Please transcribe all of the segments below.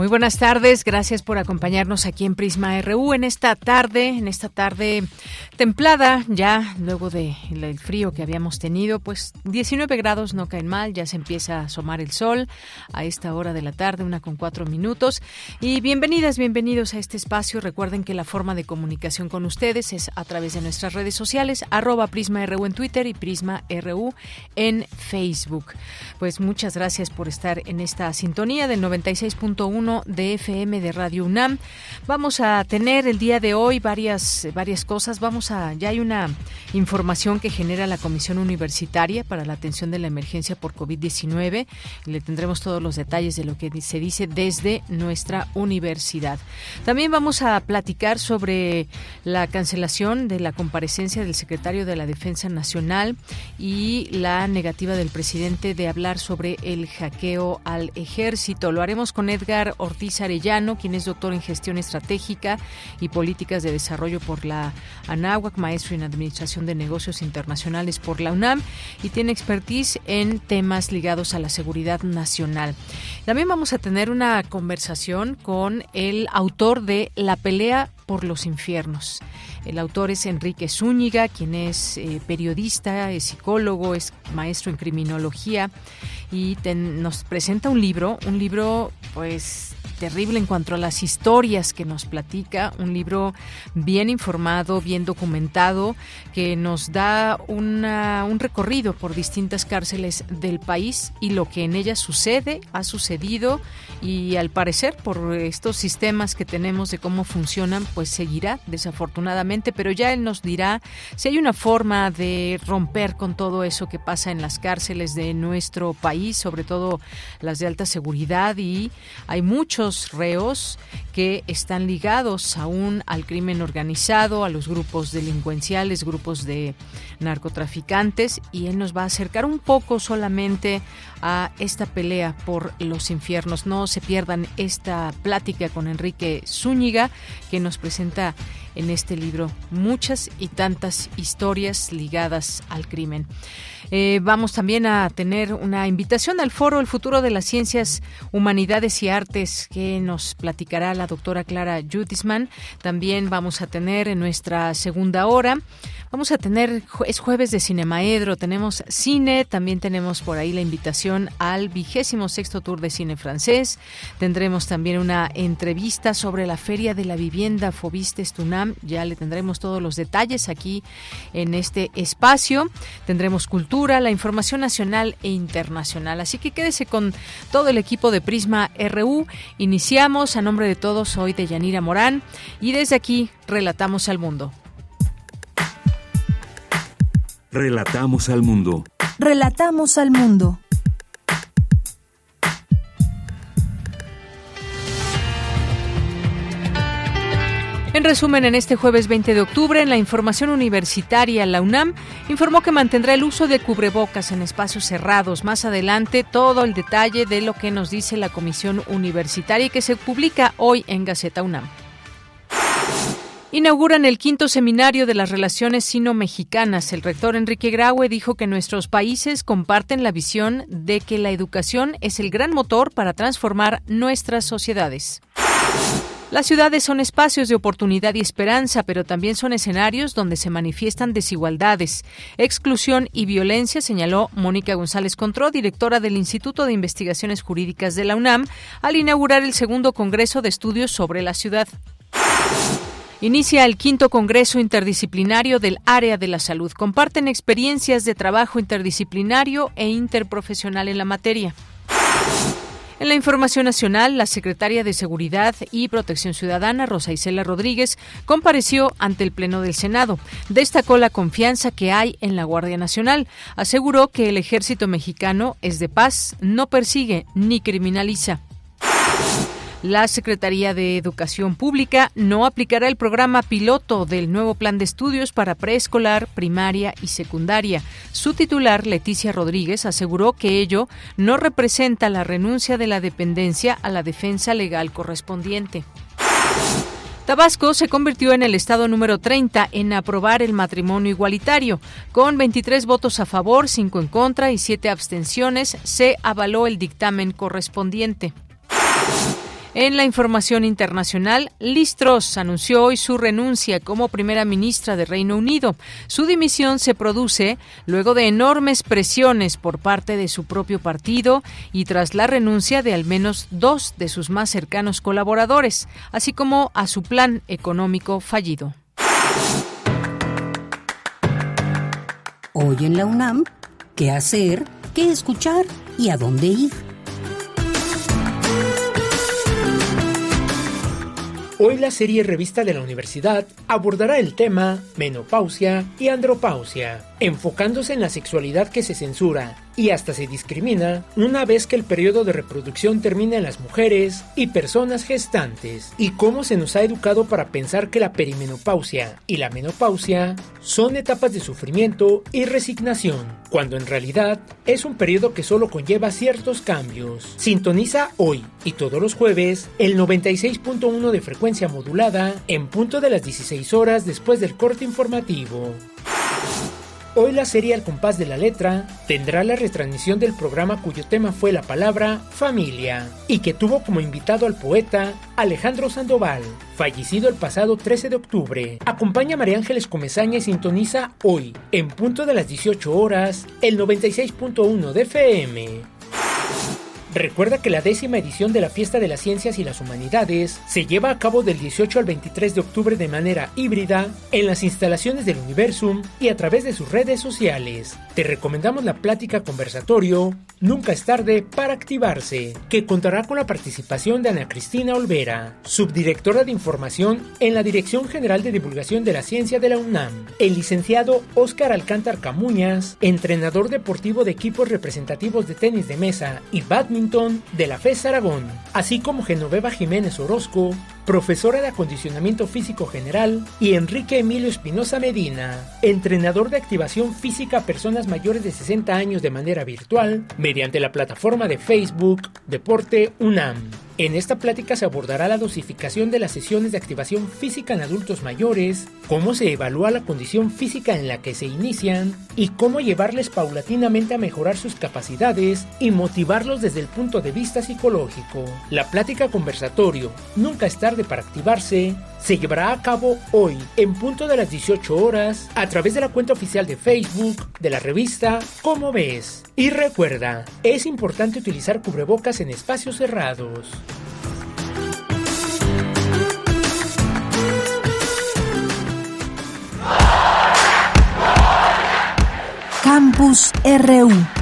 Muy buenas tardes, gracias por acompañarnos aquí en Prisma RU en esta tarde, en esta tarde templada, ya luego del el frío que habíamos tenido, pues 19 grados no caen mal, ya se empieza a asomar el sol a esta hora de la tarde, una con cuatro minutos. Y bienvenidas, bienvenidos a este espacio. Recuerden que la forma de comunicación con ustedes es a través de nuestras redes sociales, arroba Prisma RU en Twitter y Prisma RU en Facebook. Pues muchas gracias por estar en esta sintonía del 96.1 de FM de Radio UNAM. Vamos a tener el día de hoy varias, varias cosas. Vamos ya hay una información que genera la Comisión Universitaria para la Atención de la Emergencia por COVID-19 y le tendremos todos los detalles de lo que se dice desde nuestra universidad. También vamos a platicar sobre la cancelación de la comparecencia del secretario de la Defensa Nacional y la negativa del presidente de hablar sobre el hackeo al ejército. Lo haremos con Edgar Ortiz Arellano, quien es doctor en gestión estratégica y políticas de desarrollo por la ANAU maestro en Administración de Negocios Internacionales por la UNAM y tiene expertise en temas ligados a la seguridad nacional. También vamos a tener una conversación con el autor de La pelea por los infiernos. El autor es Enrique Zúñiga, quien es eh, periodista, es psicólogo, es maestro en criminología y nos presenta un libro, un libro pues terrible en cuanto a las historias que nos platica, un libro bien informado, bien documentado, que nos da una, un recorrido por distintas cárceles del país y lo que en ellas sucede, ha sucedido y al parecer por estos sistemas que tenemos de cómo funcionan, pues seguirá desafortunadamente, pero ya él nos dirá si hay una forma de romper con todo eso que pasa en las cárceles de nuestro país, sobre todo las de alta seguridad y hay muchos reos que están ligados aún al crimen organizado, a los grupos delincuenciales, grupos de narcotraficantes, y él nos va a acercar un poco solamente a esta pelea por los infiernos. No se pierdan esta plática con Enrique Zúñiga, que nos presenta en este libro muchas y tantas historias ligadas al crimen. Eh, vamos también a tener una invitación al foro El futuro de las ciencias, humanidades y artes que nos platicará la doctora Clara Judisman. También vamos a tener en nuestra segunda hora Vamos a tener, es jueves de Cinemaedro, tenemos cine, también tenemos por ahí la invitación al vigésimo sexto tour de cine francés. Tendremos también una entrevista sobre la Feria de la Vivienda Fobistes Tunam. Ya le tendremos todos los detalles aquí en este espacio. Tendremos cultura, la información nacional e internacional. Así que quédese con todo el equipo de Prisma RU. Iniciamos a nombre de todos, soy de Yanira Morán y desde aquí relatamos al mundo. Relatamos al mundo. Relatamos al mundo. En resumen, en este jueves 20 de octubre, en la información universitaria, la UNAM informó que mantendrá el uso de cubrebocas en espacios cerrados. Más adelante, todo el detalle de lo que nos dice la Comisión Universitaria y que se publica hoy en Gaceta UNAM. Inauguran el quinto seminario de las relaciones sino-mexicanas. El rector Enrique Graue dijo que nuestros países comparten la visión de que la educación es el gran motor para transformar nuestras sociedades. Las ciudades son espacios de oportunidad y esperanza, pero también son escenarios donde se manifiestan desigualdades, exclusión y violencia, señaló Mónica González Contró, directora del Instituto de Investigaciones Jurídicas de la UNAM, al inaugurar el segundo Congreso de Estudios sobre la Ciudad. Inicia el quinto Congreso Interdisciplinario del Área de la Salud. Comparten experiencias de trabajo interdisciplinario e interprofesional en la materia. En la información nacional, la secretaria de Seguridad y Protección Ciudadana, Rosa Isela Rodríguez, compareció ante el Pleno del Senado. Destacó la confianza que hay en la Guardia Nacional. Aseguró que el ejército mexicano es de paz, no persigue ni criminaliza. La Secretaría de Educación Pública no aplicará el programa piloto del nuevo plan de estudios para preescolar, primaria y secundaria. Su titular, Leticia Rodríguez, aseguró que ello no representa la renuncia de la dependencia a la defensa legal correspondiente. Tabasco se convirtió en el estado número 30 en aprobar el matrimonio igualitario. Con 23 votos a favor, 5 en contra y 7 abstenciones, se avaló el dictamen correspondiente. En la información internacional, Liz Truss anunció hoy su renuncia como primera ministra de Reino Unido. Su dimisión se produce luego de enormes presiones por parte de su propio partido y tras la renuncia de al menos dos de sus más cercanos colaboradores, así como a su plan económico fallido. Hoy en la UNAM, ¿qué hacer? ¿Qué escuchar? ¿Y a dónde ir? Hoy la serie revista de la universidad abordará el tema menopausia y andropausia, enfocándose en la sexualidad que se censura y hasta se discrimina una vez que el periodo de reproducción termina en las mujeres y personas gestantes, y cómo se nos ha educado para pensar que la perimenopausia y la menopausia son etapas de sufrimiento y resignación, cuando en realidad es un periodo que solo conlleva ciertos cambios. Sintoniza hoy y todos los jueves el 96.1 de frecuencia modulada en punto de las 16 horas después del corte informativo. Hoy la serie Al compás de la letra tendrá la retransmisión del programa cuyo tema fue la palabra familia y que tuvo como invitado al poeta Alejandro Sandoval, fallecido el pasado 13 de octubre. Acompaña a María Ángeles Comezaña y sintoniza hoy, en punto de las 18 horas, el 96.1 de FM. Recuerda que la décima edición de la Fiesta de las Ciencias y las Humanidades se lleva a cabo del 18 al 23 de octubre de manera híbrida en las instalaciones del Universum y a través de sus redes sociales. Te recomendamos la plática conversatorio Nunca es tarde para activarse, que contará con la participación de Ana Cristina Olvera, subdirectora de información en la Dirección General de Divulgación de la Ciencia de la UNAM, el licenciado Óscar Alcántar Camuñas, entrenador deportivo de equipos representativos de tenis de mesa y badminton de la FES Aragón, así como Genoveva Jiménez Orozco, profesora de acondicionamiento físico general, y Enrique Emilio Espinosa Medina, entrenador de activación física a personas mayores de 60 años de manera virtual, mediante la plataforma de Facebook Deporte UNAM. En esta plática se abordará la dosificación de las sesiones de activación física en adultos mayores, cómo se evalúa la condición física en la que se inician y cómo llevarles paulatinamente a mejorar sus capacidades y motivarlos desde el punto de vista psicológico. La plática conversatorio, nunca es tarde para activarse, se llevará a cabo hoy en punto de las 18 horas a través de la cuenta oficial de Facebook de la revista Cómo ves. Y recuerda, es importante utilizar cubrebocas en espacios cerrados. Campus RU.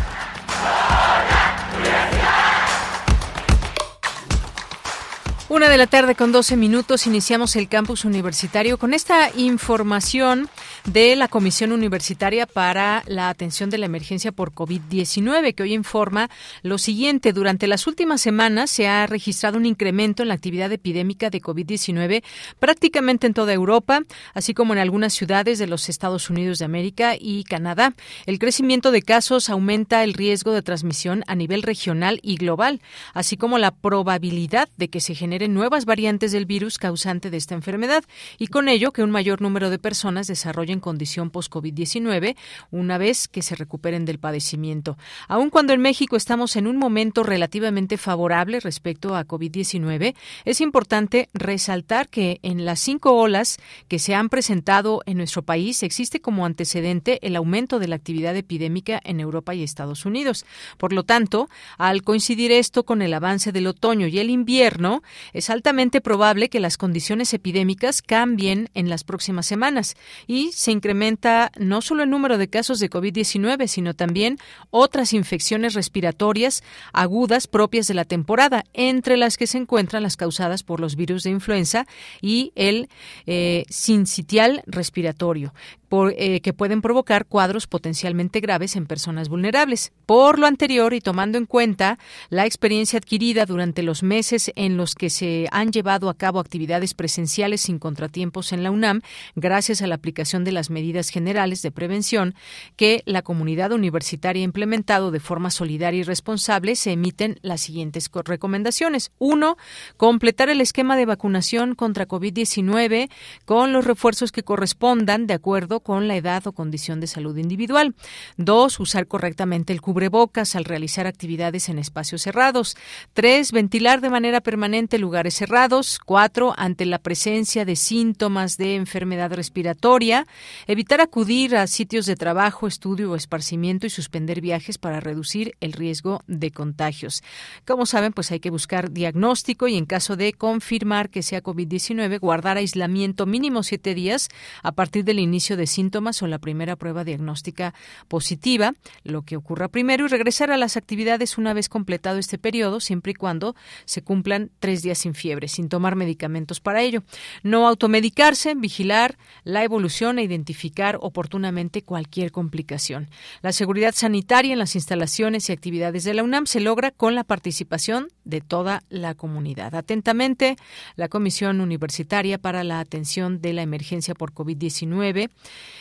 Una de la tarde con 12 minutos iniciamos el campus universitario con esta información de la Comisión Universitaria para la Atención de la Emergencia por COVID-19 que hoy informa lo siguiente. Durante las últimas semanas se ha registrado un incremento en la actividad epidémica de COVID-19 prácticamente en toda Europa, así como en algunas ciudades de los Estados Unidos de América y Canadá. El crecimiento de casos aumenta el riesgo de transmisión a nivel regional y global, así como la probabilidad de que se genere nuevas variantes del virus causante de esta enfermedad y con ello que un mayor número de personas desarrollen condición post-COVID-19 una vez que se recuperen del padecimiento. Aun cuando en México estamos en un momento relativamente favorable respecto a COVID-19, es importante resaltar que en las cinco olas que se han presentado en nuestro país existe como antecedente el aumento de la actividad epidémica en Europa y Estados Unidos. Por lo tanto, al coincidir esto con el avance del otoño y el invierno, es altamente probable que las condiciones epidémicas cambien en las próximas semanas y se incrementa no solo el número de casos de COVID-19, sino también otras infecciones respiratorias agudas propias de la temporada, entre las que se encuentran las causadas por los virus de influenza y el eh, sincitial respiratorio, eh, que pueden provocar cuadros potencialmente graves en personas vulnerables. Por lo anterior y tomando en cuenta la experiencia adquirida durante los meses en los que se han llevado a cabo actividades presenciales sin contratiempos en la UNAM, gracias a la aplicación de las medidas generales de prevención que la comunidad universitaria ha implementado de forma solidaria y responsable, se emiten las siguientes recomendaciones. Uno, completar el esquema de vacunación contra COVID-19 con los refuerzos que correspondan de acuerdo con la edad o condición de salud individual. Dos, usar correctamente el cubrebocas al realizar actividades en espacios cerrados. Tres, ventilar de manera permanente lugares cerrados. Cuatro, ante la presencia de síntomas de enfermedad respiratoria, evitar acudir a sitios de trabajo, estudio o esparcimiento y suspender viajes para reducir el riesgo de contagios. Como saben, pues hay que buscar diagnóstico y en caso de confirmar que sea COVID-19, guardar aislamiento mínimo siete días a partir del inicio de síntomas o la primera prueba diagnóstica positiva, lo que ocurra primero, y regresar a las actividades una vez completado este periodo, siempre y cuando se cumplan tres días sin fiebre, sin tomar medicamentos para ello. No automedicarse, vigilar la evolución e identificar oportunamente cualquier complicación. La seguridad sanitaria en las instalaciones y actividades de la UNAM se logra con la participación de toda la comunidad. Atentamente, la Comisión Universitaria para la Atención de la Emergencia por COVID-19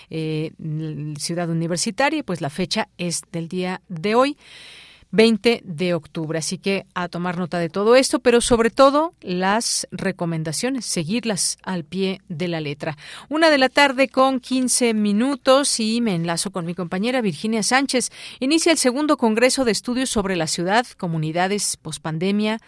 eh, Ciudad Universitaria, pues la fecha es del día de hoy. 20 de octubre. Así que a tomar nota de todo esto, pero sobre todo las recomendaciones, seguirlas al pie de la letra. Una de la tarde con 15 minutos y me enlazo con mi compañera Virginia Sánchez. Inicia el segundo Congreso de Estudios sobre la Ciudad, Comunidades, Pospandemia,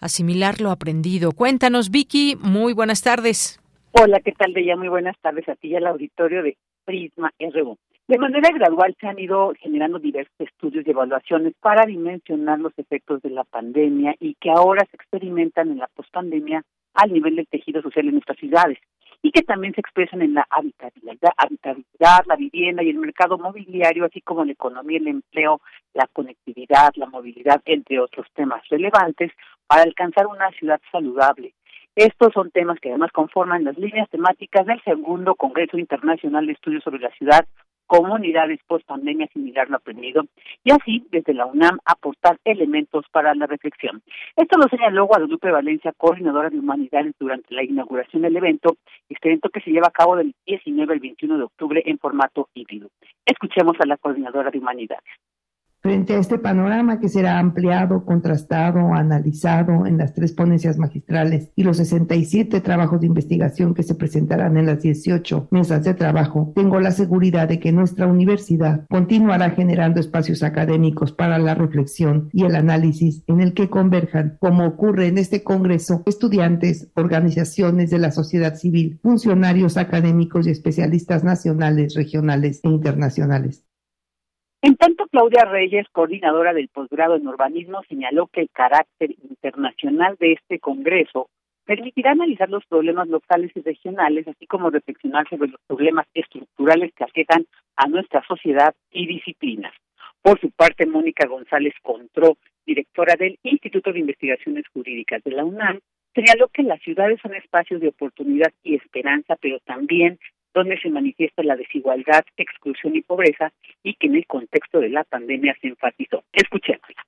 asimilar lo aprendido. Cuéntanos, Vicky, muy buenas tardes. Hola, ¿qué tal, Bella? Muy buenas tardes a ti y al auditorio de Prisma RU. De manera gradual se han ido generando diversos estudios y evaluaciones para dimensionar los efectos de la pandemia y que ahora se experimentan en la pospandemia al nivel del tejido social en nuestras ciudades y que también se expresan en la habitabilidad, habitabilidad, la vivienda y el mercado mobiliario, así como la economía, el empleo, la conectividad, la movilidad, entre otros temas relevantes para alcanzar una ciudad saludable estos son temas que además conforman las líneas temáticas del segundo Congreso Internacional de Estudios sobre la Ciudad, Comunidades post-pandemia similar lo aprendido, y así, desde la UNAM, aportar elementos para la reflexión. Esto lo señaló Guadalupe Valencia, coordinadora de Humanidades, durante la inauguración del evento, este evento que se lleva a cabo del 19 al 21 de octubre en formato híbrido. Escuchemos a la coordinadora de Humanidades. Frente a este panorama que será ampliado, contrastado, analizado en las tres ponencias magistrales y los 67 trabajos de investigación que se presentarán en las 18 mesas de trabajo, tengo la seguridad de que nuestra universidad continuará generando espacios académicos para la reflexión y el análisis en el que converjan, como ocurre en este Congreso, estudiantes, organizaciones de la sociedad civil, funcionarios académicos y especialistas nacionales, regionales e internacionales. En tanto, Claudia Reyes, coordinadora del posgrado en urbanismo, señaló que el carácter internacional de este Congreso permitirá analizar los problemas locales y regionales, así como reflexionar sobre los problemas estructurales que aquejan a nuestra sociedad y disciplinas. Por su parte, Mónica González Contró, directora del Instituto de Investigaciones Jurídicas de la UNAM, señaló que las ciudades son espacios de oportunidad y esperanza, pero también donde se manifiesta la desigualdad, exclusión y pobreza, y que en el contexto de la pandemia se enfatizó. Escuchémosla.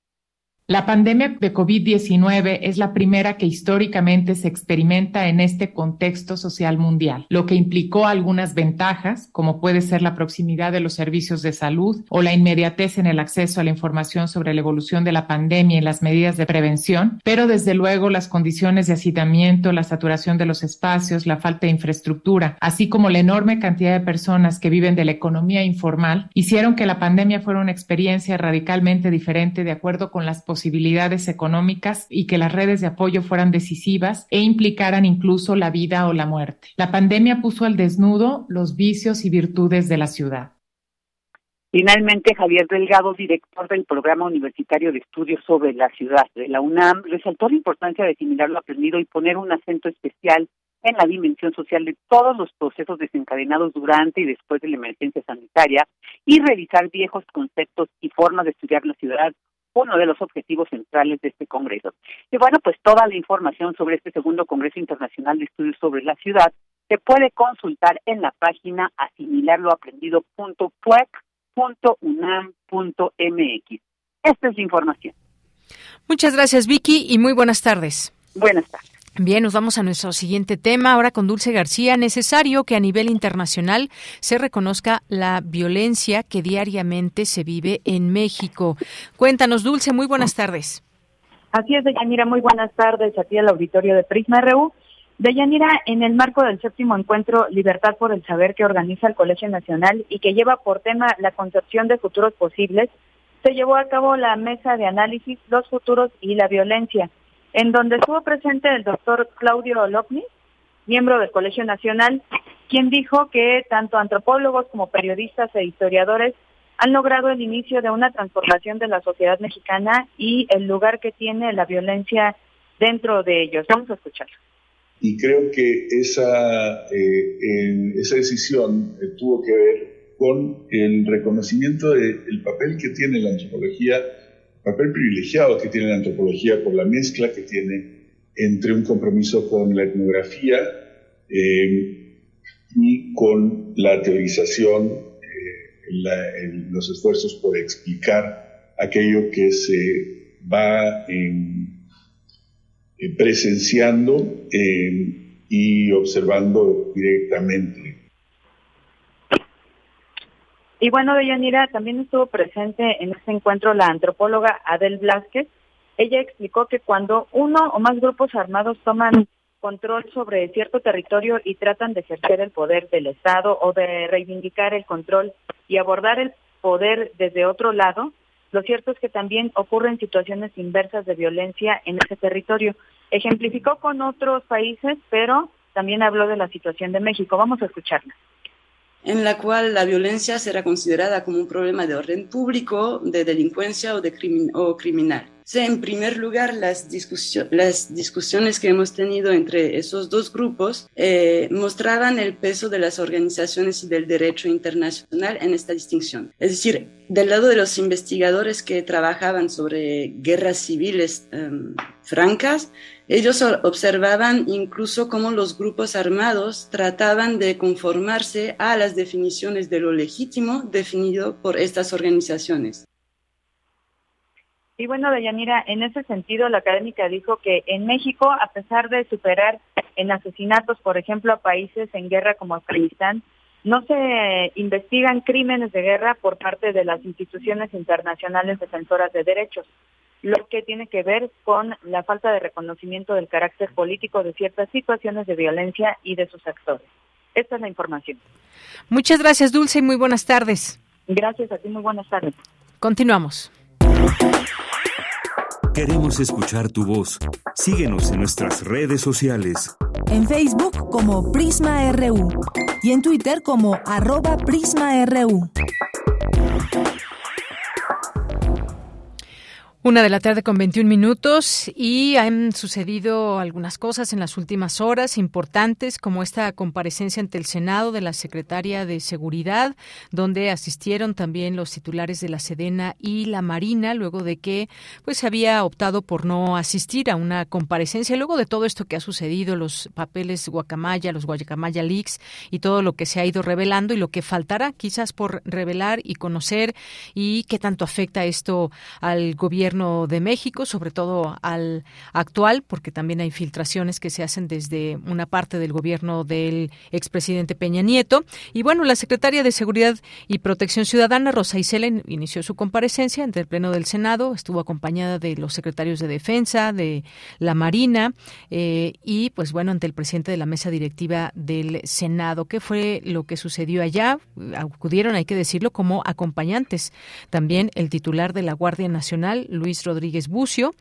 La pandemia de COVID-19 es la primera que históricamente se experimenta en este contexto social mundial, lo que implicó algunas ventajas, como puede ser la proximidad de los servicios de salud o la inmediatez en el acceso a la información sobre la evolución de la pandemia y las medidas de prevención, pero desde luego las condiciones de hacinamiento, la saturación de los espacios, la falta de infraestructura, así como la enorme cantidad de personas que viven de la economía informal, hicieron que la pandemia fuera una experiencia radicalmente diferente de acuerdo con las posibilidades posibilidades económicas y que las redes de apoyo fueran decisivas e implicaran incluso la vida o la muerte. La pandemia puso al desnudo los vicios y virtudes de la ciudad. Finalmente, Javier Delgado, director del Programa Universitario de Estudios sobre la Ciudad de la UNAM, resaltó la importancia de asimilar lo aprendido y poner un acento especial en la dimensión social de todos los procesos desencadenados durante y después de la emergencia sanitaria y revisar viejos conceptos y formas de estudiar la ciudad, uno de los objetivos centrales de este Congreso. Y bueno, pues toda la información sobre este segundo Congreso Internacional de Estudios sobre la Ciudad se puede consultar en la página asimilarloaprendido.puec.unam.mx. Esta es la información. Muchas gracias, Vicky, y muy buenas tardes. Buenas tardes. Bien, nos vamos a nuestro siguiente tema. Ahora con Dulce García. Necesario que a nivel internacional se reconozca la violencia que diariamente se vive en México. Cuéntanos, Dulce, muy buenas tardes. Así es, Deyanira, muy buenas tardes aquí al auditorio de Prisma RU. Deyanira, en el marco del séptimo encuentro Libertad por el Saber que organiza el Colegio Nacional y que lleva por tema la concepción de futuros posibles, se llevó a cabo la mesa de análisis Los futuros y la violencia en donde estuvo presente el doctor Claudio Lopni, miembro del Colegio Nacional, quien dijo que tanto antropólogos como periodistas e historiadores han logrado el inicio de una transformación de la sociedad mexicana y el lugar que tiene la violencia dentro de ellos. Vamos a escucharlo. Y creo que esa, eh, esa decisión eh, tuvo que ver con el reconocimiento del papel que tiene la antropología papel privilegiado que tiene la antropología por la mezcla que tiene entre un compromiso con la etnografía eh, y con la teorización, eh, los esfuerzos por explicar aquello que se va eh, presenciando y observando directamente y bueno, Deyanira, también estuvo presente en este encuentro la antropóloga Adel Blasquez. Ella explicó que cuando uno o más grupos armados toman control sobre cierto territorio y tratan de ejercer el poder del Estado o de reivindicar el control y abordar el poder desde otro lado, lo cierto es que también ocurren situaciones inversas de violencia en ese territorio. Ejemplificó con otros países, pero también habló de la situación de México. Vamos a escucharla en la cual la violencia será considerada como un problema de orden público, de delincuencia o, de o criminal. en primer lugar, las, discusiones que hemos tenido entre esos dos grupos eh, mostraban el peso de las organizaciones y del derecho internacional en esta distinción. Es decir, del lado de los investigadores que trabajaban sobre guerras civiles em, francas, ellos observaban incluso cómo los grupos armados trataban de conformarse a las definiciones de lo legítimo definido por estas organizaciones. Y bueno, Deyanira, en ese sentido, la académica dijo que en México, a pesar de superar en asesinatos, por ejemplo, a países en guerra como Afganistán, no se investigan crímenes de guerra por parte de las instituciones internacionales defensoras de derechos lo que tiene que ver con la falta de reconocimiento del carácter político de ciertas situaciones de violencia y de sus actores. Esta es la información. Muchas gracias, Dulce, y muy buenas tardes. Gracias a ti, muy buenas tardes. Continuamos. Queremos escuchar tu voz. Síguenos en nuestras redes sociales. En Facebook como Prisma RU y en Twitter como arroba PrismaRU. Una de la tarde con 21 minutos y han sucedido algunas cosas en las últimas horas importantes, como esta comparecencia ante el Senado de la Secretaria de Seguridad, donde asistieron también los titulares de la Sedena y la Marina, luego de que pues se había optado por no asistir a una comparecencia, luego de todo esto que ha sucedido, los papeles Guacamaya, los Guacamaya Leaks y todo lo que se ha ido revelando y lo que faltará quizás por revelar y conocer y qué tanto afecta esto al gobierno de México, sobre todo al actual, porque también hay filtraciones que se hacen desde una parte del gobierno del expresidente Peña Nieto. Y bueno, la secretaria de Seguridad y Protección Ciudadana, Rosa Isela, inició su comparecencia ante el Pleno del Senado, estuvo acompañada de los secretarios de Defensa, de la Marina eh, y, pues bueno, ante el presidente de la mesa directiva del Senado. ¿Qué fue lo que sucedió allá? Acudieron, hay que decirlo, como acompañantes. También el titular de la Guardia Nacional, Luis Rodríguez Bucio,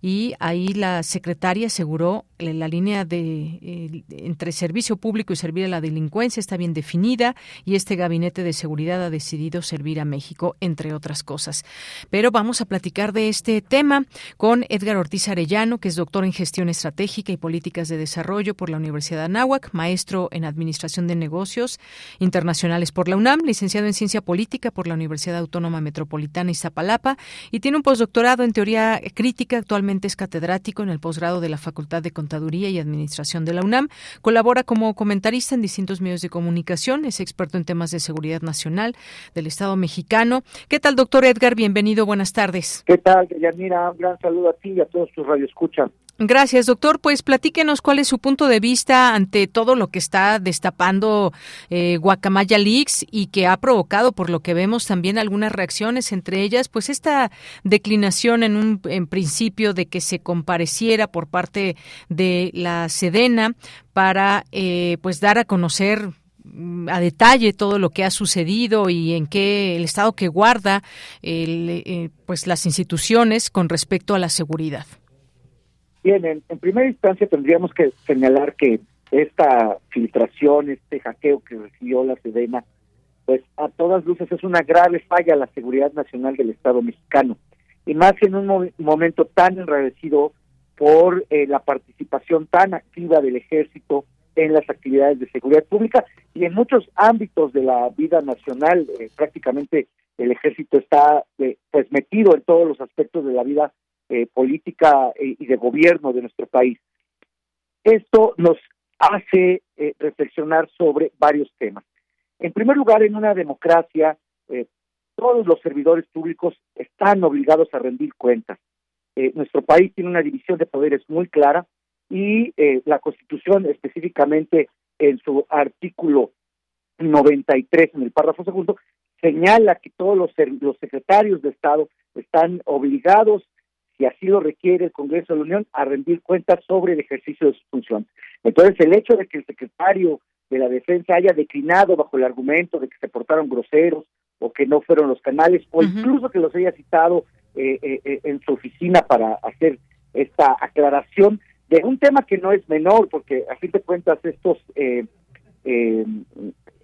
y ahí la secretaria aseguró la línea de entre servicio público y servir a la delincuencia está bien definida y este gabinete de seguridad ha decidido servir a México, entre otras cosas. Pero vamos a platicar de este tema con Edgar Ortiz Arellano, que es doctor en gestión estratégica y políticas de desarrollo por la Universidad de Anáhuac, maestro en administración de negocios internacionales por la UNAM, licenciado en ciencia política por la Universidad Autónoma Metropolitana Iztapalapa y tiene un postdoctorado en teoría crítica. Actualmente es catedrático en el posgrado de la Facultad de Contaduría y Administración de la UNAM. Colabora como comentarista en distintos medios de comunicación. Es experto en temas de seguridad nacional del Estado mexicano. ¿Qué tal, doctor Edgar? Bienvenido. Buenas tardes. ¿Qué tal, Yanira? Un gran saludo a ti y a todos tus radioescuchas. Gracias, doctor. Pues platíquenos cuál es su punto de vista ante todo lo que está destapando eh, Guacamaya Leaks y que ha provocado, por lo que vemos, también algunas reacciones, entre ellas, pues esta declinación en un en principio de que se compareciera por parte de la Sedena para, eh, pues, dar a conocer mm, a detalle todo lo que ha sucedido y en qué el estado que guarda eh, pues las instituciones con respecto a la seguridad. Bien, en, primera instancia tendríamos que señalar que esta filtración, este hackeo que recibió la Sedena, pues a todas luces es una grave falla a la seguridad nacional del Estado mexicano. Y más en un momento tan enrarecido por eh, la participación tan activa del ejército en las actividades de seguridad pública y en muchos ámbitos de la vida nacional, eh, prácticamente el ejército está eh, pues metido en todos los aspectos de la vida eh, política eh, y de gobierno de nuestro país. Esto nos hace eh, reflexionar sobre varios temas. En primer lugar, en una democracia, todos los servidores públicos están obligados a rendir cuentas. nuestro país tiene una división de poderes muy clara y la Constitución, específicamente en su artículo 93, en el párrafo segundo, señala que todos los, los secretarios de Estado están obligados si así lo requiere el Congreso de la Unión, a rendir cuentas sobre el ejercicio de sus funciones. Entonces, el hecho de que el secretario de la Defensa haya declinado bajo el argumento de que se portaron groseros o que no fueron los canales, o incluso que los haya citado eh, eh, eh, en su oficina para hacer esta aclaración de un tema que no es menor, porque a fin de cuentas estos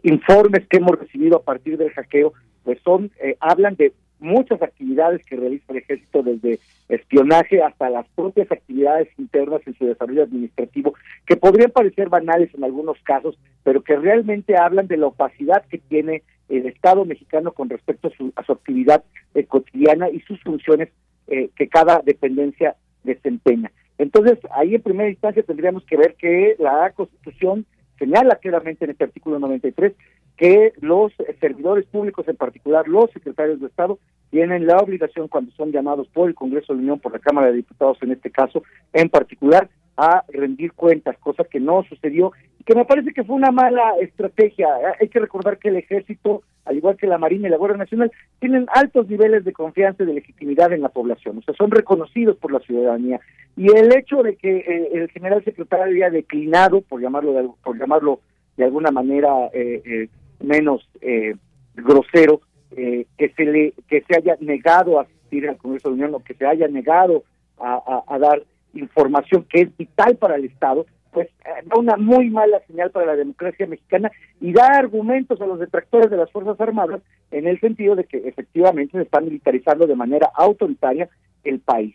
informes que hemos recibido a partir del hackeo, pues son, hablan de muchas actividades que realiza el ejército desde espionaje hasta las propias actividades internas en su desarrollo administrativo, que podrían parecer banales en algunos casos, pero que realmente hablan de la opacidad que tiene el Estado mexicano con respecto a su, actividad eh, cotidiana y sus funciones eh, que cada dependencia desempeña. Entonces, ahí en primera instancia tendríamos que ver que la Constitución señala claramente en este artículo 93 que los servidores públicos, en particular los secretarios de Estado, tienen la obligación cuando son llamados por el Congreso de la Unión, por la Cámara de Diputados en este caso, en particular, a rendir cuentas, cosa que no sucedió y que me parece que fue una mala estrategia. Hay que recordar que el ejército, al igual que la Marina y la Guardia Nacional, tienen altos niveles de confianza y de legitimidad en la población, o sea, son reconocidos por la ciudadanía. Y el hecho de que eh, el general secretario haya declinado, por llamarlo de, por llamarlo de alguna manera eh, eh, menos eh, grosero eh, que se le que se haya negado a asistir al Congreso de la Unión o que se haya negado a, dar información que es vital para el Estado, pues eh, da una muy mala señal para la democracia mexicana y da argumentos a los detractores de las Fuerzas Armadas en el sentido de que efectivamente se está militarizando de manera autoritaria el país.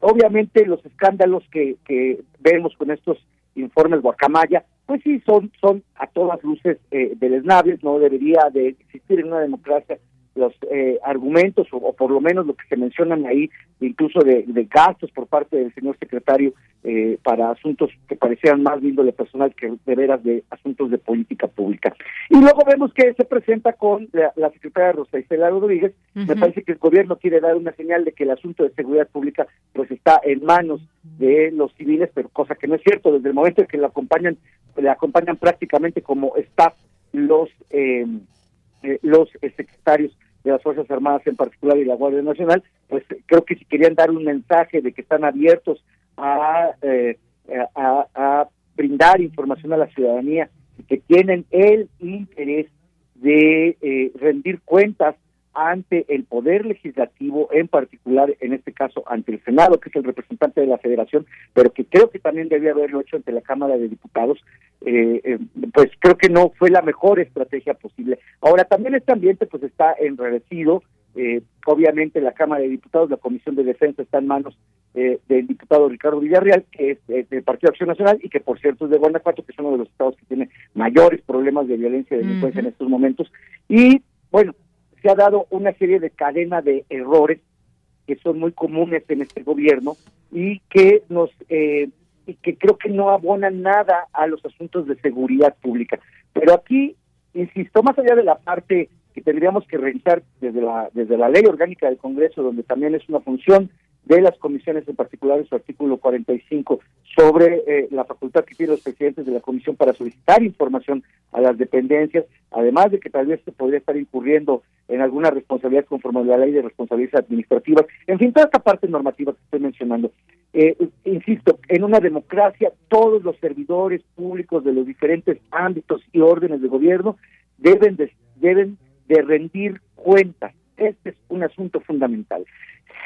Obviamente los escándalos que, que vemos con estos informes Guacamaya pues sí, son, son a todas luces eh, deleznables, no debería de existir en una democracia los eh, argumentos o, por lo menos lo que se mencionan ahí, incluso de, gastos por parte del señor secretario eh, para asuntos que parecían más de personal que de veras de asuntos de política pública. Y luego vemos que se presenta con la, secretaria Rosa Isela Rodríguez. Me parece que el gobierno quiere dar una señal de que el asunto de seguridad pública pues está en manos de los civiles, pero cosa que no es cierto. Desde el momento en que la acompañan, le acompañan prácticamente como staff los eh, los secretarios de las Fuerzas Armadas en particular y la Guardia Nacional, pues creo que si querían dar un mensaje de que están abiertos a, eh, a, brindar información a la ciudadanía y que tienen el interés de eh, rendir cuentas ante el Poder Legislativo, en particular, en este caso, ante el Senado, que es el representante de la Federación, pero que creo que también debía haberlo hecho ante la Cámara de Diputados, eh, eh, pues creo que no fue la mejor estrategia posible. Ahora, también este ambiente pues está enrarecido, eh, obviamente la Cámara de Diputados, la Comisión de Defensa está en manos del diputado Ricardo Villarreal, que es del Partido Acción Nacional y que por cierto es de Guanajuato, que es uno de los estados que tiene mayores problemas de violencia y delincuencia en estos momentos. Y bueno, se ha dado una serie de cadena de errores que son muy comunes en este gobierno y que nos eh, y que creo que no abonan nada a los asuntos de seguridad pública. Pero aquí, insisto, más allá de la parte que tendríamos que revisar desde la desde la ley orgánica del Congreso, donde también es una función de las comisiones, en particular su artículo 45, sobre eh, la facultad que tienen los presidentes de la comisión para solicitar información a las dependencias, además de que tal vez se podría estar incurriendo en alguna responsabilidad conforme a la ley de responsabilidades administrativas, en fin, toda esta parte normativa que estoy mencionando. Eh, insisto, en una democracia todos los servidores públicos de los diferentes ámbitos y órdenes de gobierno deben de, deben de rendir cuentas. Este es un asunto fundamental.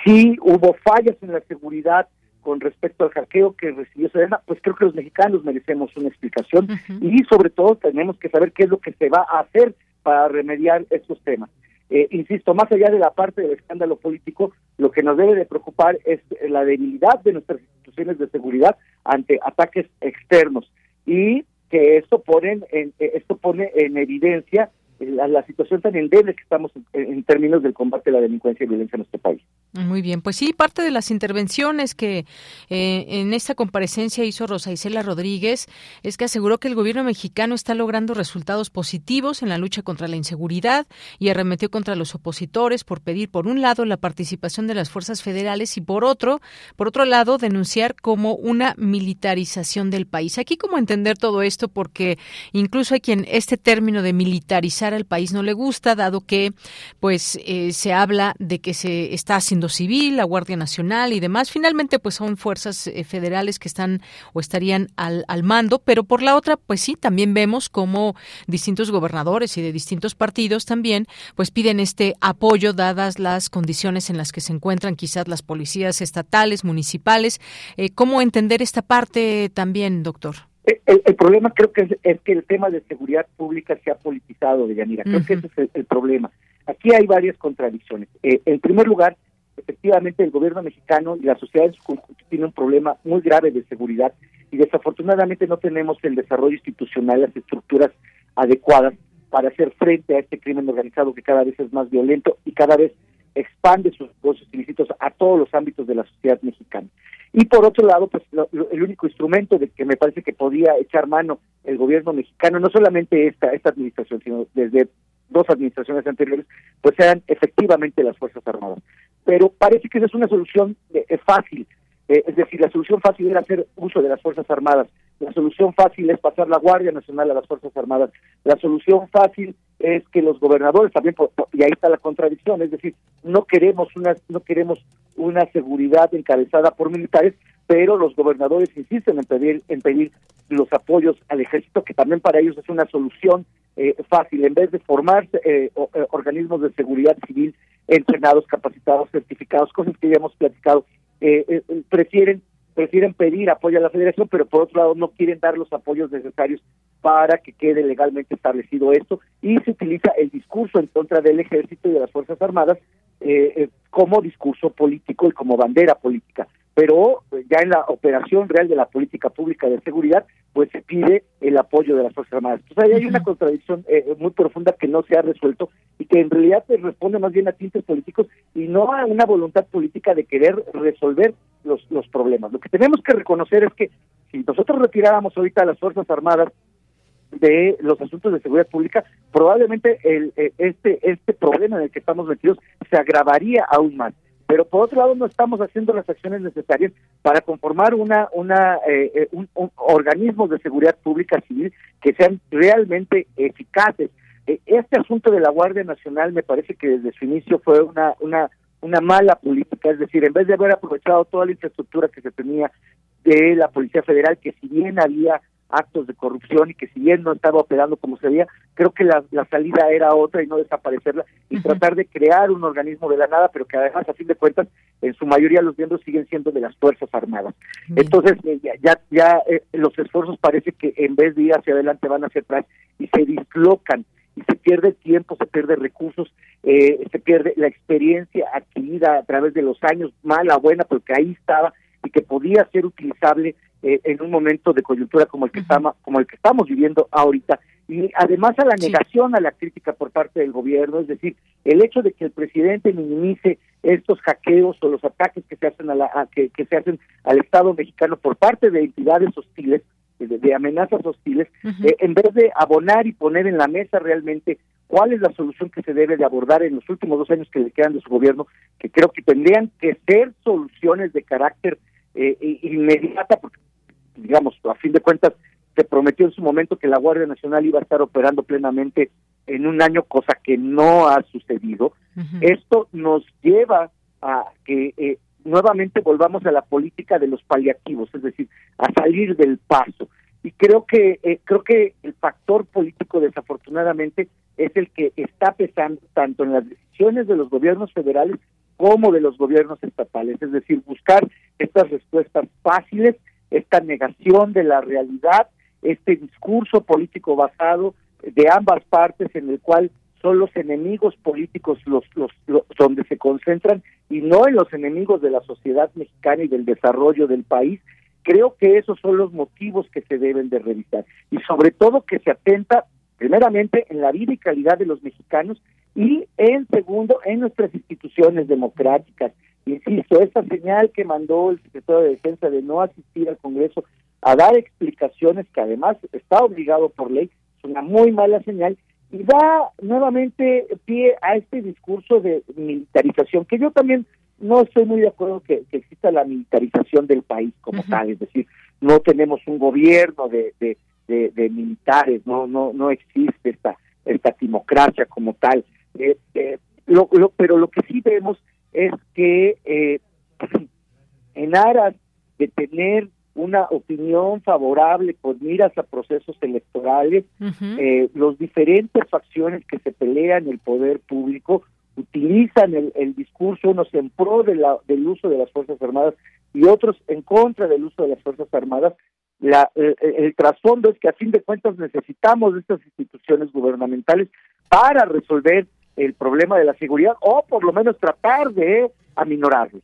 Si hubo fallas en la seguridad con respecto al hackeo que recibió Sedena, pues creo que los mexicanos merecemos una explicación y sobre todo tenemos que saber qué es lo que se va a hacer para remediar estos temas. Eh, insisto, más allá de la parte del escándalo político, lo que nos debe de preocupar es la debilidad de nuestras instituciones de seguridad ante ataques externos y que esto pone en, eh, esto pone en evidencia la, situación tan endeble que estamos en, términos del combate a la delincuencia y violencia en nuestro país. Muy bien, pues sí, parte de las intervenciones que eh, en esta comparecencia hizo Rosa Isela Rodríguez es que aseguró que el gobierno mexicano está logrando resultados positivos en la lucha contra la inseguridad y arremetió contra los opositores por pedir por un lado la participación de las fuerzas federales y por otro, por otro lado, denunciar como una militarización del país. Aquí cómo entender todo esto porque incluso hay quien este término de militarizar al país no le gusta, dado que pues eh, se habla de que se está haciendo civil, la Guardia Nacional y demás. Finalmente, pues son fuerzas eh, federales que están o estarían al, al mando, pero por la otra, pues sí, también vemos como distintos gobernadores y de distintos partidos también, pues piden este apoyo dadas las condiciones en las que se encuentran quizás las policías estatales, municipales. Eh, ¿Cómo entender esta parte también, doctor? El, problema creo que es, que el tema de seguridad pública se ha politizado, de Yanira. Creo que ese es el, problema. Aquí hay varias contradicciones. Eh, en primer lugar, efectivamente el gobierno mexicano y la sociedad en su conjunto tiene un problema muy grave de seguridad y desafortunadamente no tenemos el desarrollo institucional, las estructuras adecuadas para hacer frente a este crimen organizado que cada vez es más violento y cada vez expande sus negocios ilícitos a todos los ámbitos de la sociedad mexicana. Y por otro lado, pues el único instrumento de que me parece que podía echar mano el gobierno mexicano, no solamente esta, esta administración, sino desde dos administraciones anteriores, pues sean efectivamente las Fuerzas Armadas. Pero parece que esa es una solución eh, fácil, eh, es decir, la solución fácil era hacer uso de las Fuerzas Armadas, la solución fácil es pasar la Guardia Nacional a las Fuerzas Armadas, la solución fácil es que los gobernadores también, y ahí está la contradicción, es decir, no queremos una, no queremos una seguridad encabezada por militares, pero los gobernadores insisten en pedir, en pedir los apoyos al ejército, que también para ellos es una solución eh, fácil, en vez de formar eh, organismos de seguridad civil entrenados, capacitados, certificados, cosas que ya hemos platicado eh, eh, prefieren prefieren pedir apoyo a la federación, pero por otro lado no quieren dar los apoyos necesarios para que quede legalmente establecido esto. Y se utiliza el discurso en contra del ejército y de las Fuerzas Armadas eh, eh como discurso político y como bandera política pero pues, ya en la operación real de la política pública de seguridad, pues se pide el apoyo de las Fuerzas Armadas. Entonces ahí hay una contradicción eh, muy profunda que no se ha resuelto y que en realidad se responde más bien a tintes políticos y no a una voluntad política de querer resolver los, los problemas. Lo que tenemos que reconocer es que si nosotros retiráramos ahorita a las Fuerzas Armadas de los asuntos de seguridad pública, probablemente el, eh, este, este problema en el que estamos metidos se agravaría aún más pero por otro lado no estamos haciendo las acciones necesarias para conformar una una eh, eh, un, organismos de seguridad pública civil que sean realmente eficaces. Eh, este asunto de la Guardia Nacional me parece que desde su inicio fue una una una mala política. Es decir en vez de haber aprovechado toda la infraestructura que se tenía de la Policía Federal que si bien había actos de corrupción y que si bien no estaba operando como se veía, creo que la, salida era otra y no desaparecerla y tratar de crear un organismo de la nada, pero que además, a fin de cuentas, en su mayoría los miembros siguen siendo de las Fuerzas Armadas. Entonces, eh, ya, ya eh, los esfuerzos parece que en vez de ir hacia adelante van hacia atrás y se dislocan y se pierde tiempo, se pierde recursos, eh, se pierde la experiencia adquirida a través de los años, mala, buena, porque ahí estaba y que podía ser utilizable eh, en un momento de coyuntura como el que estamos como el que estamos viviendo ahorita. Y además a la negación a la crítica por parte del gobierno, es decir, el hecho de que el presidente minimice estos hackeos o los ataques que se hacen a la que, se hacen al Estado mexicano por parte de entidades hostiles, de, amenazas hostiles, eh, en vez de abonar y poner en la mesa realmente cuál es la solución que se debe de abordar en los últimos dos años que le quedan de su gobierno, que creo que tendrían que ser soluciones de carácter eh, inmediata, porque digamos, a fin de cuentas, se prometió en su momento que la Guardia Nacional iba a estar operando plenamente en un año, cosa que no ha sucedido. Esto nos lleva a que eh, nuevamente volvamos a la política de los paliativos, es decir, a salir del paso. Y creo que eh, creo que el factor político desafortunadamente es el que está pesando tanto en las decisiones de los gobiernos federales como de los gobiernos estatales, es decir, buscar estas respuestas fáciles, esta negación de la realidad, este discurso político basado de ambas partes en el cual son los enemigos políticos los, los, donde se concentran y no en los enemigos de la sociedad mexicana y del desarrollo del país. Creo que esos son los motivos que se deben de revisar y sobre todo que se atenta primeramente en la vida y calidad de los mexicanos y en segundo en nuestras instituciones democráticas. Insisto, esta señal que mandó el secretario de Defensa de no asistir al Congreso a dar explicaciones que además está obligado por ley, es una muy mala señal y da nuevamente pie a este discurso de militarización, que yo también no estoy muy de acuerdo que, exista la militarización del país como tal, es decir, no tenemos un gobierno de, de, de, militares, no no no existe esta esta timocracia como tal. Eh, eh, lo, pero lo que sí vemos es que eh, en aras de tener una opinión favorable con miras a procesos electorales, eh, los diferentes facciones que se pelean en el poder público utilizan el, el discurso, unos en pro de la, del uso de las Fuerzas Armadas y otros en contra del uso de las Fuerzas Armadas. La, el, el trasfondo es que a fin de cuentas necesitamos de estas instituciones gubernamentales para resolver el problema de la seguridad o por lo menos tratar de aminorarlo.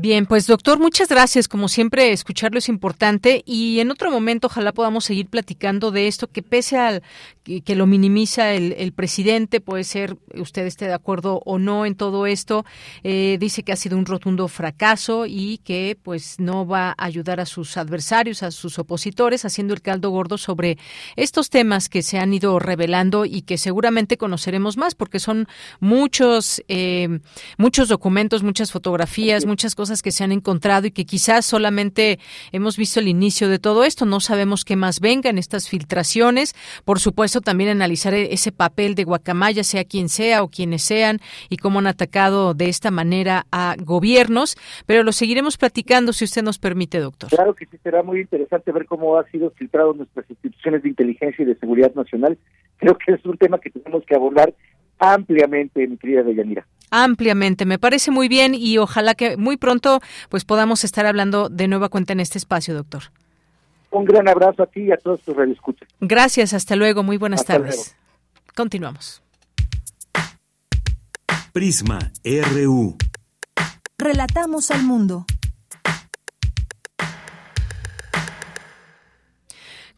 Bien, pues doctor, muchas gracias. Como siempre, escucharlo es importante y en otro momento ojalá podamos seguir platicando de esto, que pese al que, lo minimiza el, presidente, puede ser usted esté de acuerdo o no en todo esto, eh, dice que ha sido un rotundo fracaso y que pues no va a ayudar a sus adversarios, a sus opositores, haciendo el caldo gordo sobre estos temas que se han ido revelando y que seguramente conoceremos más, porque son muchos, eh, muchos documentos, muchas fotografías, muchas cosas que se han encontrado y que quizás solamente hemos visto el inicio de todo esto. No sabemos qué más venga en estas filtraciones. Por supuesto, también analizar e-, ese papel de Guacamaya, sea quien sea o quienes sean, y cómo han atacado de esta manera a gobiernos. Pero lo seguiremos platicando si usted nos permite, doctor. Claro que sí, será muy interesante ver cómo ha sido filtrado nuestras instituciones de inteligencia y de seguridad nacional. Creo que es un tema que tenemos que abordar ampliamente, mi querida Deyanira ampliamente. Me parece muy bien y ojalá que muy pronto pues podamos estar hablando de nueva cuenta en este espacio, doctor. Un gran abrazo a ti y a todos tus radioescuchas. Gracias, hasta luego, muy buenas tardes. Continuamos. Prisma RU. Relatamos al mundo.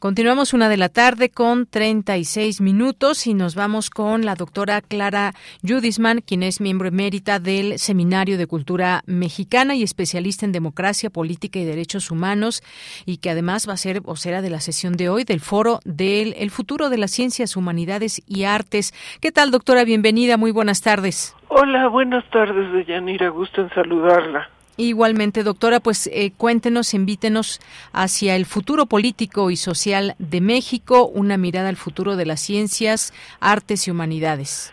Continuamos una de la tarde con 36 minutos y nos vamos con la doctora Clara Judisman, quien es miembro emérita del Seminario de Cultura Mexicana y especialista en democracia, política y derechos humanos y que además va a ser vocera de la sesión de hoy del foro del el futuro de las ciencias, humanidades y artes. ¿Qué tal, doctora? Bienvenida, muy buenas tardes. Hola, buenas tardes, Deyanira, gusto en saludarla. Igualmente, doctora, pues eh, cuéntenos, invítenos hacia el futuro político y social de México, una mirada al futuro de las ciencias, artes y humanidades.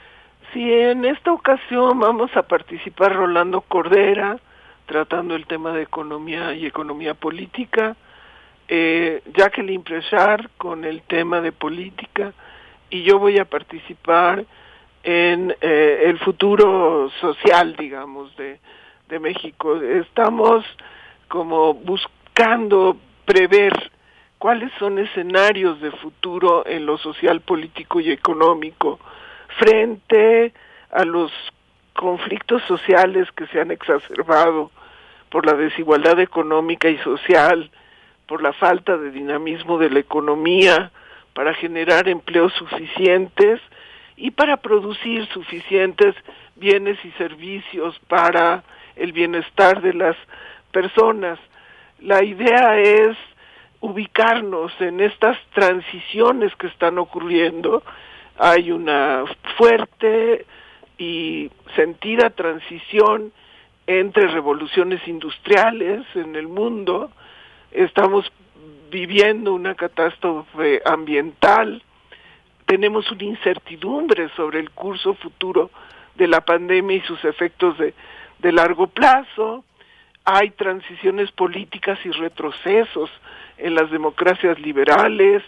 Sí, en esta ocasión vamos a participar Rolando Cordera, tratando el tema de economía y economía política, eh, Jacqueline Prechard con el tema de política y yo voy a participar en eh, el futuro social, digamos, de, de México. Estamos como buscando prever cuáles son escenarios de futuro en lo social, político y económico frente a los conflictos sociales que se han exacerbado por la desigualdad económica y social, por la falta de dinamismo de la economía, para generar empleos suficientes y para producir suficientes bienes y servicios para el bienestar de las personas. La idea es ubicarnos en estas transiciones que están ocurriendo. Hay una fuerte y sentida transición entre revoluciones industriales en el mundo. Estamos viviendo una catástrofe ambiental. Tenemos una incertidumbre sobre el curso futuro de la pandemia y sus efectos de, de largo plazo. Hay transiciones políticas y retrocesos en las democracias liberales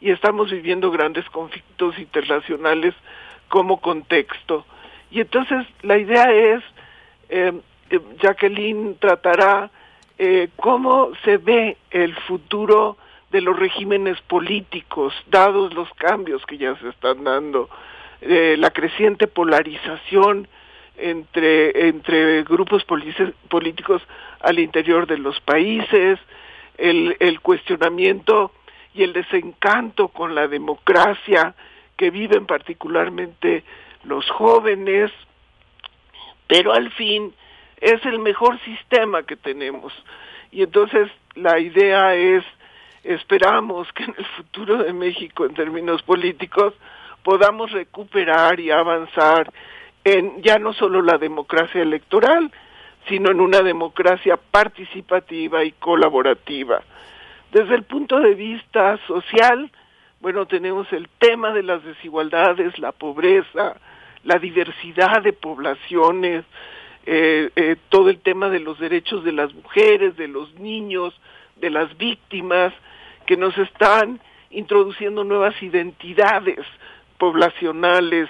y estamos viviendo grandes conflictos internacionales como contexto. Y entonces la idea es, eh, eh, Jacqueline tratará eh, cómo se ve el futuro de los regímenes políticos, dados los cambios que ya se están dando, la creciente polarización entre, entre grupos políticos al interior de los países, el, el cuestionamiento y el desencanto con la democracia que viven particularmente los jóvenes, pero al fin es el mejor sistema que tenemos. Y entonces la idea es, esperamos que en el futuro de México en términos políticos podamos recuperar y avanzar en ya no solo la democracia electoral, sino en una democracia participativa y colaborativa. Desde el punto de vista social, bueno, tenemos el tema de las desigualdades, la pobreza, la diversidad de poblaciones, eh, eh, todo el tema de los derechos de las mujeres, de los niños, de las víctimas, que nos están introduciendo nuevas identidades poblacionales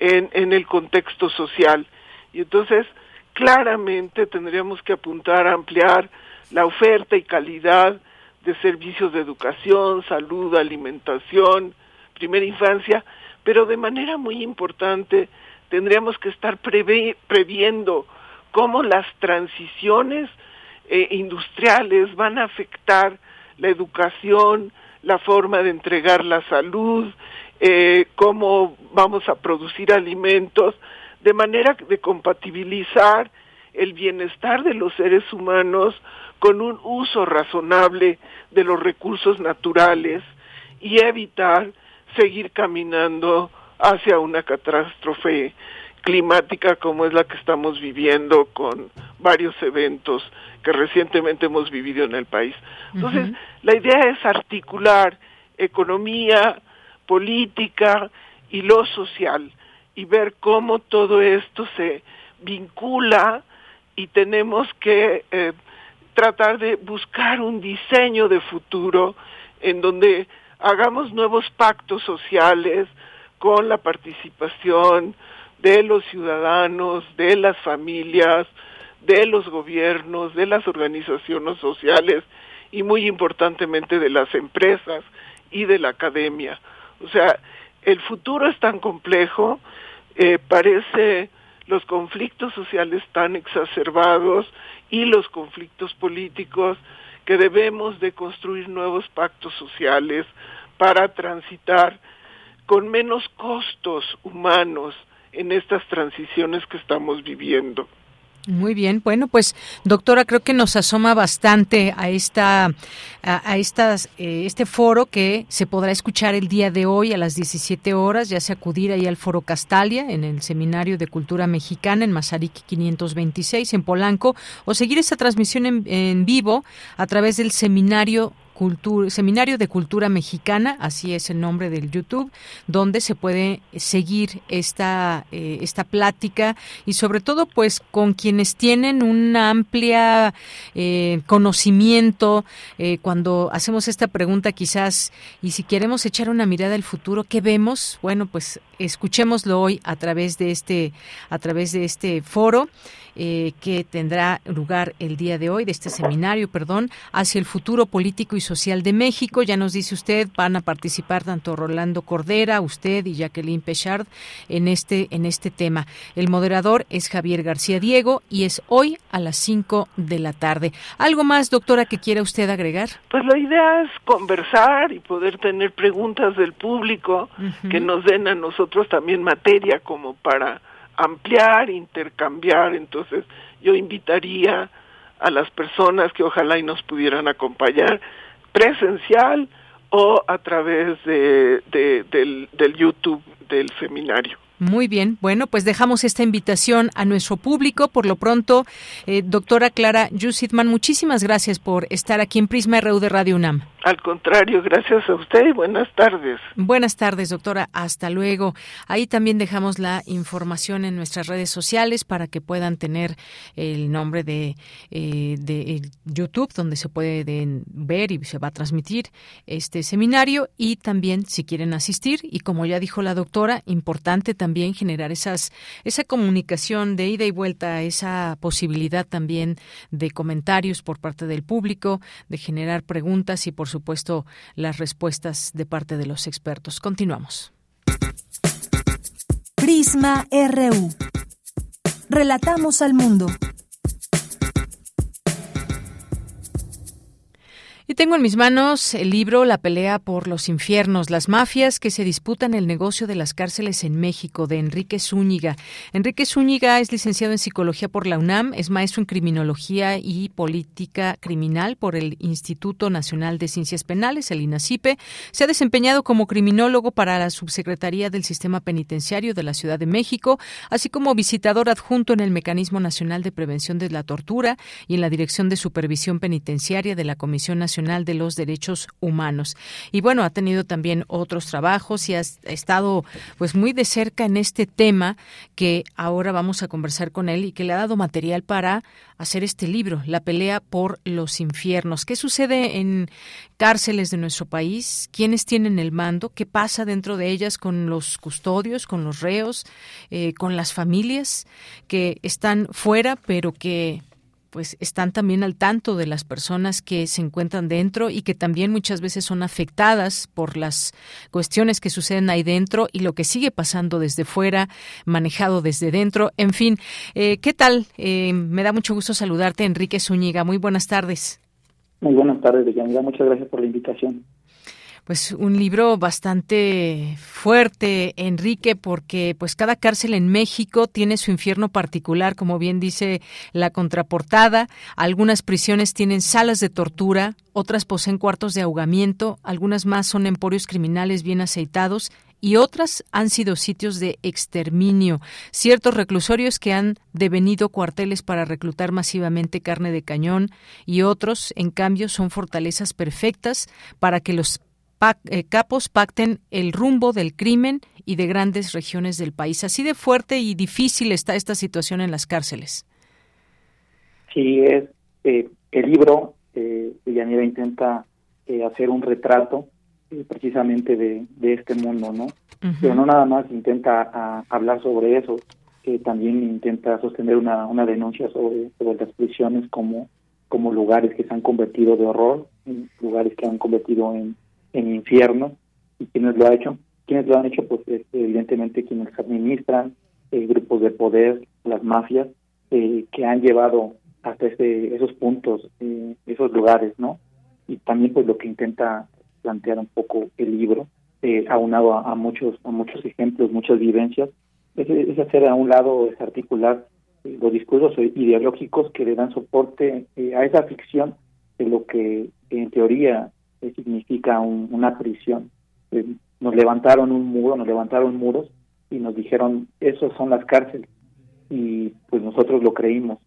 en, en el contexto social. Y entonces, claramente tendríamos que apuntar a ampliar la oferta y calidad de servicios de educación, salud, alimentación, primera infancia, pero de manera muy importante tendríamos que estar previendo cómo las transiciones eh, industriales van a afectar la educación, la forma de entregar la salud, eh, cómo vamos a producir alimentos, de manera de compatibilizar el bienestar de los seres humanos con un uso razonable de los recursos naturales y evitar seguir caminando hacia una catástrofe climática como es la que estamos viviendo con varios eventos que recientemente hemos vivido en el país. Entonces, la idea es articular economía, política y lo social y ver cómo todo esto se vincula y tenemos que eh, tratar de buscar un diseño de futuro en donde hagamos nuevos pactos sociales con la participación de los ciudadanos, de las familias, de los gobiernos, de las organizaciones sociales y muy importantemente de las empresas y de la academia. O sea, el futuro es tan complejo eh, parece los conflictos sociales tan exacerbados y los conflictos políticos que debemos de construir nuevos pactos sociales para transitar con menos costos humanos en estas transiciones que estamos viviendo. Muy bien, bueno, pues doctora, creo que nos asoma bastante a esta, a, estas, eh, este foro que se podrá escuchar el día de hoy a las 17 horas, ya sea acudir ahí al foro Castalia en el Seminario de Cultura Mexicana en Mazariqui 526 en Polanco o seguir esta transmisión en, en vivo a través del seminario cultura, Seminario de Cultura Mexicana, así es el nombre del YouTube, donde se puede seguir esta, eh, esta plática y sobre todo pues con quienes tienen una amplia eh, conocimiento eh, cuando hacemos esta pregunta quizás y si queremos echar una mirada al futuro, ¿qué vemos? Bueno, pues escuchémoslo hoy a través de este, a través de este foro. Eh, que tendrá lugar el día de hoy, de este seminario, perdón, hacia el futuro político y social de México. Ya nos dice usted, van a participar tanto Rolando Cordera, usted y Jacqueline Pechard en este, en este tema. El moderador es Javier García Diego y es hoy a las 5 de la tarde. ¿Algo más, doctora, que quiera usted agregar? Pues la idea es conversar y poder tener preguntas del público que nos den a nosotros también materia como para ampliar, intercambiar. Entonces yo invitaría a las personas que ojalá y nos pudieran acompañar presencial o a través de, del, del YouTube del seminario. Muy bien, bueno, pues dejamos esta invitación a nuestro público. Por lo pronto, eh, doctora Clara Yusitman, muchísimas gracias por estar aquí en Prisma RU de Radio UNAM. Al contrario, gracias a usted y buenas tardes. Buenas tardes, doctora. Hasta luego. Ahí también dejamos la información en nuestras redes sociales para que puedan tener el nombre de, eh, de YouTube, donde se puede ver y se va a transmitir este seminario. Y también, si quieren asistir, y como ya dijo la doctora, importante también generar esas, esa comunicación de ida y vuelta, esa posibilidad también de comentarios por parte del público, de generar preguntas y, por supuesto, las respuestas de parte de los expertos. Continuamos. Prisma RU. Relatamos al mundo. Y tengo en mis manos el libro La pelea por los infiernos, las mafias que se disputan el negocio de las cárceles en México, de Enrique Zúñiga. Enrique Zúñiga es licenciado en psicología por la UNAM, es maestro en criminología y política criminal por el Instituto Nacional de Ciencias Penales, el INACIPE. Se ha desempeñado como criminólogo para la Subsecretaría del Sistema Penitenciario de la Ciudad de México, así como visitador adjunto en el Mecanismo Nacional de Prevención de la Tortura y en la Dirección de Supervisión Penitenciaria de la Comisión Nacional de los Derechos Humanos. Y bueno, ha tenido también otros trabajos y ha estado pues muy de cerca en este tema que ahora vamos a conversar con él y que le ha dado material para hacer este libro, La pelea por los infiernos. ¿Qué sucede en cárceles de nuestro país? ¿Quiénes tienen el mando? ¿Qué pasa dentro de ellas con los custodios, con los reos, eh, con las familias que están fuera, pero que pues están también al tanto de las personas que se encuentran dentro y que también muchas veces son afectadas por las cuestiones que suceden ahí dentro y lo que sigue pasando desde fuera, manejado desde dentro. En fin, eh, ¿qué tal? Eh, me da mucho gusto saludarte, Enrique Zúñiga. Muy buenas tardes. Muy buenas tardes, Deyanira. Muchas gracias por la invitación pues un libro bastante fuerte, Enrique, porque pues cada cárcel en México tiene su infierno particular, como bien dice la contraportada. Algunas prisiones tienen salas de tortura, otras poseen cuartos de ahogamiento, algunas más son emporios criminales bien aceitados y otras han sido sitios de exterminio, ciertos reclusorios que han devenido cuarteles para reclutar masivamente carne de cañón y otros, en cambio, son fortalezas perfectas para que los eh, capos pacten el rumbo del crimen y de grandes regiones del país. Así de fuerte y difícil está esta situación en las cárceles. Sí, es eh, el libro eh, Yanira intenta eh, hacer un retrato precisamente de, este mundo, ¿no? Pero no nada más intenta hablar sobre eso, también intenta sostener una, una denuncia sobre, sobre las prisiones como, como lugares que se han convertido de horror, lugares que han convertido en en infierno. ¿Y quiénes lo ha hecho? ¿Quiénes lo han hecho? Pues evidentemente quienes administran, eh, grupos de poder, las mafias, eh, que han llevado hasta ese, esos puntos, eh, esos lugares, ¿no? Y también pues lo que intenta plantear un poco el libro, aunado a, muchos a muchos ejemplos, muchas vivencias, es, hacer a un lado, es articular los discursos ideológicos que le dan soporte a esa ficción de lo que en teoría significa una prisión. Eh, nos levantaron un muro, nos levantaron muros y nos dijeron, esos son las cárceles. Y pues nosotros lo creímos.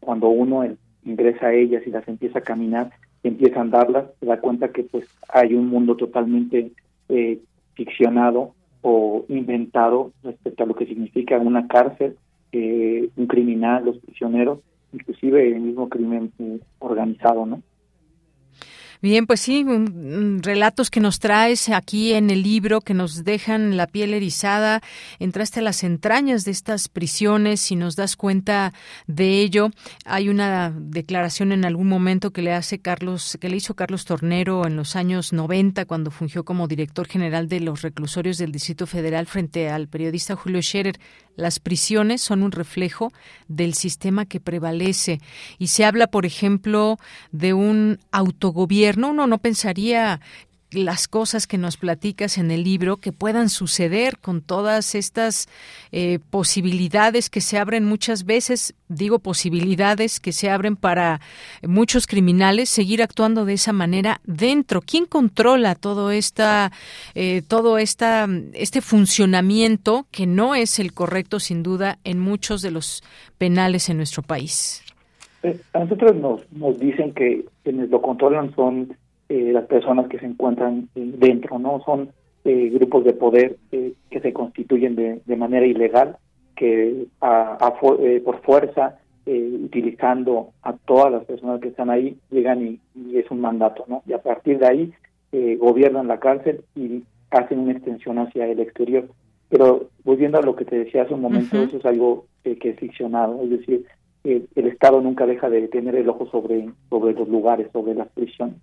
Cuando uno ingresa a ellas y las empieza a caminar, empieza a darlas, se da cuenta que pues hay un mundo totalmente eh, ficcionado o inventado respecto a lo que significa una cárcel, eh, un criminal, los prisioneros, inclusive el mismo crimen eh, organizado, ¿no? Bien, pues sí, relatos que nos traes aquí en el libro que nos dejan la piel erizada. Entraste a las entrañas de estas prisiones y nos das cuenta de ello. Hay una declaración en algún momento que le hace Carlos, que le hizo Carlos Tornero en los años 90 cuando fungió como director general de los reclusorios del Distrito Federal frente al periodista Julio Scherer. Las prisiones son un reflejo del sistema que prevalece y se habla, por ejemplo, de un autogobierno. Uno no pensaría las cosas que nos platicas en el libro que puedan suceder con todas estas eh, posibilidades que se abren muchas veces, digo posibilidades que se abren para muchos criminales seguir actuando de esa manera dentro. ¿Quién controla todo esta, eh, todo esta, este funcionamiento que no es el correcto sin duda en muchos de los penales en nuestro país? Eh, a nosotros nos, nos dicen que quienes lo controlan son eh, las personas que se encuentran eh, dentro, ¿no? Son eh, grupos de poder que se constituyen de, de, manera ilegal, que a, por fuerza, utilizando a todas las personas que están ahí, llegan y, es un mandato, ¿no? Y a partir de ahí gobiernan la cárcel y hacen una extensión hacia el exterior. Pero volviendo a lo que te decía hace un momento, eso es algo que es ficcionado, es decir, el Estado nunca deja de tener el ojo sobre, sobre los lugares, sobre las prisiones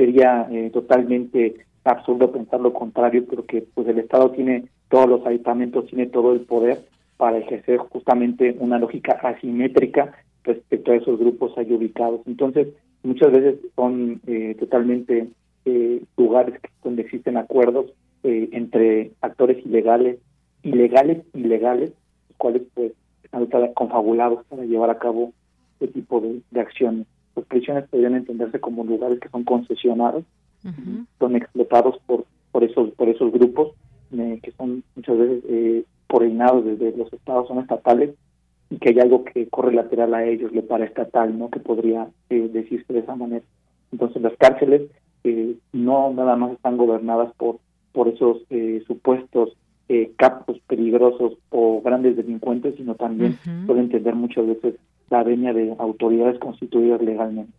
sería eh, totalmente absurdo pensar lo contrario, porque pues el Estado tiene todos los ayuntamientos, tiene todo el poder para ejercer justamente una lógica asimétrica respecto a esos grupos ahí ubicados. Entonces, muchas veces son eh, totalmente eh, lugares donde existen acuerdos entre actores ilegales, ilegales, ilegales, los cuales pues están confabulados para llevar a cabo este tipo de acciones. Las prisiones podrían entenderse como lugares que son concesionados, son explotados por por esos por esos grupos eh, que son muchas veces eh, coordinados desde los estados, son estatales y que hay algo que corre lateral a ellos, lo paraestatal, ¿no? Que podría eh, decirse de esa manera. Entonces las cárceles eh, no nada más están gobernadas por por esos supuestos capos peligrosos o grandes delincuentes, sino también pueden entender muchas veces la venia de autoridades constituidas legalmente.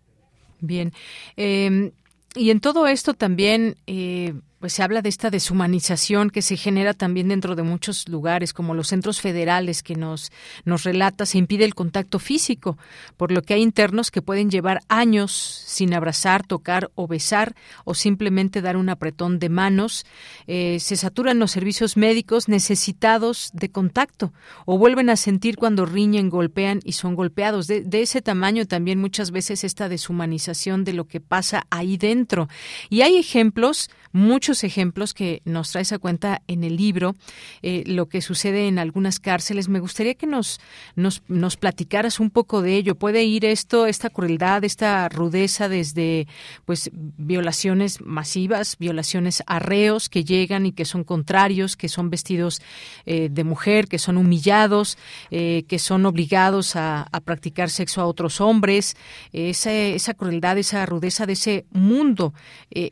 Bien. Eh, y en todo esto también eh, pues se habla de esta deshumanización que se genera también dentro de muchos lugares, como los centros federales que nos, nos relata, se impide el contacto físico, por lo que hay internos que pueden llevar años sin abrazar, tocar o besar, o simplemente dar un apretón de manos. Eh, se saturan los servicios médicos necesitados de contacto, o vuelven a sentir cuando riñen, golpean y son golpeados. De, de ese tamaño también muchas veces esta deshumanización de lo que pasa ahí dentro. Y hay ejemplos, muchos ejemplos que nos traes a cuenta en el libro, eh, lo que sucede en algunas cárceles. Me gustaría que nos, nos, platicaras un poco de ello. ¿Puede ir esto, esta crueldad, esta rudeza desde pues violaciones masivas, violaciones a reos que llegan y que son contrarios, que son vestidos eh, de mujer, que son humillados, eh, que son obligados a, practicar sexo a otros hombres, esa, esa crueldad, esa rudeza de ese mundo,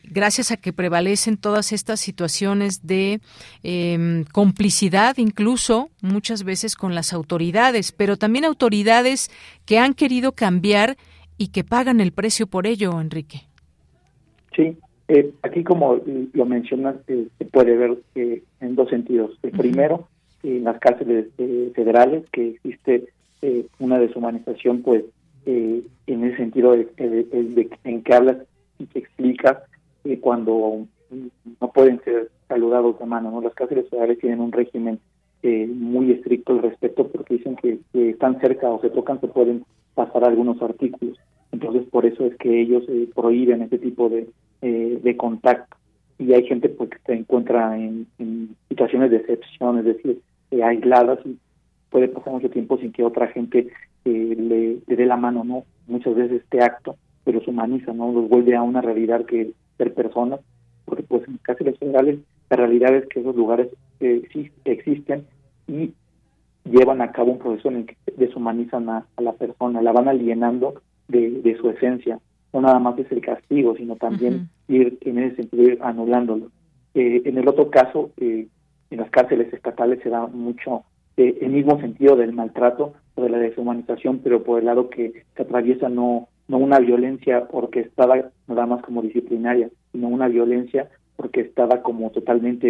gracias a que prevalecen todas estas situaciones de em, complicidad, incluso muchas veces con las autoridades, pero también autoridades que han querido cambiar y que pagan el precio por ello, Enrique. Sí, eh, aquí como lo mencionas, eh, se puede ver eh, en dos sentidos. El primero, en las cárceles federales, que existe una deshumanización, pues en el sentido de, en que hablas y que explicas cuando no pueden ser saludados de mano, ¿no? Las cárceles federales tienen un régimen eh, muy estricto al respecto porque dicen que, están cerca o se tocan se pueden pasar algunos artículos. Entonces por eso es que ellos eh, prohíben ese tipo de, eh, de contacto. Y hay gente pues, que se encuentra en, situaciones de excepción, es decir, aisladas y puede pasar mucho tiempo sin que otra gente le, le, dé la mano, ¿no? Muchas veces este acto, pero se humaniza, ¿no? Los vuelve a una realidad que ser personas porque pues en cárceles federales la realidad es que esos lugares eh, existen y llevan a cabo un proceso en el que deshumanizan a, la persona, la van alienando de, su esencia no nada más es el castigo, sino también ir en ese sentido ir anulándolo. Eh, en el otro caso, eh, en las cárceles estatales se da mucho eh, el mismo sentido del maltrato o de la deshumanización, pero por el lado que se atraviesa no, no una violencia orquestada nada más como disciplinaria, sino una violencia orquestada como totalmente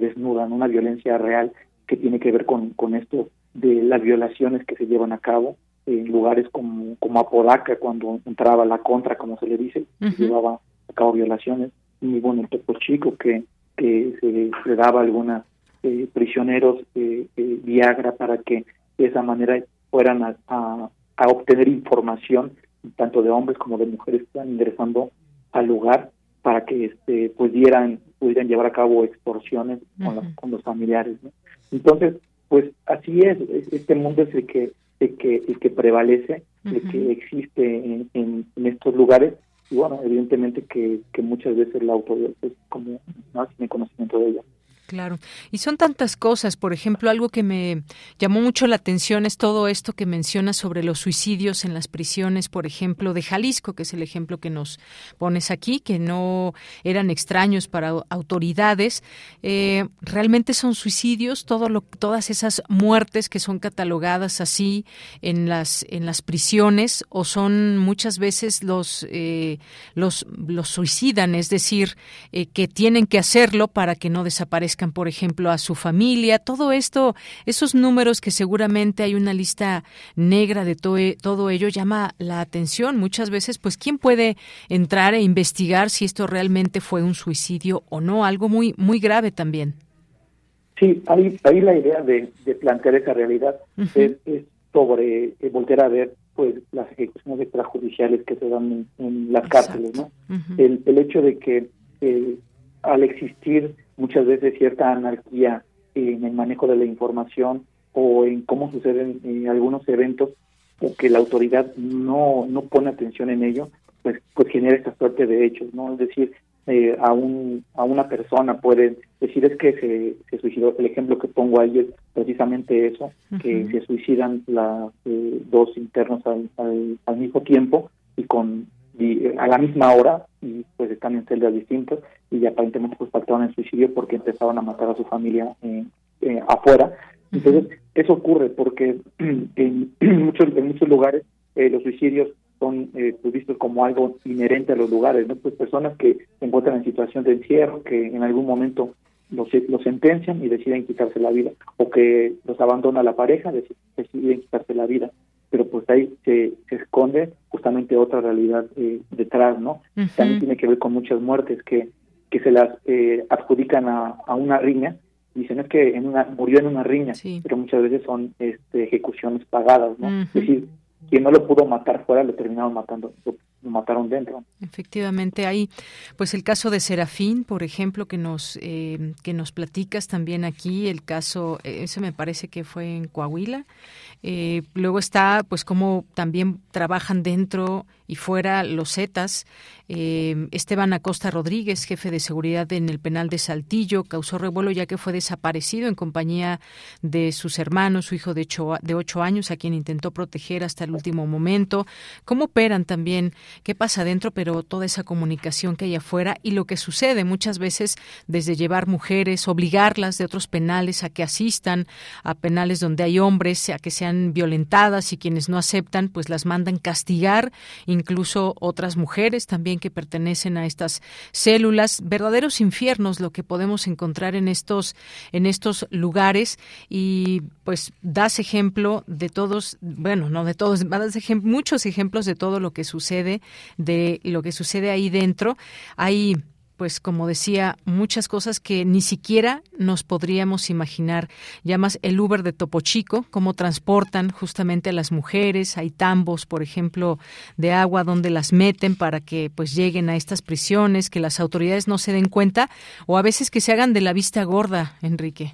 desnuda, no una violencia real que tiene que ver con, con esto de las violaciones que se llevan a cabo en lugares como, como Apodaca, cuando entraba la contra, como se le dice, llevaba a cabo violaciones, y bueno, el Topo Chico, que, que se le daba a algunos eh, prisioneros eh, eh, Viagra para que de esa manera fueran a, a, obtener información, tanto de hombres como de mujeres que están ingresando al lugar, para que este, pues dieran, pudieran llevar a cabo extorsiones con, los, con los familiares. Entonces, pues así es, este mundo es el que que, el que prevalece, el que existe en, estos lugares, y bueno, evidentemente que, que muchas veces la autoridad pues como no tiene conocimiento de ella. Claro. Y son tantas cosas. Por ejemplo, algo que me llamó mucho la atención es todo esto que menciona sobre los suicidios en las prisiones, por ejemplo, de Jalisco, que es el ejemplo que nos pones aquí, que no eran extraños para autoridades. Eh, realmente son suicidios, todo lo, todas esas muertes que son catalogadas así en las, en las prisiones, o son muchas veces los, eh, los, los suicidan, es decir, eh, que tienen que hacerlo para que no por ejemplo, a su familia, todo esto, esos números que seguramente hay una lista negra de todo ello llama la atención. Muchas veces, pues, ¿quién puede entrar e investigar si esto realmente fue un suicidio o no? Algo muy, muy grave también. Sí, ahí, ahí la idea de, plantear esa realidad es, sobre eh, volver a ver pues las ejecuciones extrajudiciales que se dan en, las cárceles, ¿no? el, el hecho de que eh, al existir muchas veces cierta anarquía en el manejo de la información o en cómo suceden eh, algunos eventos o que la autoridad no, no pone atención en ello, pues, pues genera esta suerte de hechos, ¿no? Es decir, eh, a, un, a una persona pueden decir es que se, se suicidó, el ejemplo que pongo ahí es precisamente eso, que se suicidan las eh, dos internos al, al mismo tiempo y con y, a la misma hora están en celdas distintas y aparentemente pues pactaron el suicidio porque empezaron a matar a su familia eh, eh, afuera. Entonces, eso ocurre porque en muchos, en muchos lugares eh, los suicidios son pues, vistos como algo inherente a los lugares, ¿no? Pues personas que se encuentran en situación de encierro, que en algún momento los, los sentencian y deciden quitarse la vida, o que los abandona la pareja, deciden quitarse la vida pero pues ahí se, se esconde justamente otra realidad eh, detrás, ¿no? También tiene que ver con muchas muertes que, que se las eh, adjudican a, a una riña, dicen es que en una murió en una riña, pero muchas veces son este, ejecuciones pagadas, ¿no? Es decir, quien no lo pudo matar fuera lo terminaron matando, mataron dentro. Efectivamente, hay pues el caso de Serafín, por ejemplo, que nos eh, que nos platicas también aquí, el caso, ese me parece que fue en Coahuila, eh, luego está, pues, cómo también trabajan dentro y fuera los Zetas. Eh, Esteban Acosta Rodríguez, jefe de seguridad en el penal de Saltillo, causó revuelo ya que fue desaparecido en compañía de sus hermanos, su hijo de ocho, de ocho años, a quien intentó proteger hasta el último momento. ¿Cómo operan también? ¿Qué pasa dentro? Pero toda esa comunicación que hay afuera y lo que sucede muchas veces desde llevar mujeres, obligarlas de otros penales a que asistan a penales donde hay hombres, a que sean violentadas y quienes no aceptan, pues las mandan castigar, incluso otras mujeres también que pertenecen a estas células, verdaderos infiernos lo que podemos encontrar en estos en estos lugares y pues das ejemplo de todos, bueno, no de todos, das muchos ejemplos de todo lo que sucede, de lo que sucede ahí dentro. Hay pues como decía, muchas cosas que ni siquiera nos podríamos imaginar. Llamas el Uber de Topo Chico, cómo transportan justamente a las mujeres, hay tambos, por ejemplo, de agua donde las meten para que pues lleguen a estas prisiones, que las autoridades no se den cuenta o a veces que se hagan de la vista gorda, Enrique.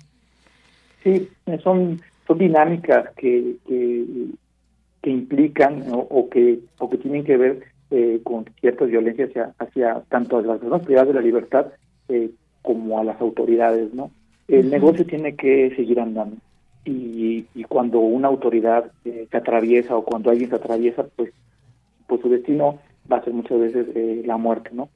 Sí, son, son dinámicas que, que, implican o, que, o que tienen que ver eh, con ciertas violencias hacia, hacia tanto a las personas privadas de la libertad eh, como a las autoridades, ¿no? El negocio tiene que seguir andando y, y cuando una autoridad eh, se atraviesa o cuando alguien se atraviesa, pues, pues su destino va a ser muchas veces eh, la muerte, ¿no?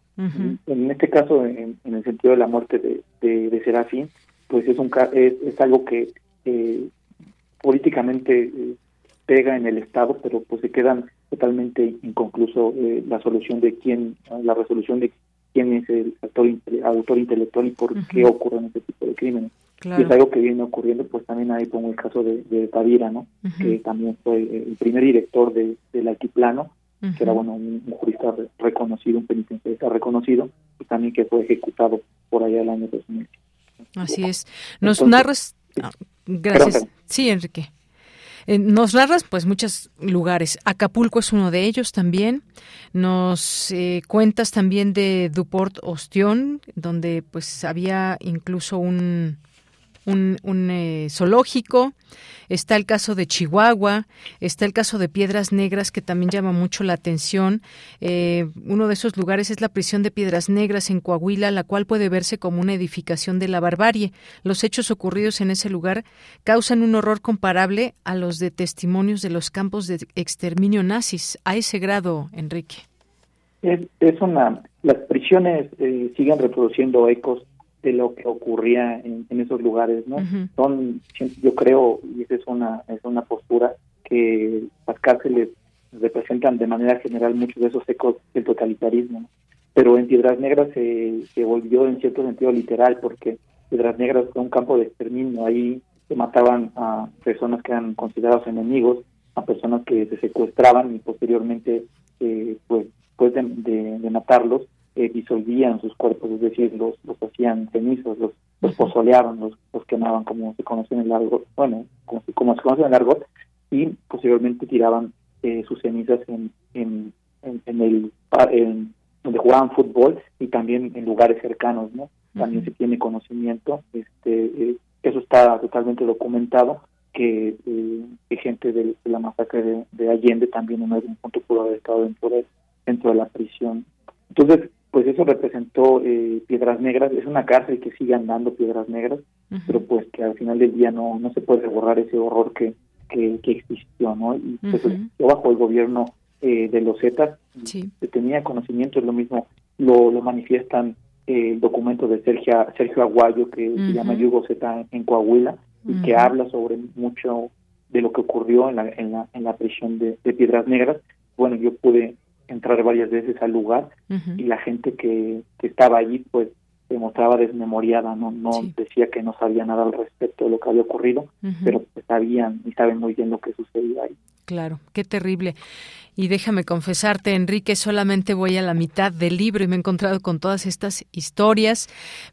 En este caso, en, el sentido de la muerte de, de, Serafín, pues es, un, es, es algo que eh, políticamente eh, pega en el Estado, pero pues se quedan totalmente inconcluso eh, la solución de quién, la resolución de quién es el autor, autor intelectual y por qué ocurren este tipo de crímenes. Y es algo que viene ocurriendo, pues también ahí pongo el caso de, de Tavira, ¿no? Que también fue el primer director de, del altiplano, que era bueno un, jurista reconocido, un penitenciarista reconocido, y también que fue ejecutado por allá el año 2000. Así es. Nos narras... Ah, gracias. Sí, Enrique. Eh, nos narras pues muchos lugares. Acapulco es uno de ellos también. Nos eh, cuentas también de Duport Ostión, donde pues había incluso un, un, eh, zoológico, está el caso de Chihuahua, está el caso de Piedras Negras que también llama mucho la atención. Eh, uno de esos lugares es la prisión de Piedras Negras en Coahuila, la cual puede verse como una edificación de la barbarie. Los hechos ocurridos en ese lugar causan un horror comparable a los de testimonios de los campos de exterminio nazis. A ese grado, Enrique. Es, una. Las prisiones eh, siguen reproduciendo ecos de lo que ocurría en, esos lugares, ¿no? Son, yo creo, y esa es una, es una postura, que las cárceles representan de manera general muchos de esos ecos del totalitarismo, pero en Piedras Negras se, se volvió en cierto sentido literal, porque Piedras Negras fue un campo de exterminio, ahí se mataban a personas que eran considerados enemigos, a personas que se secuestraban y posteriormente, eh, pues, después de matarlos, eh, disolvían sus cuerpos, es decir, los, los hacían cenizos, los, los pozoleaban, los, los quemaban como se conoce en el argot, bueno, como, como se conoce en el argot, y posteriormente tiraban eh, sus cenizas en, en, en, el en, donde jugaban fútbol y también en lugares cercanos, ¿no? También se tiene conocimiento, este, eh, eso está totalmente documentado, que, eh, gente de, la masacre de, de, Allende también en algún punto pudo haber estado dentro de, dentro de la prisión. Entonces, pues eso representó eh, Piedras Negras, es una cárcel que sigue andando Piedras Negras, pero pues que al final del día no, no se puede borrar ese horror que, que, existió, ¿no? Y pues bajo el gobierno eh, de los Zetas se tenía conocimiento, es lo mismo, lo, lo manifiestan eh, el documento de Sergio, Sergio Aguayo que se llama Yugo Zeta en Coahuila y que habla sobre mucho de lo que ocurrió en la, en la, en la prisión de, de Piedras Negras. Bueno, yo pude entrar varias veces al lugar y la gente que, que estaba allí pues se mostraba desmemoriada, no no decía que no sabía nada al respecto de lo que había ocurrido, pero pues sabían y saben muy bien lo que sucedía ahí. Claro, qué terrible. Y déjame confesarte, Enrique, solamente voy a la mitad del libro y me he encontrado con todas estas historias.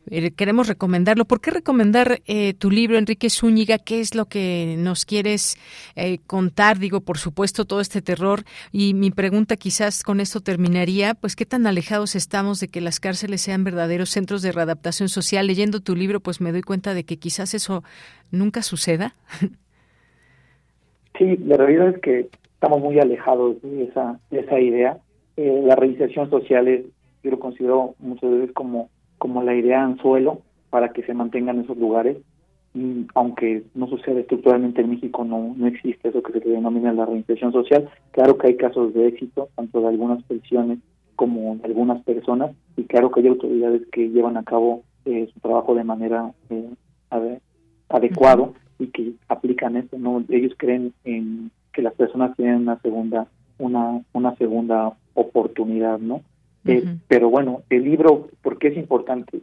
Eh, queremos recomendarlo. ¿Por qué recomendar eh, tu libro, Enrique Zúñiga? ¿Qué es lo que nos quieres eh, contar? Digo, por supuesto, todo este terror. Y mi pregunta quizás con esto terminaría, pues, ¿qué tan alejados estamos de que las cárceles sean verdaderos centros de readaptación social? Leyendo tu libro, pues me doy cuenta de que quizás eso nunca suceda. Sí, la realidad es que estamos muy alejados de esa, de esa idea. Eh, la reinserción social es, yo lo considero muchas veces como, como la idea anzuelo para que se mantengan esos lugares. Y aunque no sucede estructuralmente en México, no, no existe eso que se denomina la reinserción social. Claro que hay casos de éxito, tanto de algunas prisiones como de algunas personas, y claro que hay autoridades que llevan a cabo eh, su trabajo de manera eh, adecuado y que aplican esto, ¿no? Ellos creen en que las personas tienen una segunda una una segunda oportunidad, ¿no? Eh, pero bueno, el libro, ¿por qué es importante?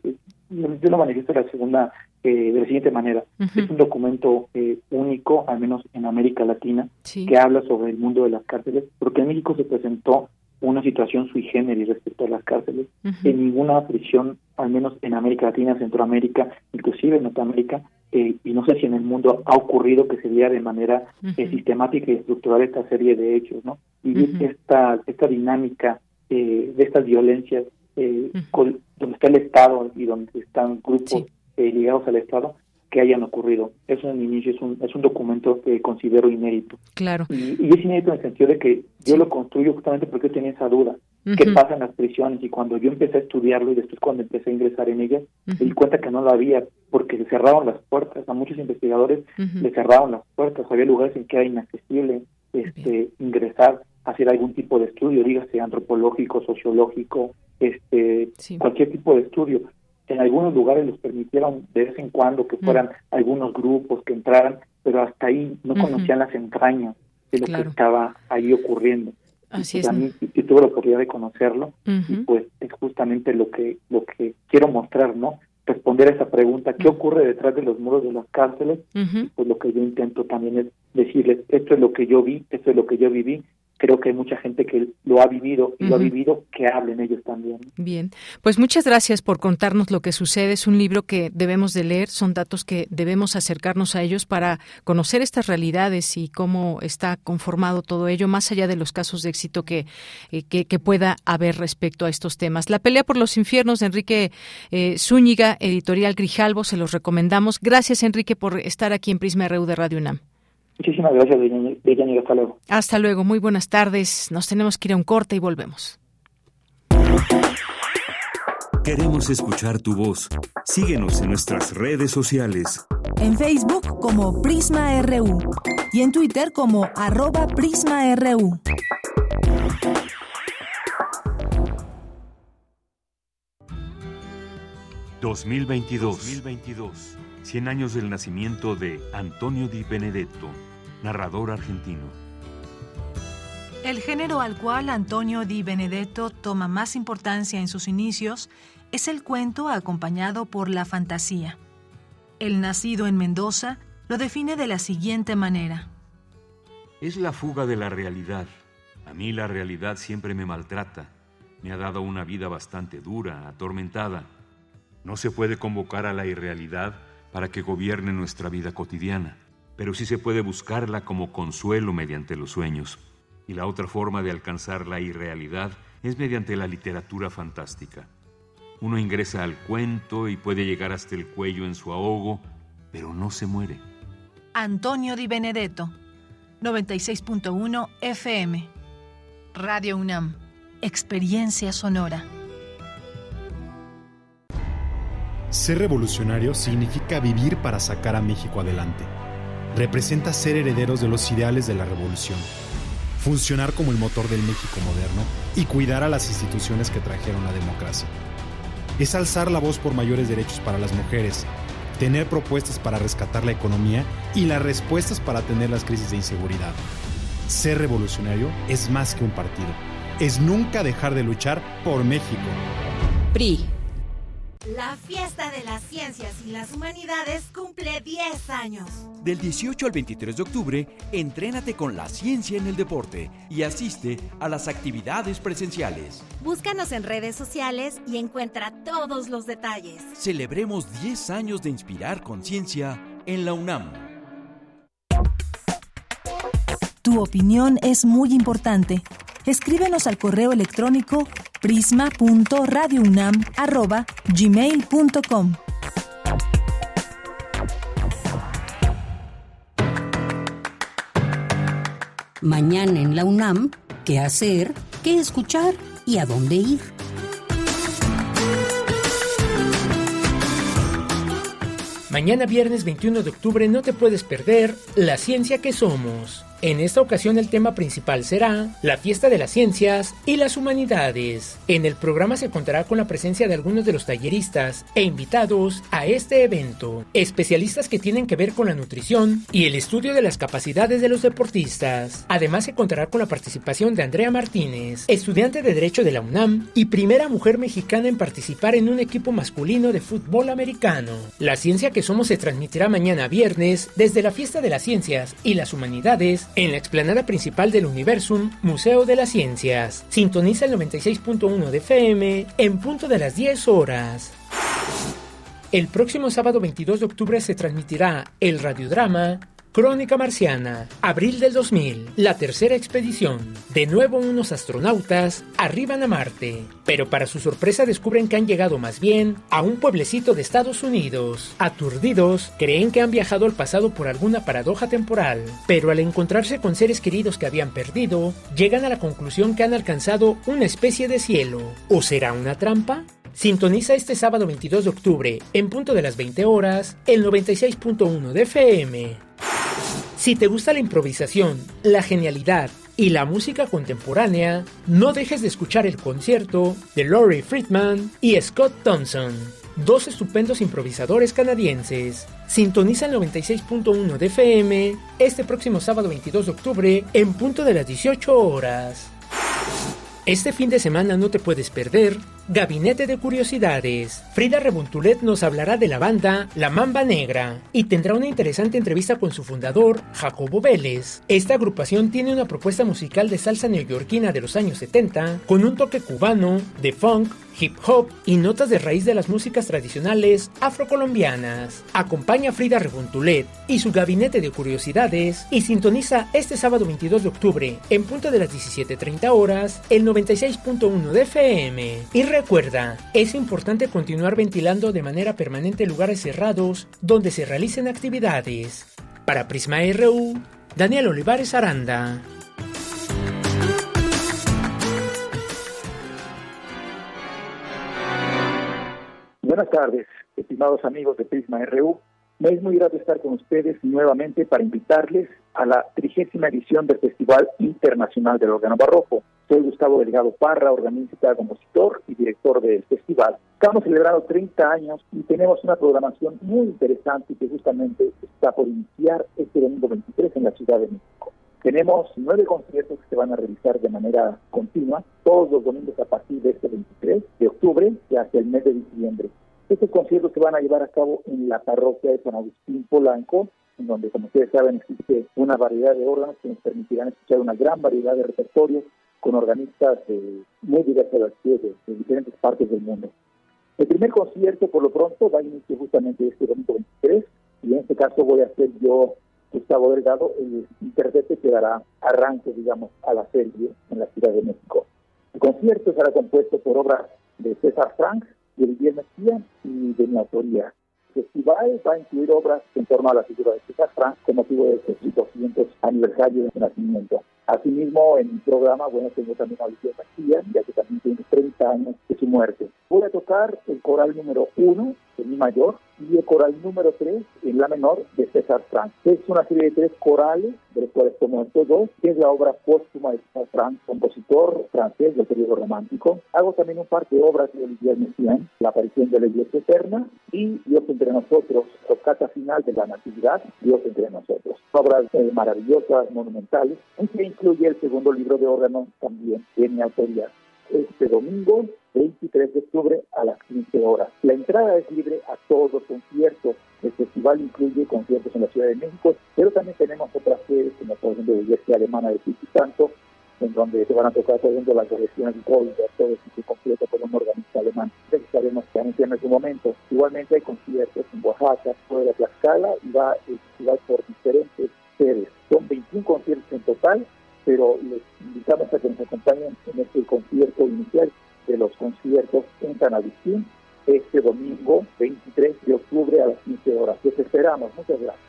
Yo lo manifiesto de la segunda, eh, de la siguiente manera. Es un documento eh, único, al menos en América Latina, que habla sobre el mundo de las cárceles, porque en México se presentó una situación sui generis respecto a las cárceles. En ninguna prisión, al menos en América Latina, Centroamérica, inclusive en Norteamérica, eh, y no sé si en el mundo ha ocurrido que se vea de manera eh, sistemática y estructural esta serie de hechos, ¿no? Y esta, esta dinámica eh, de estas violencias donde está el Estado y donde están grupos ligados al Estado, que hayan ocurrido. Eso en inicio es un, es un documento que considero inédito. Claro. Y, es inédito en el sentido de que yo lo construyo justamente porque yo tenía esa duda. ¿Qué pasa en las prisiones? Y cuando yo empecé a estudiarlo y después cuando empecé a ingresar en ellas, me di cuenta que no lo había porque se cerraron las puertas. A muchos investigadores le cerraron las puertas. Había lugares en que era inaccesible este, ingresar hacer algún tipo de estudio, dígase antropológico, sociológico, este, cualquier tipo de estudio. En algunos lugares los permitieron de vez en cuando que mm. fueran algunos grupos que entraran, pero hasta ahí no conocían las entrañas de lo que estaba ahí ocurriendo. Así pues es. A mí yo tuve la oportunidad de conocerlo y pues es justamente lo que lo que quiero mostrar, ¿no? Responder a esa pregunta, ¿qué ocurre detrás de los muros de las cárceles? Pues lo que yo intento también es decirles, esto es lo que yo vi, esto es lo que yo viví creo que hay mucha gente que lo ha vivido y lo ha vivido que hablen ellos también. Bien, pues muchas gracias por contarnos lo que sucede. Es un libro que debemos de leer, son datos que debemos acercarnos a ellos para conocer estas realidades y cómo está conformado todo ello, más allá de los casos de éxito que, eh, que, pueda haber respecto a estos temas. La pelea por los infiernos de Enrique eh, Zúñiga, editorial Grijalvo, se los recomendamos. Gracias, Enrique, por estar aquí en Prisma RU de Radio UNAM. Muchísimas gracias, Deyanira. Hasta luego. Hasta luego. Muy buenas tardes. Nos tenemos que ir a un corte y volvemos. Queremos escuchar tu voz. Síguenos en nuestras redes sociales. En Facebook como Prisma RU y en Twitter como arroba PrismaRU. ...2022... 2022. 100 años del nacimiento de Antonio Di Benedetto narrador argentino. El género al cual Antonio Di Benedetto toma más importancia en sus inicios es el cuento acompañado por la fantasía. El nacido en Mendoza lo define de la siguiente manera. Es la fuga de la realidad. A mí la realidad siempre me maltrata. Me ha dado una vida bastante dura, atormentada. No se puede convocar a la irrealidad para que gobierne nuestra vida cotidiana pero sí se puede buscarla como consuelo mediante los sueños. Y la otra forma de alcanzar la irrealidad es mediante la literatura fantástica. Uno ingresa al cuento y puede llegar hasta el cuello en su ahogo, pero no se muere. Antonio Di Benedetto, 96.1 FM. Radio UNAM, Experiencia Sonora. Ser revolucionario significa vivir para sacar a México adelante representa ser herederos de los ideales de la revolución, funcionar como el motor del México moderno y cuidar a las instituciones que trajeron la democracia. Es alzar la voz por mayores derechos para las mujeres, tener propuestas para rescatar la economía y las respuestas para atender las crisis de inseguridad. Ser revolucionario es más que un partido, es nunca dejar de luchar por México. PRI la fiesta de las ciencias y las humanidades cumple 10 años. Del 18 al 23 de octubre, entrénate con la ciencia en el deporte y asiste a las actividades presenciales. Búscanos en redes sociales y encuentra todos los detalles. Celebremos 10 años de inspirar conciencia en la UNAM. Tu opinión es muy importante. Escríbenos al correo electrónico prisma.radiounam@gmail.com. Mañana en la UNAM, ¿qué hacer? ¿Qué escuchar? ¿Y a dónde ir? Mañana viernes 21 de octubre no te puedes perder La ciencia que somos. En esta ocasión el tema principal será la fiesta de las ciencias y las humanidades. En el programa se contará con la presencia de algunos de los talleristas e invitados a este evento, especialistas que tienen que ver con la nutrición y el estudio de las capacidades de los deportistas. Además se contará con la participación de Andrea Martínez, estudiante de Derecho de la UNAM y primera mujer mexicana en participar en un equipo masculino de fútbol americano. La ciencia que somos se transmitirá mañana viernes desde la fiesta de las ciencias y las humanidades en la explanada principal del Universum, Museo de las Ciencias. Sintoniza el 96.1 de FM en punto de las 10 horas. El próximo sábado 22 de octubre se transmitirá el radiodrama Crónica Marciana, abril del 2000, la tercera expedición. De nuevo unos astronautas arriban a Marte, pero para su sorpresa descubren que han llegado más bien a un pueblecito de Estados Unidos. Aturdidos, creen que han viajado al pasado por alguna paradoja temporal, pero al encontrarse con seres queridos que habían perdido, llegan a la conclusión que han alcanzado una especie de cielo. ¿O será una trampa? Sintoniza este sábado 22 de octubre, en punto de las 20 horas, el 96.1 de FM. Si te gusta la improvisación, la genialidad y la música contemporánea, no dejes de escuchar el concierto de Laurie Friedman y Scott Thompson, dos estupendos improvisadores canadienses. Sintoniza el 96.1 de FM este próximo sábado 22 de octubre en punto de las 18 horas. Este fin de semana no te puedes perder Gabinete de Curiosidades. Frida Rebuntulet nos hablará de la banda La Mamba Negra y tendrá una interesante entrevista con su fundador, Jacobo Vélez. Esta agrupación tiene una propuesta musical de salsa neoyorquina de los años 70 con un toque cubano, de funk, hip hop y notas de raíz de las músicas tradicionales afrocolombianas. Acompaña a Frida Rebuntulet y su gabinete de curiosidades y sintoniza este sábado 22 de octubre en punto de las 17.30 horas el 96.1 de FM. Y recuerda, es importante continuar ventilando de manera permanente lugares cerrados donde se realicen actividades. Para Prisma RU, Daniel Olivares Aranda. Buenas tardes, estimados amigos de Prisma RU. Me es muy grato estar con ustedes nuevamente para invitarles a la trigésima edición del Festival Internacional del Órgano Barroco. Soy Gustavo Delgado Parra, organista, compositor y director del festival. Estamos celebrando 30 años y tenemos una programación muy interesante que justamente está por iniciar este domingo 23 en la Ciudad de México. Tenemos nueve conciertos que se van a realizar de manera continua, todos los domingos a partir de este 23 de octubre y hasta el mes de diciembre. Estos conciertos se van a llevar a cabo en la parroquia de San Agustín Polanco, en donde, como ustedes saben, existe una variedad de órganos que nos permitirán escuchar una gran variedad de repertorios con organistas de muy diversas de, de diferentes partes del mundo. El primer concierto, por lo pronto, va a iniciar justamente este domingo 23, y en este caso voy a ser yo, Gustavo Delgado, el intérprete que dará arranque, digamos, a la serie en la Ciudad de México. El concierto será compuesto por obras de César Frank, de Guillermo Mejía y de mi autoría. El festival va a incluir obras en torno a la figura de César Frank con motivo de su 200 aniversario de su nacimiento. Asimismo, en mi programa, bueno, tengo también a Guillermo Mejía, ya que también tiene 30 años de su muerte. Voy a tocar el coral número 1 de mi mayor y el coral número 3 en la menor de César Frank. Es una serie de tres corales, de los cuales estos dos, que es la obra póstuma de César Frank, compositor francés del periodo romántico. Hago también un par de obras de Olivier Messiaen, La aparición de la iglesia eterna y Dios entre nosotros, tocata final de la natividad, Dios entre nosotros. Obras eh, maravillosas, monumentales, y que incluye el segundo libro de órgano también de mi autoría este domingo 23 de octubre a las 15 horas. La entrada es libre a todos los conciertos. El festival incluye conciertos en la Ciudad de México, pero también tenemos otras sedes, como por ejemplo la Iglesia Alemana de Espíritu Santo, en donde se van a tocar, por ejemplo, las colecciones de Goldberg, todo eso completo por un organista alemán. Estaremos anunciando en su momento. Igualmente hay conciertos en Oaxaca, fuera de Tlaxcala, y va el festival por diferentes sedes. Son 21 conciertos en total, pero les invitamos a que nos acompañen en este concierto inicial de los conciertos en San este domingo 23 de octubre a las 15 horas. Les esperamos. Muchas gracias.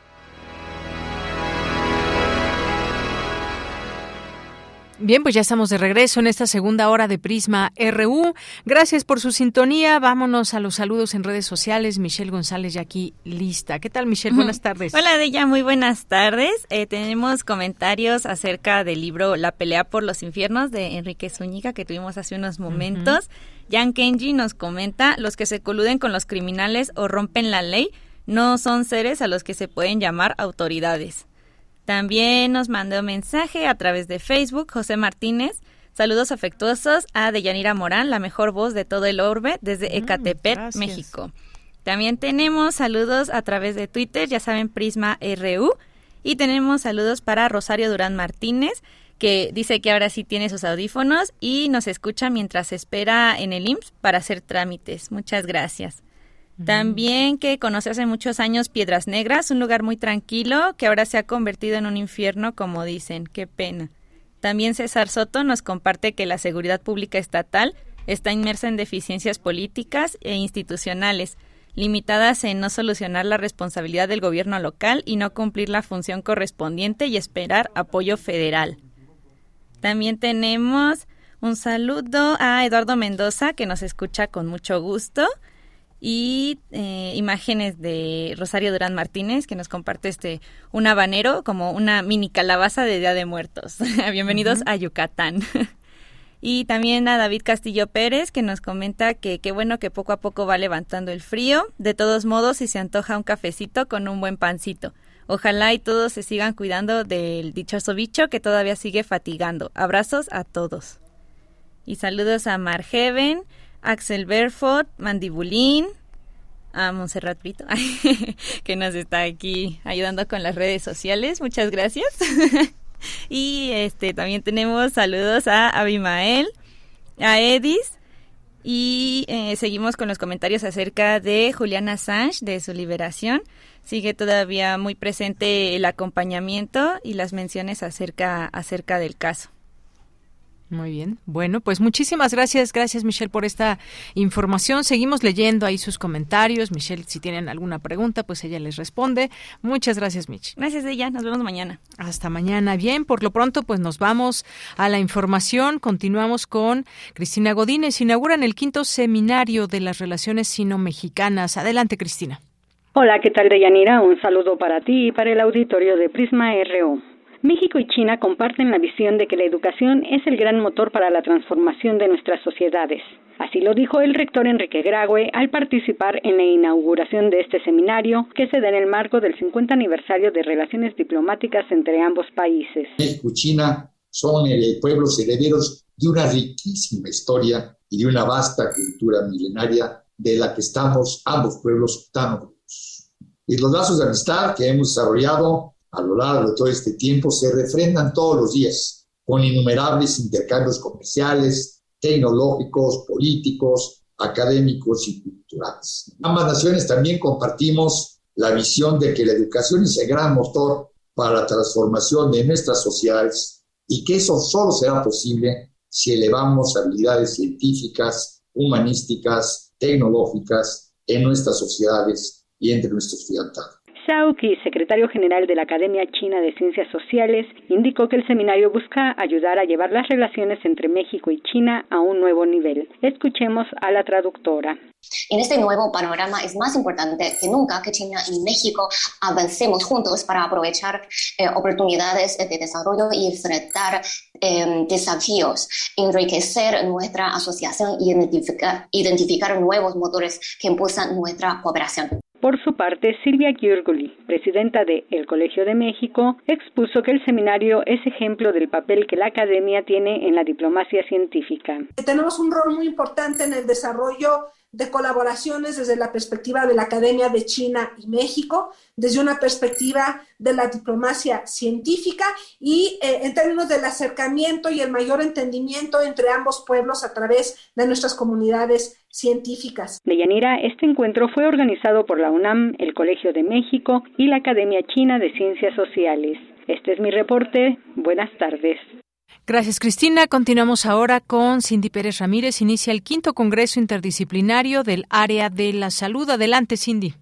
Bien, pues ya estamos de regreso en esta segunda hora de Prisma RU. Gracias por su sintonía. Vámonos a los saludos en redes sociales. Michelle González ya aquí lista. ¿Qué tal, Michelle? Buenas tardes. Hola, Deya. Muy buenas tardes. Eh, tenemos comentarios acerca del libro La pelea por los infiernos de Enrique Zúñiga que tuvimos hace unos momentos. Jan Kenji nos comenta, los que se coluden con los criminales o rompen la ley no son seres a los que se pueden llamar autoridades. También nos mandó mensaje a través de Facebook José Martínez. Saludos afectuosos a Deyanira Morán, la mejor voz de todo el orbe desde mm, Ecatepec, México. También tenemos saludos a través de Twitter, ya saben, Prisma RU. Y tenemos saludos para Rosario Durán Martínez, que dice que ahora sí tiene sus audífonos y nos escucha mientras espera en el IMSS para hacer trámites. Muchas gracias. También que conoce hace muchos años Piedras Negras, un lugar muy tranquilo que ahora se ha convertido en un infierno, como dicen. Qué pena. También César Soto nos comparte que la seguridad pública estatal está inmersa en deficiencias políticas e institucionales, limitadas en no solucionar la responsabilidad del gobierno local y no cumplir la función correspondiente y esperar apoyo federal. También tenemos un saludo a Eduardo Mendoza, que nos escucha con mucho gusto y eh, imágenes de Rosario Durán Martínez que nos comparte este un habanero como una mini calabaza de Día de Muertos. Bienvenidos a Yucatán. y también a David Castillo Pérez que nos comenta que qué bueno que poco a poco va levantando el frío. De todos modos, si se antoja un cafecito con un buen pancito. Ojalá y todos se sigan cuidando del dichoso bicho que todavía sigue fatigando. Abrazos a todos. Y saludos a Margeven, Axel Berford, Mandibulín, a Montserrat Brito, que nos está aquí ayudando con las redes sociales. Muchas gracias. y este también tenemos saludos a Abimael, a Edis. Y eh, seguimos con los comentarios acerca de Juliana Assange, de su liberación. Sigue todavía muy presente el acompañamiento y las menciones acerca, acerca del caso. Muy bien. Bueno, pues muchísimas gracias. Gracias, Michelle, por esta información. Seguimos leyendo ahí sus comentarios. Michelle, si tienen alguna pregunta, pues ella les responde. Muchas gracias, Mich. Gracias, ella. Nos vemos mañana. Hasta mañana. Bien, por lo pronto, pues nos vamos a la información. Continuamos con Cristina Godínez. Inauguran el quinto seminario de las relaciones sino-mexicanas. Adelante, Cristina. Hola, ¿qué tal, Deyanira? Un saludo para ti y para el auditorio de Prisma RO. México y China comparten la visión de que la educación es el gran motor para la transformación de nuestras sociedades. Así lo dijo el rector Enrique Grague al participar en la inauguración de este seminario que se da en el marco del 50 aniversario de relaciones diplomáticas entre ambos países. México y China son pueblos herederos de una riquísima historia y de una vasta cultura milenaria de la que estamos ambos pueblos tan orgullosos. Y los lazos de amistad que hemos desarrollado a lo largo de todo este tiempo se refrendan todos los días con innumerables intercambios comerciales, tecnológicos, políticos, académicos y culturales. Ambas naciones también compartimos la visión de que la educación es el gran motor para la transformación de nuestras sociedades y que eso solo será posible si elevamos habilidades científicas, humanísticas, tecnológicas en nuestras sociedades y entre nuestros ciudadanos. Zhao Qi, secretario general de la Academia China de Ciencias Sociales, indicó que el seminario busca ayudar a llevar las relaciones entre México y China a un nuevo nivel. Escuchemos a la traductora. En este nuevo panorama es más importante que nunca que China y México avancemos juntos para aprovechar eh, oportunidades de desarrollo y enfrentar em, desafíos, enriquecer nuestra asociación y identificar, identificar nuevos motores que impulsan nuestra cooperación. Por su parte, Silvia Giurguli, presidenta de El Colegio de México, expuso que el seminario es ejemplo del papel que la academia tiene en la diplomacia científica. Tenemos un rol muy importante en el desarrollo de colaboraciones desde la perspectiva de la Academia de China y México, desde una perspectiva de la diplomacia científica y eh, en términos del acercamiento y el mayor entendimiento entre ambos pueblos a través de nuestras comunidades científicas. Deyanira, este encuentro fue organizado por la UNAM, el Colegio de México y la Academia China de Ciencias Sociales. Este es mi reporte. Buenas tardes. Gracias, Cristina. Continuamos ahora con Cindy Pérez Ramírez. Inicia el quinto Congreso Interdisciplinario del Área de la Salud. Adelante, Cindy.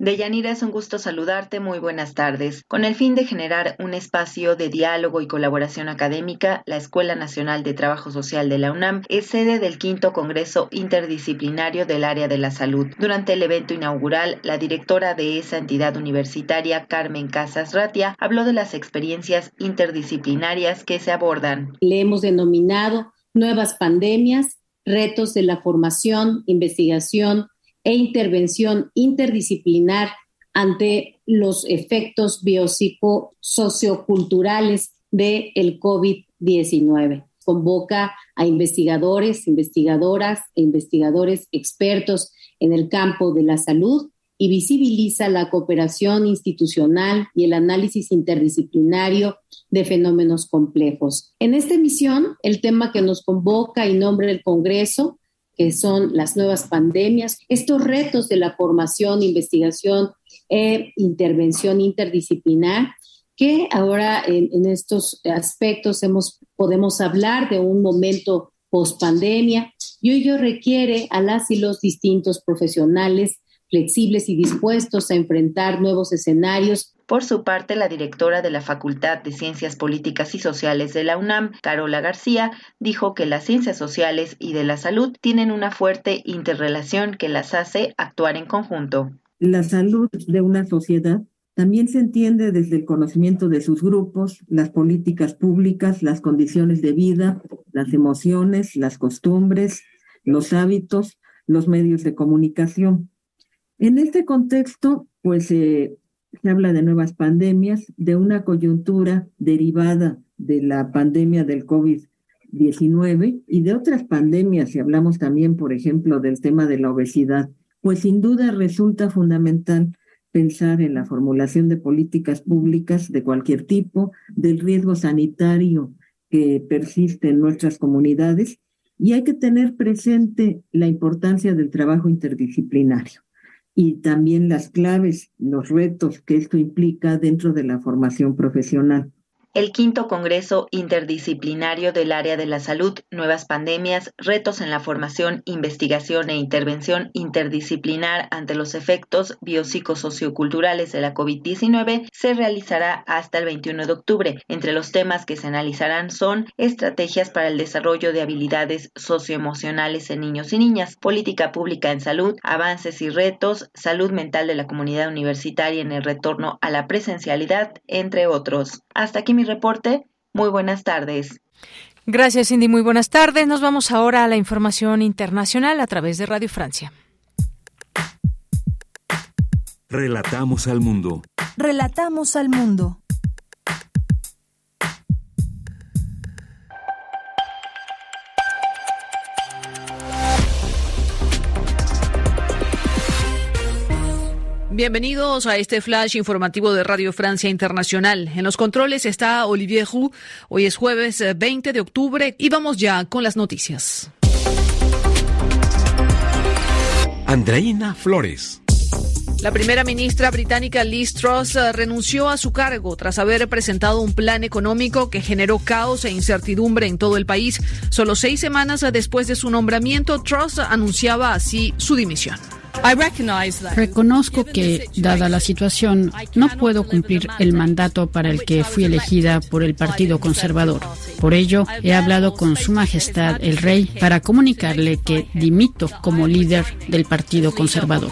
Deyanira, es un gusto saludarte. Muy buenas tardes. Con el fin de generar un espacio de diálogo y colaboración académica, la Escuela Nacional de Trabajo Social de la UNAM es sede del quinto Congreso Interdisciplinario del Área de la Salud. Durante el evento inaugural, la directora de esa entidad universitaria, Carmen Casas Ratia, habló de las experiencias interdisciplinarias que se abordan. Le hemos denominado nuevas pandemias, retos de la formación, investigación, e intervención interdisciplinar ante los efectos biopsicosocioculturales del el COVID-19. Convoca a investigadores, investigadoras e investigadores expertos en el campo de la salud y visibiliza la cooperación institucional y el análisis interdisciplinario de fenómenos complejos. En esta emisión, el tema que nos convoca y nombre el Congreso que son las nuevas pandemias, estos retos de la formación, investigación e intervención interdisciplinar, que ahora en, estos aspectos hemos, podemos hablar de un momento post pandemia y ello requiere a las y los distintos profesionales flexibles y dispuestos a enfrentar nuevos escenarios. Por su parte, la directora de la Facultad de Ciencias Políticas y Sociales de la UNAM, Carola García, dijo que las ciencias sociales y de la salud tienen una fuerte interrelación que las hace actuar en conjunto. La salud de una sociedad también se entiende desde el conocimiento de sus grupos, las políticas públicas, las condiciones de vida, las emociones, las costumbres, los hábitos, los medios de comunicación. En este contexto, pues eh, se habla de nuevas pandemias, de una coyuntura derivada de la pandemia del COVID-19 y de otras pandemias, si hablamos también, por ejemplo, del tema de la obesidad, pues sin duda resulta fundamental pensar en la formulación de políticas públicas de cualquier tipo, del riesgo sanitario que persiste en nuestras comunidades y hay que tener presente la importancia del trabajo interdisciplinario y también las claves, los retos que esto implica dentro de la formación profesional el quinto Congreso Interdisciplinario del Área de la Salud, Nuevas Pandemias, Retos en la Formación, Investigación e Intervención Interdisciplinar ante los efectos biopsicosocioculturales de la COVID-19, se realizará hasta el 21 de octubre. Entre los temas que se analizarán son estrategias para el desarrollo de habilidades socioemocionales en niños y niñas, política pública en salud, avances y retos, salud mental de la comunidad universitaria en el retorno a la presencialidad, entre otros. Hasta aquí mi reporte. Muy buenas tardes. Gracias, Cindy. Muy buenas tardes. Nos vamos ahora a la información internacional a través de Radio Francia. Relatamos al mundo. Relatamos al mundo. Bienvenidos a este flash informativo de Radio Francia Internacional. En los controles está Olivier Roux. Hoy es jueves 20 eh, de octubre y vamos ya con las noticias. Andreina Flores. La primera ministra británica Liz Truss eh, renunció a su cargo tras haber presentado un plan económico que generó caos e incertidumbre en todo el país. Solo seis semanas después de su nombramiento, Truss anunciaba así su dimisión. Reconozco que, dada la situación, no puedo cumplir el mandato para el que fui elegida por el Partido Conservador. Por ello, he hablado con Su Majestad el Rey para comunicarle que dimito como líder del Partido Conservador.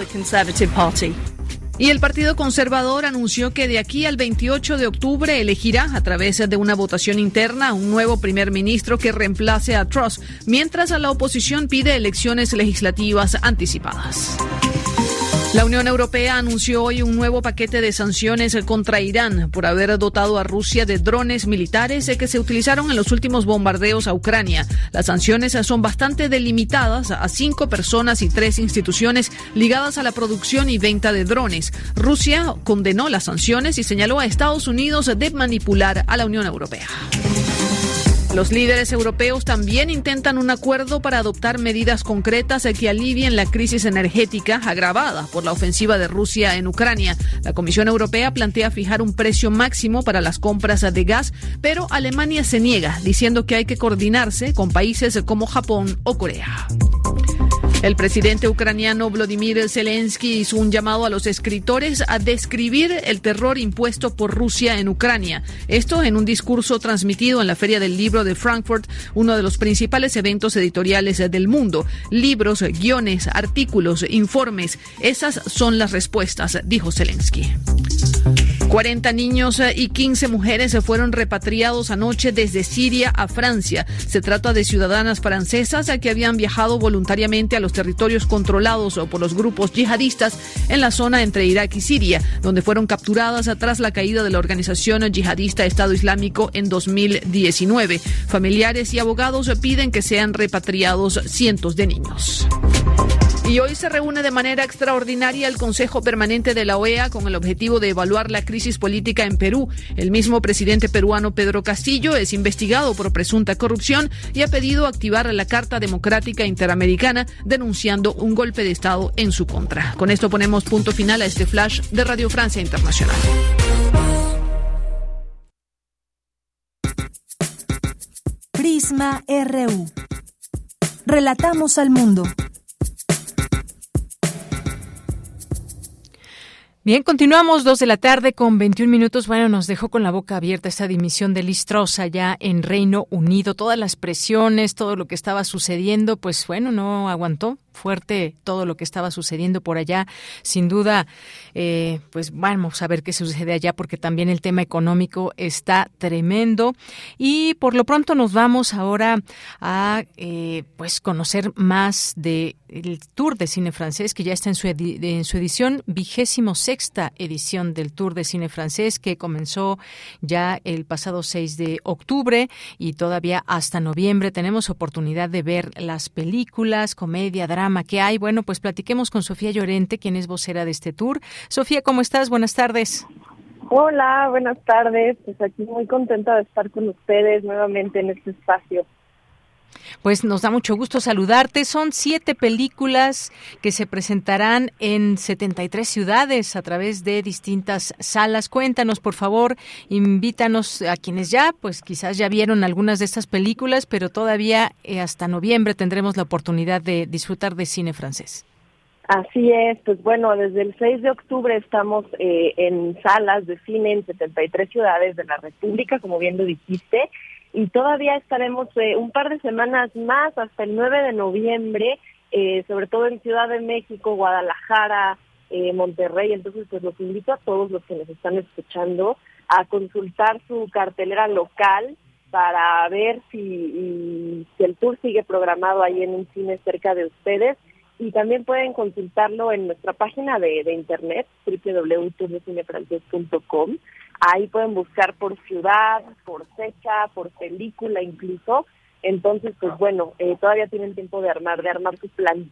Y el Partido Conservador anunció que de aquí al 28 de octubre elegirá a través de una votación interna un nuevo primer ministro que reemplace a Truss, mientras a la oposición pide elecciones legislativas anticipadas. La Unión Europea anunció hoy un nuevo paquete de sanciones contra Irán por haber dotado a Rusia de drones militares que se utilizaron en los últimos bombardeos a Ucrania. Las sanciones son bastante delimitadas a cinco personas y tres instituciones ligadas a la producción y venta de drones. Rusia condenó las sanciones y señaló a Estados Unidos de manipular a la Unión Europea. Los líderes europeos también intentan un acuerdo para adoptar medidas concretas que alivien la crisis energética agravada por la ofensiva de Rusia en Ucrania. La Comisión Europea plantea fijar un precio máximo para las compras de gas, pero Alemania se niega, diciendo que hay que coordinarse con países como Japón o Corea. El presidente ucraniano Vladimir Zelensky hizo un llamado a los escritores a describir el terror impuesto por Rusia en Ucrania. Esto en un discurso transmitido en la Feria del Libro de Frankfurt, uno de los principales eventos editoriales del mundo. Libros, guiones, artículos, informes. Esas son las respuestas, dijo Zelensky. 40 niños y 15 mujeres se fueron repatriados anoche desde Siria a Francia. Se trata de ciudadanas francesas que habían viajado voluntariamente a los territorios controlados por los grupos yihadistas en la zona entre Irak y Siria, donde fueron capturadas tras la caída de la organización yihadista Estado Islámico en 2019. Familiares y abogados piden que sean repatriados cientos de niños. Y hoy se reúne de manera extraordinaria el Consejo Permanente de la OEA con el objetivo de evaluar la crisis política en Perú. El mismo presidente peruano Pedro Castillo es investigado por presunta corrupción y ha pedido activar la Carta Democrática Interamericana denunciando un golpe de Estado en su contra. Con esto ponemos punto final a este flash de Radio Francia Internacional. Prisma RU. Relatamos al mundo. Bien, continuamos dos de la tarde con 21 minutos. Bueno, nos dejó con la boca abierta esta dimisión de Listrosa ya en Reino Unido. Todas las presiones, todo lo que estaba sucediendo, pues bueno, no aguantó fuerte todo lo que estaba sucediendo por allá. Sin duda, eh, pues vamos a ver qué sucede allá porque también el tema económico está tremendo. Y por lo pronto nos vamos ahora a eh, pues conocer más de el Tour de Cine Francés, que ya está en su, en su edición, vigésimo sexta edición del Tour de Cine Francés, que comenzó ya el pasado 6 de octubre y todavía hasta noviembre tenemos oportunidad de ver las películas, comedia, drama que hay. Bueno, pues platiquemos con Sofía Llorente, quien es vocera de este tour. Sofía, ¿cómo estás? Buenas tardes. Hola, buenas tardes. Pues aquí muy contenta de estar con ustedes nuevamente en este espacio. Pues nos da mucho gusto saludarte. Son siete películas que se presentarán en 73 ciudades a través de distintas salas. Cuéntanos, por favor, invítanos a quienes ya, pues quizás ya vieron algunas de estas películas, pero todavía eh, hasta noviembre tendremos la oportunidad de disfrutar de cine francés. Así es, pues bueno, desde el 6 de octubre estamos eh, en salas de cine en 73 ciudades de la República, como bien lo dijiste, y todavía estaremos eh, un par de semanas más hasta el 9 de noviembre, eh, sobre todo en Ciudad de México, Guadalajara, eh, Monterrey. Entonces, pues los invito a todos los que nos están escuchando a consultar su cartelera local para ver si, el tour sigue programado ahí en un cine cerca de ustedes. Y también pueden consultarlo en nuestra página de, de internet, www.tourdecinefrancés.com. Ahí pueden buscar por ciudad, por fecha, por película incluso. Entonces, pues bueno, eh, todavía tienen tiempo de armar, de armar su plan.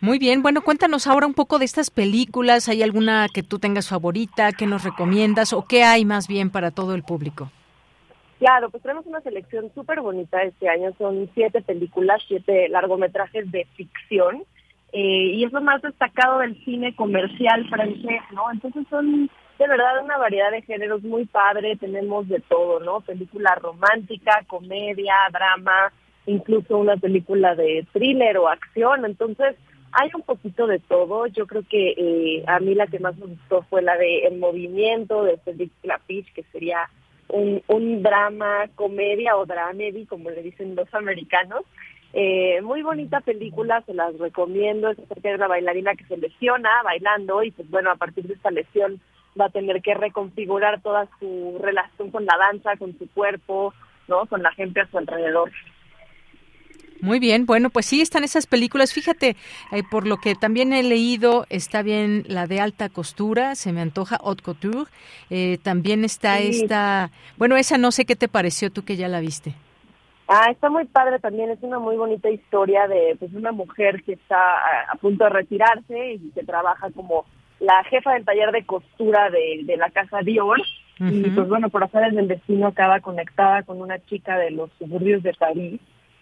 Muy bien, bueno, cuéntanos ahora un poco de estas películas. ¿Hay alguna que tú tengas favorita, que nos recomiendas o qué hay más bien para todo el público? Claro, pues tenemos una selección súper bonita este año. Son siete películas, siete largometrajes de ficción. Eh, y es lo más destacado del cine comercial francés, ¿no? Entonces son de verdad una variedad de géneros muy padre, tenemos de todo, ¿no? Película romántica, comedia, drama, incluso una película de thriller o acción, entonces hay un poquito de todo. Yo creo que eh, a mí la que más me gustó fue la de El Movimiento de Cedric Clapiche, que sería un, un drama, comedia o dramedy, como le dicen los americanos. Eh, muy bonita película, se las recomiendo. Es acerca de una bailarina que se lesiona bailando y pues bueno, a partir de esta lesión va a tener que reconfigurar toda su relación con la danza, con su cuerpo, ¿no? Con la gente a su alrededor. Muy bien, bueno, pues sí están esas películas. Fíjate, eh, por lo que también he leído, está bien la de alta costura, se me antoja haute couture. Eh, también está esta, bueno, esa no sé qué te pareció tú que ya la viste. Ah, está muy padre también, es una muy bonita historia de pues una mujer que está a, a punto de retirarse y que trabaja como la jefa del taller de costura de, la casa Dior. Y pues bueno, por hacer del destino acaba conectada con una chica de los suburbios de París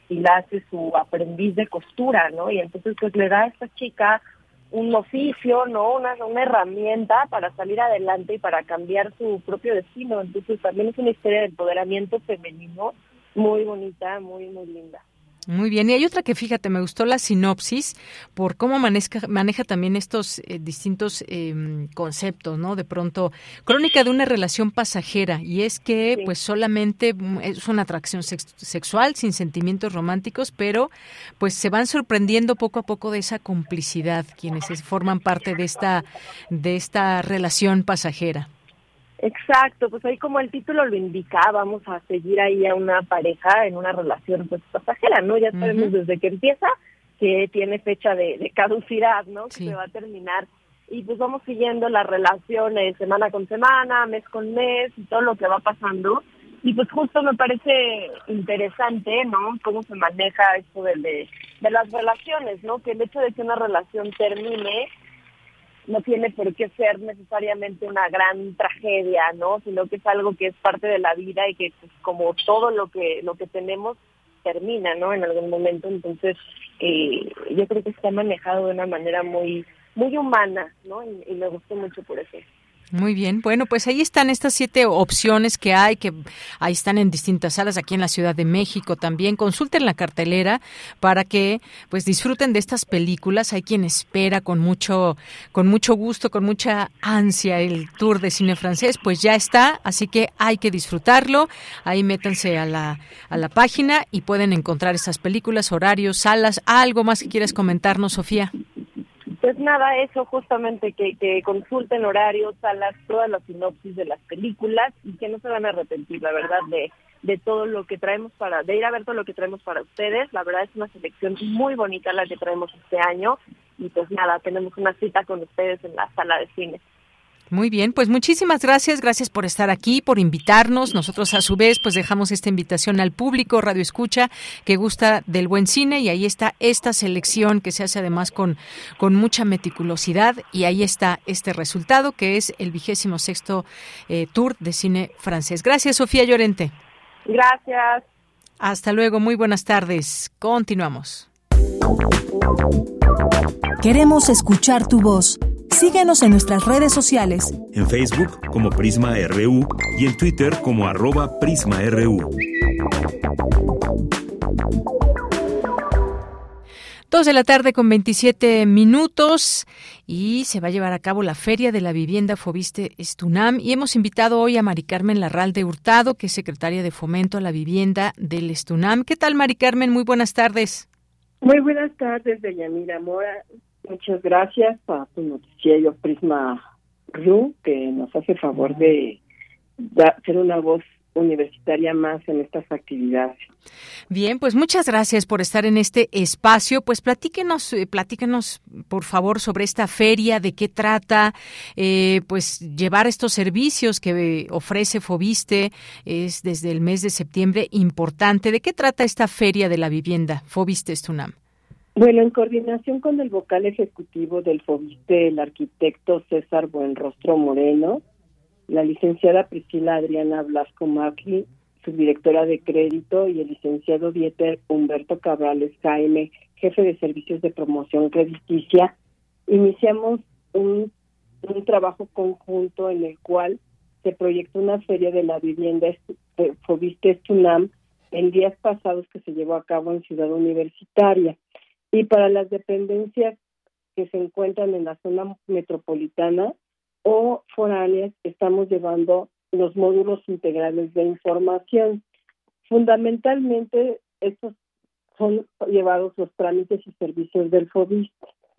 y la hace su aprendiz de costura, ¿no? Y entonces pues le da a esta chica un oficio, ¿no? Una, una herramienta para salir adelante y para cambiar su propio destino. Entonces también es una historia de empoderamiento femenino muy bonita, muy, muy linda. Muy bien, y hay otra que fíjate, me gustó la sinopsis por cómo maneja, maneja también estos eh, distintos em, conceptos, ¿no? De pronto, crónica de una relación pasajera, y es que pues solamente mm, es una atracción sexual sin sentimientos románticos, pero pues se van sorprendiendo poco a poco de esa complicidad quienes forman parte de esta, de esta relación pasajera. Exacto, pues ahí como el título lo indica, vamos a seguir ahí a una pareja en una relación pues pasajera, ¿no? Ya sabemos desde que empieza que tiene fecha de, caducidad, ¿no? Que se va a terminar y pues vamos siguiendo las relaciones semana con semana, mes con mes y todo lo que va pasando. Y pues justo me parece interesante, ¿no? Cómo se maneja esto de, de, de las relaciones, ¿no? Que el hecho de que una relación termine no tiene por qué ser necesariamente una gran tragedia, ¿no? Sino que es algo que es parte de la vida y que pues, como todo lo que lo que tenemos termina, ¿no? En algún momento, entonces eh, yo creo que está manejado de una manera muy muy humana, ¿no? Y, me gustó mucho por eso. Muy bien, bueno, pues ahí están estas siete opciones que hay, que ahí están en distintas salas aquí en la Ciudad de México también. Consulten la cartelera para que pues disfruten de estas películas. Hay quien espera con mucho, con mucho gusto, con mucha ansia el tour de cine francés, pues ya está, así que hay que disfrutarlo. Ahí métanse a la, a la página y pueden encontrar estas películas, horarios, salas, algo más que quieras comentarnos, Sofía. Pues nada, eso justamente, que, que consulten horarios, salas, todas las sinopsis de las películas y que no se van a arrepentir, la verdad, de, de todo lo que traemos para, de ir a ver todo lo que traemos para ustedes. La verdad es una selección muy bonita la que traemos este año y pues nada, tenemos una cita con ustedes en la sala de cine. Muy bien, pues muchísimas gracias, gracias por estar aquí, por invitarnos. Nosotros a su vez pues dejamos esta invitación al público Radio Escucha que gusta del buen cine y ahí está esta selección que se hace además con, con mucha meticulosidad y ahí está este resultado que es el vigésimo sexto eh, tour de cine francés. Gracias Sofía Llorente. Gracias. Hasta luego, muy buenas tardes. Continuamos. Queremos escuchar tu voz. Síguenos en nuestras redes sociales. En Facebook como Prisma RU y en Twitter como arroba PrismaRU. Dos de la tarde con 27 minutos y se va a llevar a cabo la Feria de la Vivienda Fobiste Estunam y hemos invitado hoy a Mari Carmen Larralde Hurtado, que es secretaria de Fomento a la Vivienda del Estunam. ¿Qué tal, Mari Carmen? Muy buenas tardes. Muy buenas tardes, Deyanira Mora. Muchas gracias a tu noticiero Prisma RU, que nos hace favor de ser una voz universitaria más en estas actividades. Bien, pues muchas gracias por estar en este espacio. Pues platíquenos, eh, platíquenos por favor sobre esta feria, de qué trata, eh, pues llevar estos servicios que ofrece Fobiste es desde el mes de septiembre importante. ¿De qué trata esta feria de la vivienda Fobiste Estunam? Bueno, en coordinación con el vocal ejecutivo del FOBISTE, el arquitecto César Buenrostro Moreno, la licenciada Priscila Adriana Blasco Macri, subdirectora de crédito, y el licenciado Dieter Humberto Cabrales Jaime, jefe de servicios de promoción crediticia, iniciamos un, un trabajo conjunto en el cual se proyectó una feria de la vivienda Fobiste Tunam en días pasados que se llevó a cabo en Ciudad Universitaria. Y para las dependencias que se encuentran en la zona metropolitana o foráneas, estamos llevando los módulos integrales de información. Fundamentalmente, estos son llevados los trámites y servicios del FOBIS,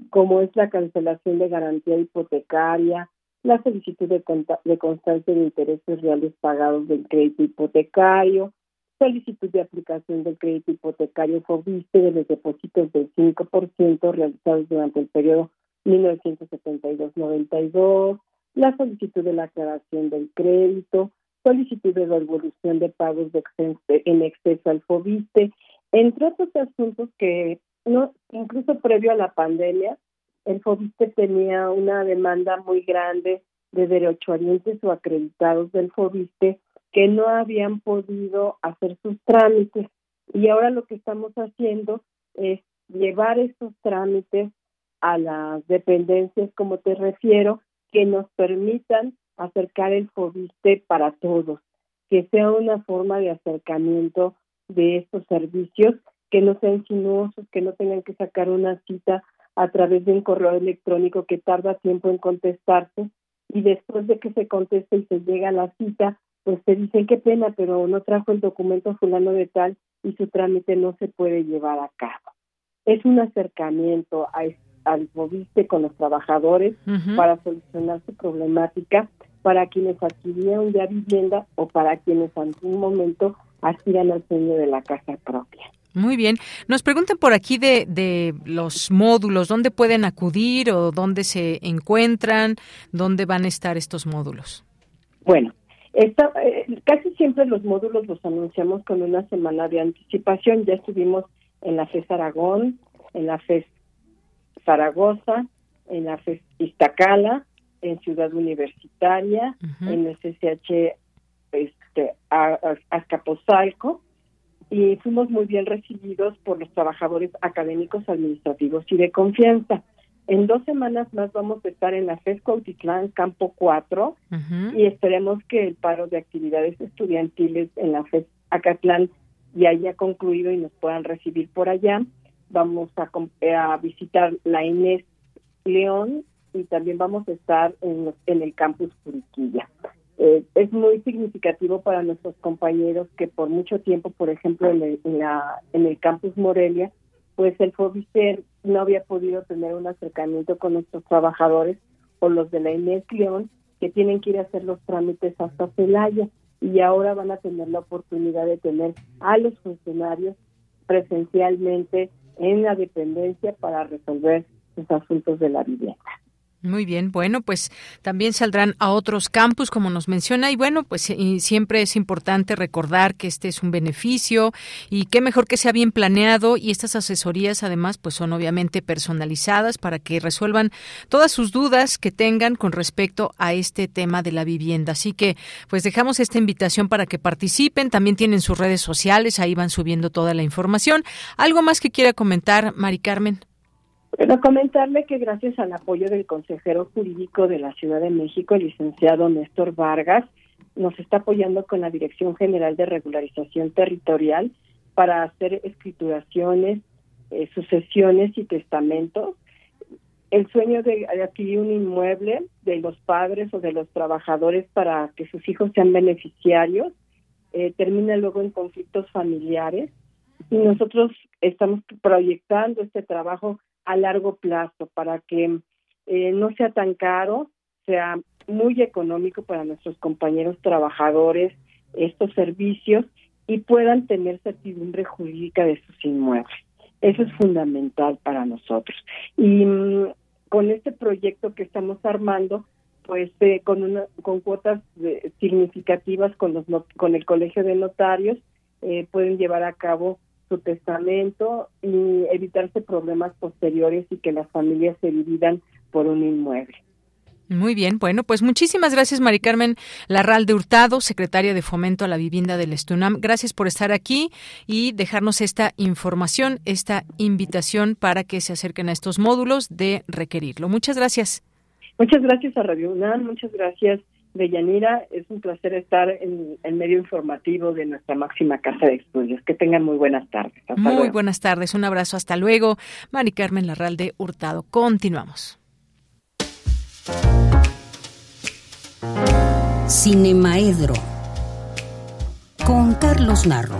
como es la cancelación de garantía hipotecaria, la solicitud de, de constancia de intereses reales pagados del crédito hipotecario, solicitud de aplicación del crédito hipotecario FOBISTE de los depósitos del 5% realizados durante el periodo 1972-92, la solicitud de la aclaración del crédito, solicitud de devolución de pagos de en exceso al FOBISTE, entre otros asuntos que no incluso previo a la pandemia, el FOBISTE tenía una demanda muy grande de derechohabientes o acreditados del FOBISTE que no habían podido hacer sus trámites. Y ahora lo que estamos haciendo es llevar esos trámites a las dependencias, como te refiero, que nos permitan acercar el FOBISTE para todos, que sea una forma de acercamiento de estos servicios, que no sean sinuosos, que no tengan que sacar una cita a través de un correo electrónico que tarda tiempo en contestarse y después de que se conteste y se llega a la cita, pues te dicen qué pena, pero no trajo el documento fulano de tal y su trámite no se puede llevar a cabo. Es un acercamiento al moviste con los trabajadores para solucionar su problemática para quienes adquirieron ya vivienda o para quienes en algún momento aspiran al sueño de la casa propia. Muy bien. Nos preguntan por aquí de, de los módulos, ¿dónde pueden acudir o dónde se encuentran? ¿Dónde van a estar estos módulos? Bueno, esta, eh, casi siempre los módulos los anunciamos con una semana de anticipación. Ya estuvimos en la FES Aragón, en la FES Zaragoza, en la FES Iztacala, en Ciudad Universitaria, en el CCH este, Azcapotzalco, y fuimos muy bien recibidos por los trabajadores académicos, administrativos y de confianza. En dos semanas más vamos a estar en la FES Cuautitlán, Campo 4, y esperemos que el paro de actividades estudiantiles en la FES Acatlán ya haya concluido y nos puedan recibir por allá. Vamos a, a visitar la Inés León y también vamos a estar en, el campus Puriquilla. Eh, es muy significativo para nuestros compañeros que por mucho tiempo, por ejemplo, en el, en el campus Morelia, pues el FOBICER no había podido tener un acercamiento con nuestros trabajadores o los de la Inés León, que tienen que ir a hacer los trámites hasta Celaya y ahora van a tener la oportunidad de tener a los funcionarios presencialmente en la dependencia para resolver los asuntos de la vivienda. Muy bien, bueno, pues también saldrán a otros campus, como nos menciona, y bueno, pues siempre es importante recordar que este es un beneficio y qué mejor que sea bien planeado y estas asesorías además pues son obviamente personalizadas para que resuelvan todas sus dudas que tengan con respecto a este tema de la vivienda. Así que pues dejamos esta invitación para que participen, también tienen sus redes sociales, ahí van subiendo toda la información. ¿Algo más que quiera comentar, Mari Carmen? Bueno, comentarle que gracias al apoyo del consejero jurídico de la Ciudad de México, el licenciado Néstor Vargas, nos está apoyando con la Dirección General de Regularización Territorial para hacer escrituraciones, eh, sucesiones y testamentos. El sueño de adquirir un inmueble de los padres o de los trabajadores para que sus hijos sean beneficiarios eh, termina luego en conflictos familiares y nosotros estamos proyectando este trabajo a largo plazo para que eh, no sea tan caro, sea muy económico para nuestros compañeros trabajadores estos servicios y puedan tener certidumbre jurídica de sus inmuebles. Eso es fundamental para nosotros. Y mm, con este proyecto que estamos armando, pues eh, con una, con cuotas significativas con los con el colegio de notarios eh, pueden llevar a cabo testamento y evitarse problemas posteriores y que las familias se dividan por un inmueble. Muy bien, bueno, pues muchísimas gracias, Mari Carmen Larral de Hurtado, secretaria de Fomento a la Vivienda del Estunam. Gracias por estar aquí y dejarnos esta información, esta invitación para que se acerquen a estos módulos de requerirlo. Muchas gracias. Muchas gracias a Radio UNAM, muchas gracias Deyanira, es un placer estar en el medio informativo de nuestra máxima casa de estudios. Que tengan muy buenas tardes. muy buenas tardes, un abrazo, hasta luego. Mari Carmen Larralde Hurtado, continuamos. Cinemaedro con Carlos Narro.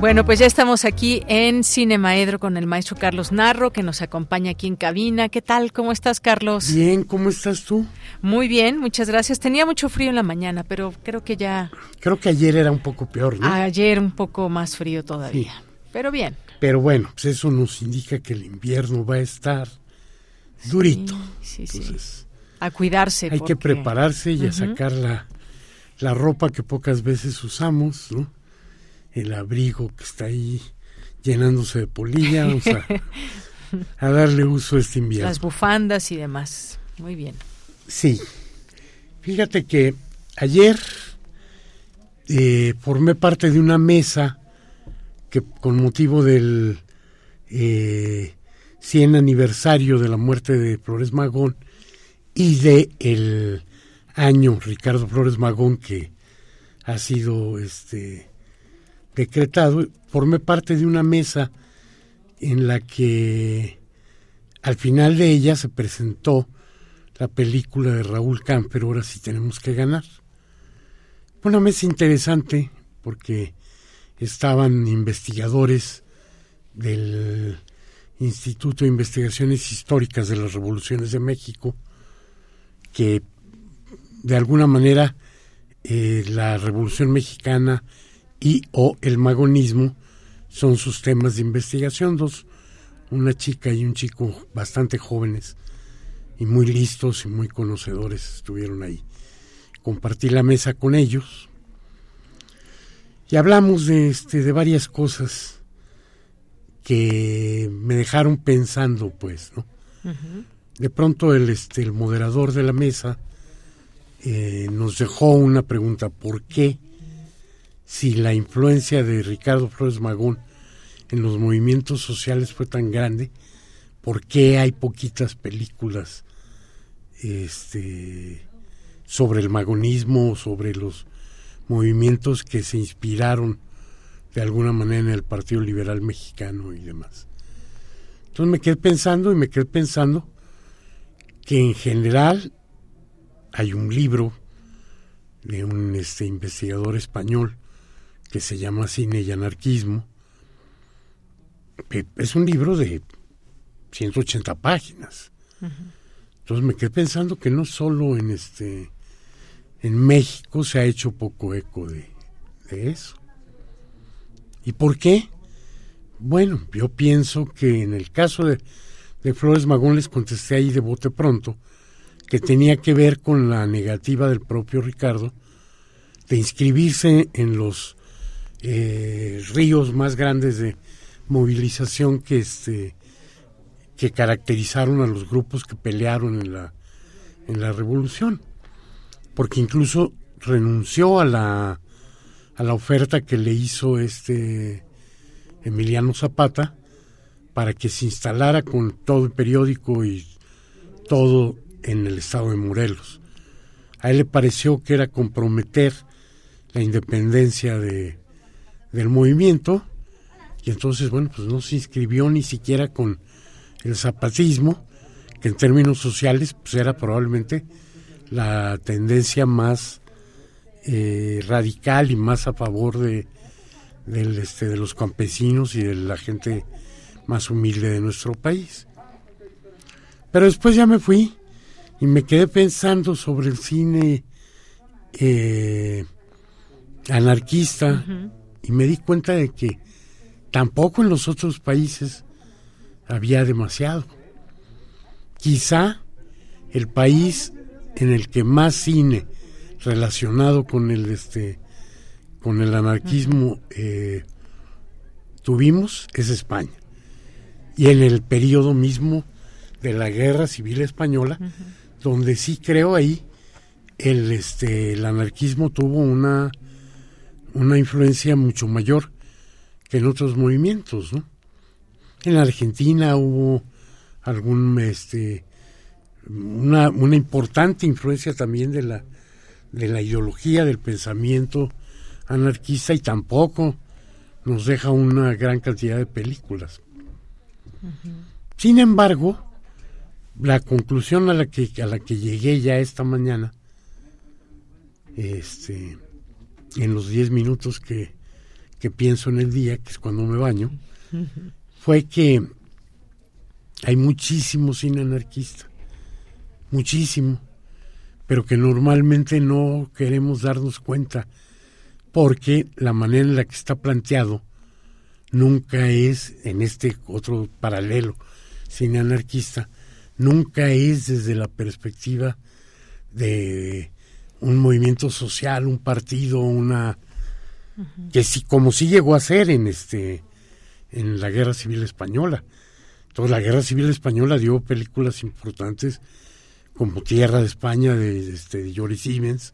Bueno, pues ya estamos aquí en Cinemaedro con el maestro Carlos Narro, que nos acompaña aquí en cabina. ¿Qué tal? ¿Cómo estás, Carlos? Bien, ¿cómo estás tú? Muy bien, muchas gracias. Tenía mucho frío en la mañana, pero creo que ya... Creo que ayer era un poco peor, ¿no? Ayer un poco más frío todavía, pero bien. Pero bueno, pues eso nos indica que el invierno va a estar durito. Sí, sí, sí. A cuidarse. Hay que prepararse y a sacar la, la ropa que pocas veces usamos, ¿no? El abrigo que está ahí llenándose de polilla, vamos a, darle uso a este invierno. Las bufandas y demás. Muy bien. Sí. Fíjate que ayer eh, formé parte de una mesa que con motivo del eh, 100 aniversario de la muerte de Flores Magón y de el año Ricardo Flores Magón que ha sido este decretado, formé parte de una mesa en la que al final de ella se presentó la película de Raúl Camper, ahora sí tenemos que ganar. Fue una mesa interesante porque estaban investigadores del Instituto de Investigaciones Históricas de las Revoluciones de México, que de alguna manera eh, la Revolución Mexicana y o el magonismo son sus temas de investigación. Dos, una chica y un chico bastante jóvenes y muy listos y muy conocedores estuvieron ahí. Compartí la mesa con ellos y hablamos de, este, de varias cosas que me dejaron pensando, pues, ¿no? De pronto el, este, el moderador de la mesa eh, nos dejó una pregunta, ¿por qué si la influencia de Ricardo Flores Magón en los movimientos sociales fue tan grande, por qué hay poquitas películas este, sobre el magonismo, sobre los movimientos que se inspiraron de alguna manera en el Partido Liberal Mexicano y demás. Entonces me quedé pensando y me quedé pensando que en general hay un libro de un este, investigador español que se llama Cine y Anarquismo. Es un libro de 180 páginas. Entonces me quedé pensando que no solo en este en México se ha hecho poco eco de, eso. ¿Y por qué? Bueno, yo pienso que en el caso de, de Flores Magón les contesté ahí de bote pronto que tenía que ver con la negativa del propio Ricardo de inscribirse en los eh, ríos más grandes de movilización que este que caracterizaron a los grupos que pelearon en la en la revolución porque incluso renunció a la a la oferta que le hizo este Emiliano Zapata para que se instalara con todo el periódico y todo en el estado de Morelos. A él le pareció que era comprometer la independencia de, del movimiento y entonces, bueno, pues no se inscribió ni siquiera con el zapatismo, que en términos sociales pues era probablemente la tendencia más eh, radical y más a favor de, del, este, de los campesinos y de la gente más humilde de nuestro país. Pero después ya me fui y me quedé pensando sobre el cine eh, anarquista y me di cuenta de que tampoco en los otros países había demasiado. Quizá el país en el que más cine relacionado con el este con el anarquismo eh, tuvimos es España y en el periodo mismo de la guerra civil española donde sí creo ahí el este el anarquismo tuvo una una influencia mucho mayor que en otros movimientos, ¿no? En la Argentina hubo algún este una, una importante influencia también de la de la ideología del pensamiento anarquista y tampoco nos deja una gran cantidad de películas. Sin embargo, la conclusión a la que a la que llegué ya esta mañana este en los 10 minutos que, que pienso en el día, que es cuando me baño, fue que hay muchísimo cine anarquista, muchísimo, pero que normalmente no queremos darnos cuenta, porque la manera en la que está planteado nunca es, en este otro paralelo, cine anarquista, nunca es desde la perspectiva de un movimiento social, un partido, una que sí, como sí llegó a ser en este en la Guerra Civil Española. Entonces la Guerra Civil Española dio películas importantes como Tierra de España de, este, de Joris Siemens,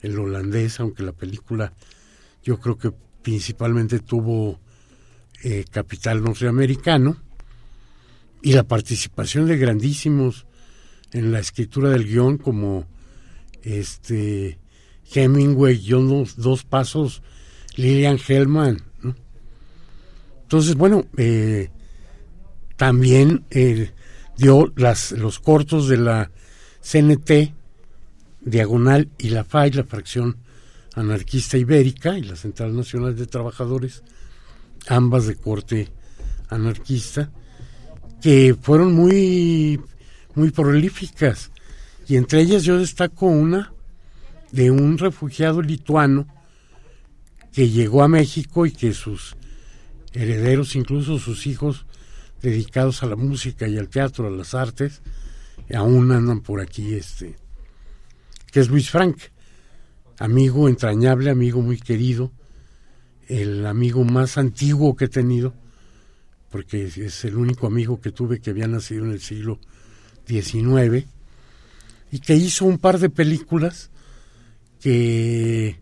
el holandés, aunque la película yo creo que principalmente tuvo eh, capital norteamericano y la participación de grandísimos en la escritura del guion como este Hemingway, yo dos, pasos, Lilian Hellman. Entonces, bueno, eh, también eh, dio las, los cortos de la CNT, Diagonal y la FAI, la fracción anarquista ibérica y la Central Nacional de Trabajadores, ambas de corte anarquista, que fueron muy, muy prolíficas y entre ellas yo destaco una de un refugiado lituano que llegó a México y que sus herederos, incluso sus hijos dedicados a la música y al teatro, a las artes, aún andan por aquí, este, que es Luis Frank, amigo entrañable, amigo muy querido, el amigo más antiguo que he tenido, porque es el único amigo que tuve que había nacido en el siglo XIX, y que hizo un par de películas que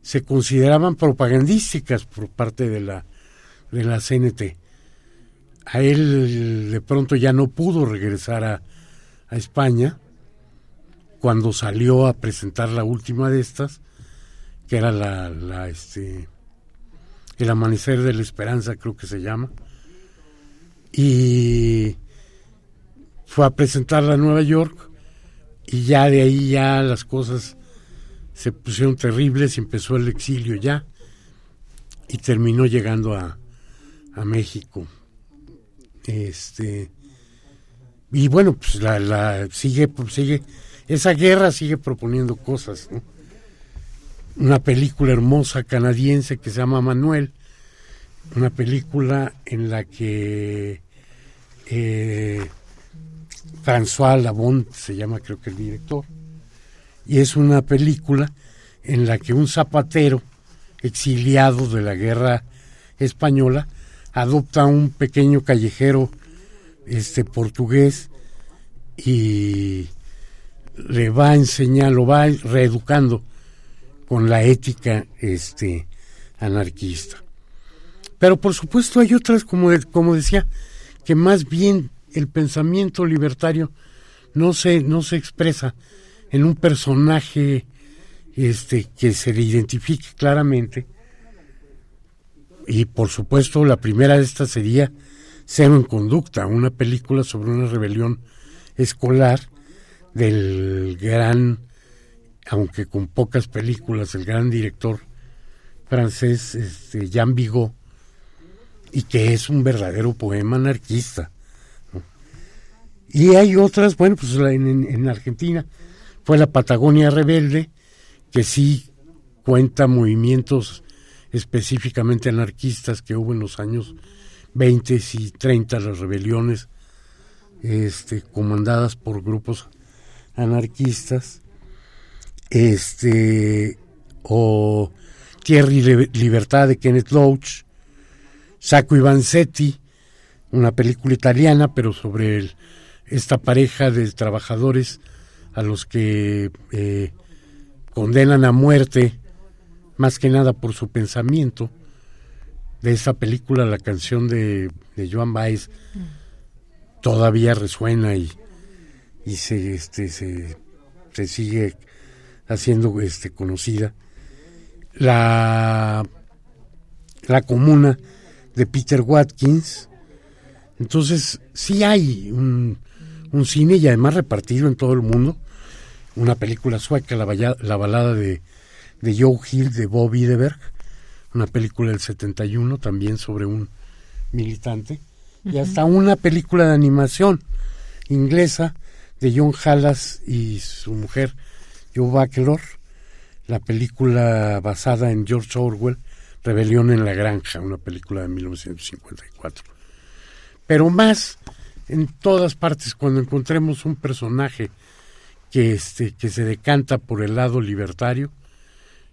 se consideraban propagandísticas por parte de la de la CNT. A él de pronto ya no pudo regresar a, España cuando salió a presentar la última de estas, que era la, la este, El Amanecer de la Esperanza, creo que se llama, y fue a presentarla a Nueva York y ya de ahí ya las cosas se pusieron terribles y empezó el exilio ya y terminó llegando a, a México. Este y bueno, pues la, la sigue sigue esa guerra sigue proponiendo cosas, Una película hermosa canadiense que se llama Manuel, una película en la que eh, François Labont se llama creo que el director, y es una película en la que un zapatero exiliado de la guerra española adopta un pequeño callejero este portugués y le va a enseñar, lo va reeducando con la ética este anarquista. Pero por supuesto hay otras, como, como decía, que más bien el pensamiento libertario no se, no se expresa en un personaje este, que se le identifique claramente. Y por supuesto la primera de estas sería Cero en Conducta, una película sobre una rebelión escolar del gran, aunque con pocas películas, el gran director francés este, Jean Vigo, y que es un verdadero poema anarquista. Y hay otras, bueno, pues en, en, Argentina fue la Patagonia Rebelde, que sí cuenta movimientos específicamente anarquistas que hubo en los años 20 y 30, las rebeliones este, comandadas por grupos anarquistas, este, o Tierra y Libertad de Kenneth Loach, Sacco Vanzetti, una película italiana, pero sobre el, esta pareja de trabajadores a los que eh, condenan a muerte, más que nada por su pensamiento. De esa película, la canción de, de Joan Baez todavía resuena y, y se, este, se, se sigue haciendo este, conocida. La, la comuna de Peter Watkins. Entonces, sí hay un, un cine y además repartido en todo el mundo. Una película sueca, la, la balada de, de Joe Hill de Bob Ideberg, una película del 71 también sobre un militante, y hasta una película de animación inglesa de John Hallas y su mujer Joe Bachelor, la película basada en George Orwell, Rebelión en la Granja, una película de 1954. Pero más en todas partes, cuando encontremos un personaje que, este, que se decanta por el lado libertario,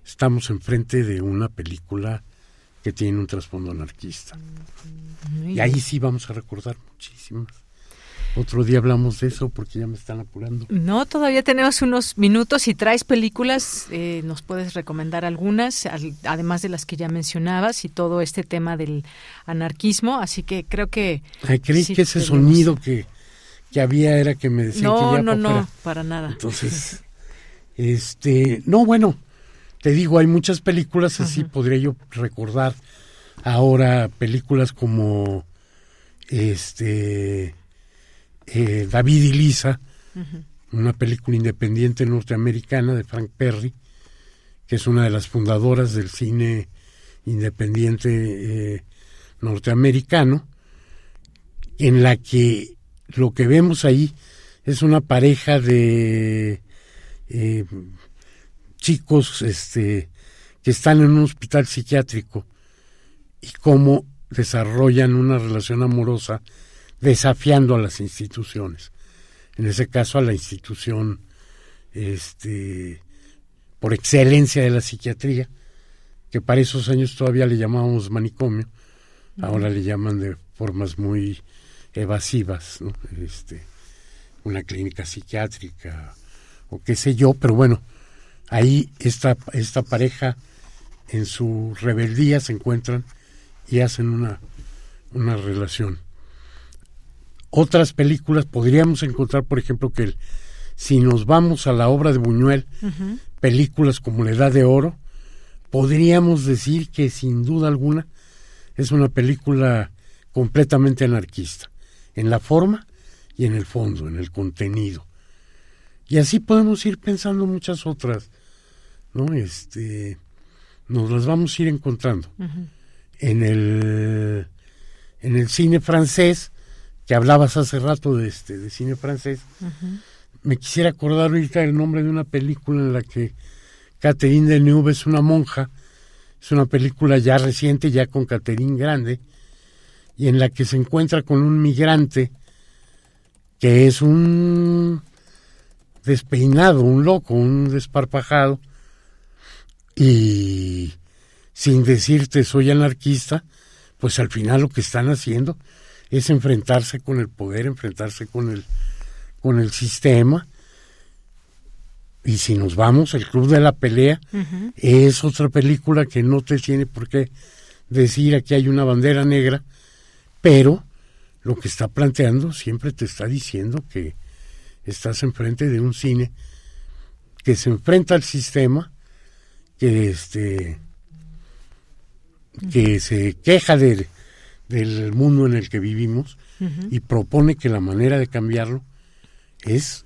estamos enfrente de una película que tiene un trasfondo anarquista. Y ahí sí vamos a recordar muchísimas otro día hablamos de eso porque ya me están apurando. No, todavía tenemos unos minutos. Si traes películas, eh, nos puedes recomendar algunas, además de las que ya mencionabas y todo este tema del anarquismo. Así que creo que. Ay, creí que ese sonido que, que, había era que me decían no, que ya No, no, no, para nada. Entonces, este. No, bueno, te digo, hay muchas películas así, podría yo recordar ahora películas como. Este eh, David y Lisa, una película independiente norteamericana de Frank Perry, que es una de las fundadoras del cine independiente eh, norteamericano, en la que lo que vemos ahí es una pareja de eh, chicos este, que están en un hospital psiquiátrico y cómo desarrollan una relación amorosa desafiando a las instituciones. En ese caso a la institución este, por excelencia de la psiquiatría, que para esos años todavía le llamábamos manicomio, ahora le llaman de formas muy evasivas, este, una clínica psiquiátrica o qué sé yo, pero bueno, ahí esta, esta pareja en su rebeldía se encuentran y hacen una, una relación. Otras películas podríamos encontrar, por ejemplo, que si nos vamos a la obra de Buñuel, películas como La Edad de Oro, podríamos decir que sin duda alguna es una película completamente anarquista, en la forma y en el fondo, en el contenido. Y así podemos ir pensando muchas otras, ¿no? Este, nos las vamos a ir encontrando. En el en el cine francés, que hablabas hace rato de este de cine francés, me quisiera acordar ahorita el nombre de una película en la que Catherine Deneuve es una monja, es una película ya reciente, ya con Catherine grande, y en la que se encuentra con un migrante que es un despeinado, un loco, un desparpajado, y sin decirte soy anarquista, pues al final lo que están haciendo es enfrentarse con el poder, enfrentarse con el, con el sistema. Y si nos vamos, el Club de la Pelea es otra película que no te tiene por qué decir aquí hay una bandera negra, pero lo que está planteando siempre te está diciendo que estás enfrente de un cine que se enfrenta al sistema, que este que se queja de, del mundo en el que vivimos y propone que la manera de cambiarlo es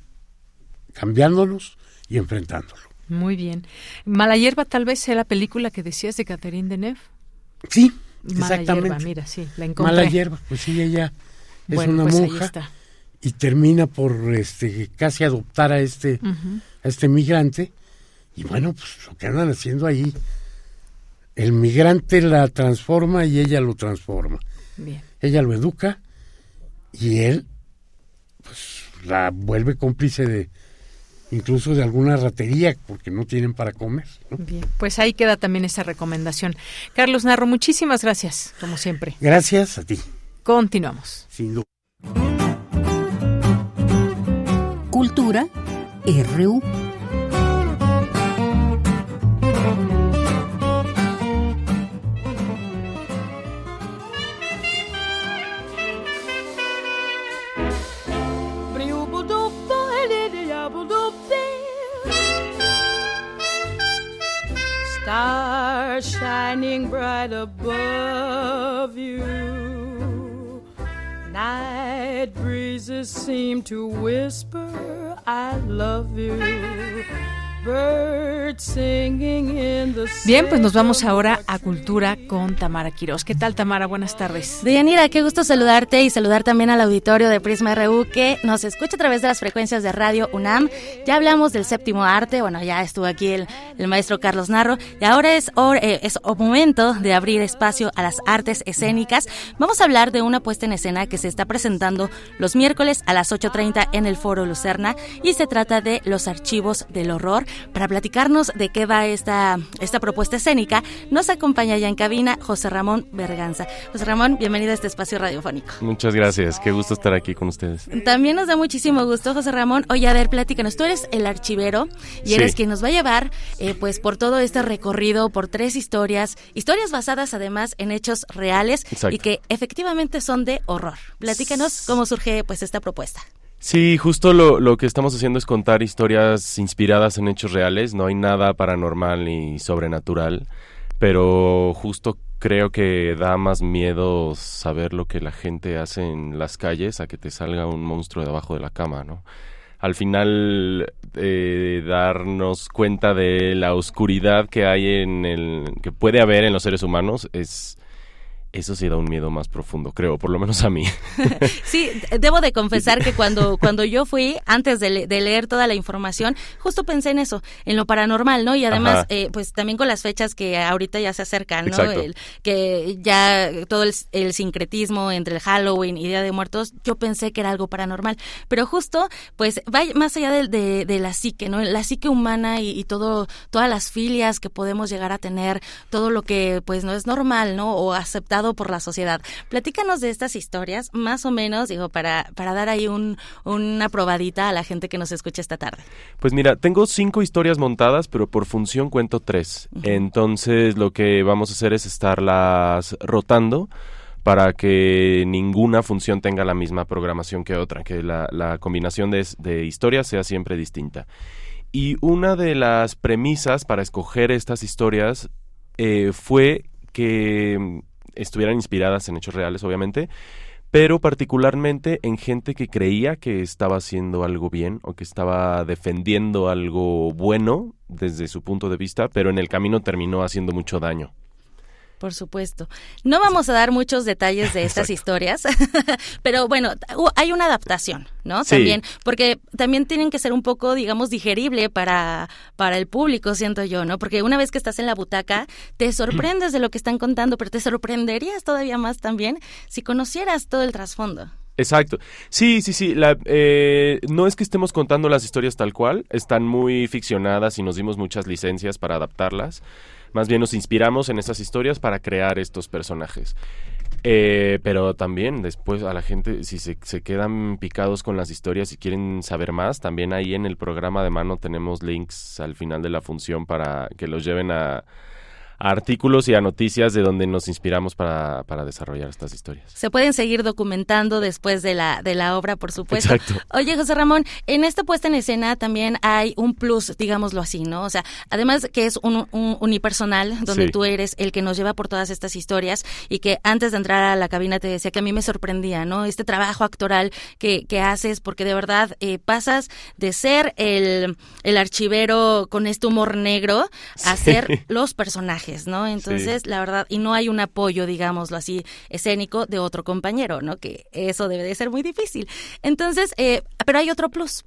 cambiándonos y enfrentándolo. Muy bien. Mala hierba tal vez sea la película que decías de Catherine Deneuve. Sí, Mala exactamente. hierba, mira, sí, la encontré. Mala hierba, pues sí, ella es Bueno, una pues monja y termina por este casi adoptar a este a este migrante y bueno, pues lo que andan haciendo ahí el migrante la transforma y ella lo transforma. Bien. Ella lo educa y él pues la vuelve cómplice de incluso de alguna ratería porque no tienen para comer. ¿no? Bien, pues ahí queda también esa recomendación. Carlos Narro, muchísimas gracias, como siempre. Gracias a ti. Continuamos. Sin duda. Cultura RU. Stars shining bright above you. Night breezes seem to whisper, I love you. Birds singing in the Bien, pues nos vamos ahora a Cultura con Tamara Quiroz. ¿Qué tal, Tamara? Buenas tardes. Deyanira, qué gusto saludarte y saludar también al auditorio de Prisma RU que nos escucha a través de las frecuencias de Radio UNAM. Ya hablamos del séptimo arte, bueno, ya estuvo aquí el, el maestro Carlos Narro y ahora es, hor- eh, es momento de abrir espacio a las artes escénicas. Vamos a hablar de una puesta en escena que se está presentando los miércoles a las 8.30 en el Foro Lucerna y se trata de Los Archivos del Horror. Para platicarnos de qué va esta, esta propuesta escénica, nos acompaña ya en cabina José Ramón Berganza. José Ramón, bienvenido a este espacio radiofónico. Muchas gracias, qué gusto estar aquí con ustedes. También nos da muchísimo gusto, José Ramón. Oye, a ver, platícanos. Tú eres el archivero y eres Sí. quien nos va a llevar, eh, pues, por todo este recorrido, por tres historias, historias basadas además en hechos reales Exacto. y que efectivamente son de horror. Platícanos cómo surge, pues, esta propuesta. Sí, justo lo, lo que estamos haciendo es contar historias inspiradas en hechos reales, no hay nada paranormal ni sobrenatural, pero justo creo que da más miedo saber lo que la gente hace en las calles a que te salga un monstruo debajo de la cama, ¿no? Al final, eh, darnos cuenta de la oscuridad que hay en el, que puede haber en los seres humanos es, eso sí da un miedo más profundo, creo, por lo menos a mí. Sí, debo de confesar que cuando, cuando yo fui, antes de, le- de leer toda la información, justo pensé en eso, en lo paranormal, ¿no? Y además, eh, pues también con las fechas que ahorita ya se acercan, ¿no? El- que ya todo el, el sincretismo entre el Halloween y Día de Muertos, yo pensé que era algo paranormal. Pero justo, pues va más allá de, de- de la psique, ¿no? La psique humana y, y todo, todas las filias que podemos llegar a tener, todo lo que pues no es normal, ¿no? O aceptado aceptado por la sociedad. Platícanos de estas historias, más o menos, digo, para, para dar ahí un, una probadita a la gente que nos escucha esta tarde. Pues mira, tengo cinco historias montadas, pero por función cuento tres. Entonces lo que vamos a hacer es estarlas rotando para que ninguna función tenga la misma programación que otra, que la, la combinación de, de historias sea siempre distinta. Y una de las premisas para escoger estas historias eh, fue que estuvieran inspiradas en hechos reales, obviamente, pero particularmente en gente que creía que estaba haciendo algo bien o que estaba defendiendo algo bueno desde su punto de vista, pero en el camino terminó haciendo mucho daño. Por supuesto. No vamos a dar muchos detalles de estas historias, pero bueno, hay una adaptación, ¿no? También, porque también tienen que ser un poco, digamos, digerible para, para el público, siento yo, ¿no? Porque una vez que estás en la butaca, te sorprendes de lo que están contando, pero te sorprenderías todavía más también si conocieras todo el trasfondo. Exacto. Sí, sí, sí. La, eh, no es que estemos contando las historias tal cual, están muy ficcionadas y nos dimos muchas licencias para adaptarlas. Más bien nos inspiramos en esas historias para crear estos personajes. Eh, pero también después a la gente, si se, se, quedan picados con las historias y quieren saber más, también ahí en el programa de mano tenemos links al final de la función para que los lleven a, artículos y a noticias de donde nos inspiramos para, para, desarrollar estas historias. Se pueden seguir documentando después de la, de la obra, por supuesto. Exacto. Oye, José Ramón, en esta puesta en escena también hay un plus, digámoslo así, ¿no? O sea, además que es un, un unipersonal, donde Sí. tú eres el que nos lleva por todas estas historias y que antes de entrar a la cabina te decía que a mí me sorprendía, ¿no? Este trabajo actoral que, que haces, porque de verdad eh, pasas de ser el, el archivero con este humor negro a Sí. ser los personajes, ¿no? Entonces, la verdad, y no hay un apoyo, digámoslo así, escénico de otro compañero, ¿no? Que eso debe de ser muy difícil. Entonces, eh, pero hay otro plus.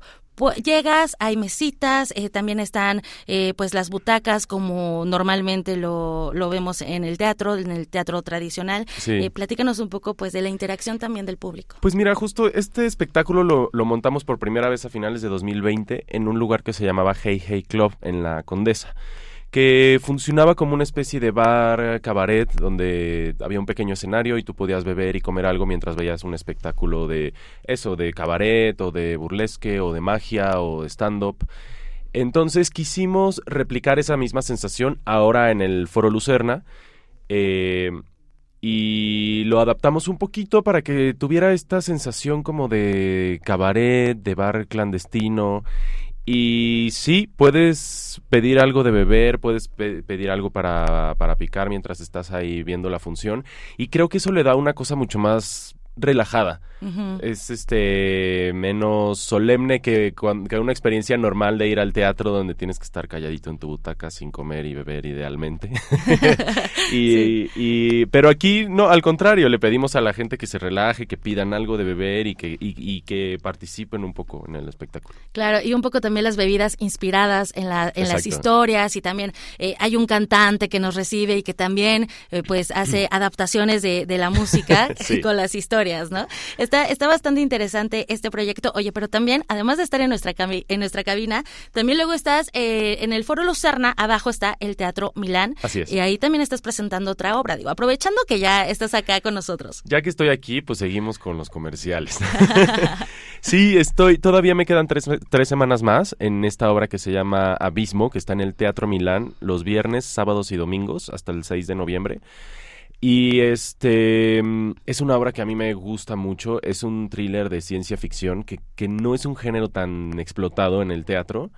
Llegas, hay mesitas, eh, también están eh, pues las butacas como normalmente lo, lo vemos en el teatro, en el teatro tradicional. Sí. Eh, platícanos un poco pues de la interacción también del público. Pues mira, justo este espectáculo lo, lo montamos por primera vez a finales de 2020 en un lugar que se llamaba Hey Hey Club en la Condesa que funcionaba como una especie de bar cabaret donde había un pequeño escenario y tú podías beber y comer algo mientras veías un espectáculo de eso, de cabaret o de burlesque o de magia o de stand-up. Entonces quisimos replicar esa misma sensación ahora en el Foro Lucerna. eh, y lo adaptamos un poquito para que tuviera esta sensación como de cabaret, de bar clandestino. Y sí, puedes pedir algo de beber, puedes pe- pedir algo para, para picar mientras estás ahí viendo la función. Y creo que eso le da una cosa mucho más relajada. Es este menos solemne que, que una experiencia normal de ir al teatro donde tienes que estar calladito en tu butaca sin comer y beber idealmente. y, y- pero aquí no, al contrario, le pedimos a la gente que se relaje, que pidan algo de beber y que, y, y que participen un poco en el espectáculo. Claro, y un poco también las bebidas inspiradas en, la, en las historias y también eh, hay un cantante que nos recibe y que también eh, pues hace adaptaciones de, de la música Sí. con las historias, ¿no? Está, está bastante interesante este proyecto. Oye, pero también, además de estar en nuestra, en nuestra cabina, también luego estás eh, en el Foro Lucerna, abajo está el Teatro Milán. Así es. Y ahí también estás presentando otra obra, digo, aprovechando que ya estás acá con nosotros. Ya que estoy aquí, pues seguimos con los comerciales. sí, estoy, todavía me quedan tres, tres semanas más en esta obra que se llama Abismo, que está en el Teatro Milán los viernes, sábados y domingos hasta el 6 de noviembre. Y este mm, es una obra que a mí me gusta mucho, es un thriller de ciencia ficción que, que no es un género tan explotado en el teatro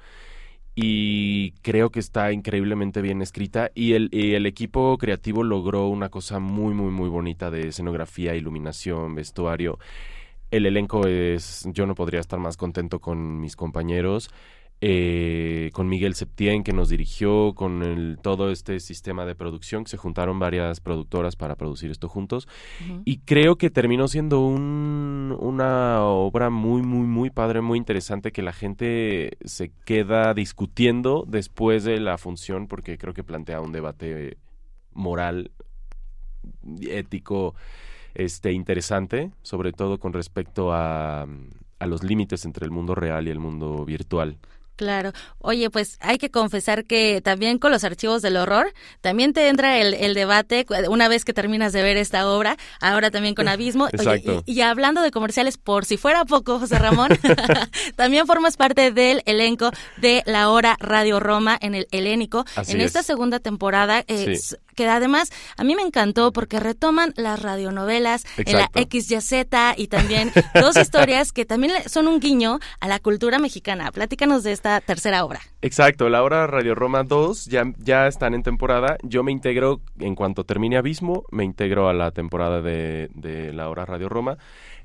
y creo que está increíblemente bien escrita. Y el, y el equipo creativo logró una cosa muy muy muy bonita de escenografía, iluminación, vestuario. El elenco es, yo no podría estar más contento con mis compañeros, eh, con Miguel Septién que nos dirigió, con el, todo este sistema de producción, que se juntaron varias productoras para producir esto juntos. Y creo que terminó siendo un, una obra muy, muy, muy padre, muy interesante, que la gente se queda discutiendo después de la función, porque creo que plantea un debate moral, ético, este, interesante, sobre todo con respecto a, a los límites entre el mundo real y el mundo virtual. Claro. Oye, pues hay que confesar que también con los archivos del horror, también te entra el, el debate una vez que terminas de ver esta obra, ahora también con Abismo. Exacto. y, y, hablando de comerciales, por si fuera poco, José Ramón, también formas parte del elenco de la hora Radio Roma en el Helénico. Así en es. esta segunda temporada, eh, Sí. Que además a mí me encantó porque retoman las radionovelas en la Exacto. XYZ y también dos historias que también son un guiño a la cultura mexicana. Platícanos de esta tercera obra. Exacto, la hora Radio Roma 2 ya, ya están en temporada. Yo me integro, en cuanto termine Abismo, me integro a la temporada de, de la hora Radio Roma.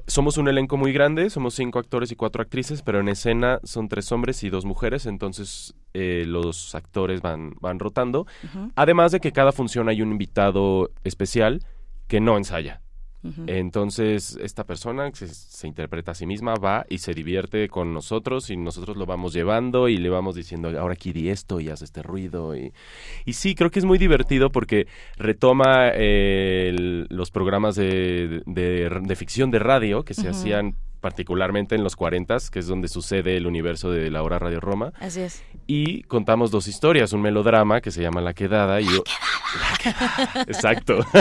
Somos un elenco muy grande, somos cinco actores y cuatro actrices, pero en escena son tres hombres y dos mujeres, entonces eh, los actores van, van rotando. Además de que cada función hay un invitado especial que no ensaya. Entonces, esta persona se, se interpreta a sí misma va y se divierte con nosotros y nosotros lo vamos llevando y le vamos diciendo, ahora aquí di esto y haz este ruido. Y, y sí, creo que es muy divertido porque retoma eh, el- los programas de, de- de ficción de radio que se hacían particularmente en los 40, que es donde sucede el universo de la hora Radio Roma. Así es. Y contamos dos historias, un melodrama que se llama La Quedada y... o- Exacto.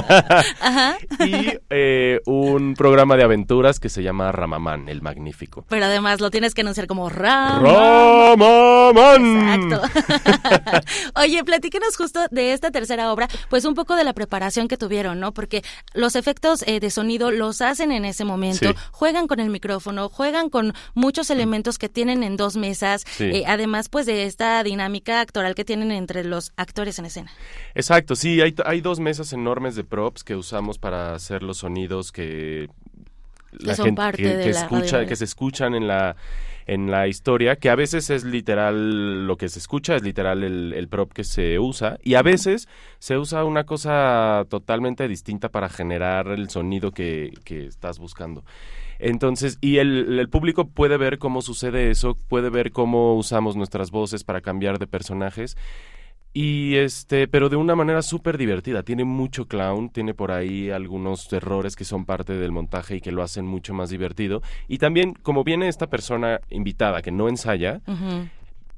Ajá. y eh, un programa de aventuras que se llama Ramamán, el Magnífico. Pero además lo tienes que anunciar como Ram. ¡Ramamán! Exacto. Oye, platíquenos justo de esta tercera obra, pues un poco de la preparación que tuvieron, ¿no? Porque los efectos eh, de sonido los hacen en ese momento, Sí. juegan con el micrófono, juegan con muchos elementos que tienen en dos mesas, Sí. eh, además pues de esta dinámica actoral que tienen entre los actores en escena. Exacto, sí, hay, hay dos mesas enormes de props que usamos para hacer los sonidos que parte que, de que la escucha, radionovela. que se escuchan en la en la historia, que a veces es literal lo que se escucha, es literal el, el prop que se usa, y a veces se usa una cosa totalmente distinta para generar el sonido que, que estás buscando. Entonces, y el, el público puede ver cómo sucede eso, puede ver cómo usamos nuestras voces para cambiar de personajes. Y este, pero de una manera súper divertida. Tiene mucho clown, tiene por ahí algunos errores que son parte del montaje y que lo hacen mucho más divertido. Y también, como viene esta persona invitada que no ensaya.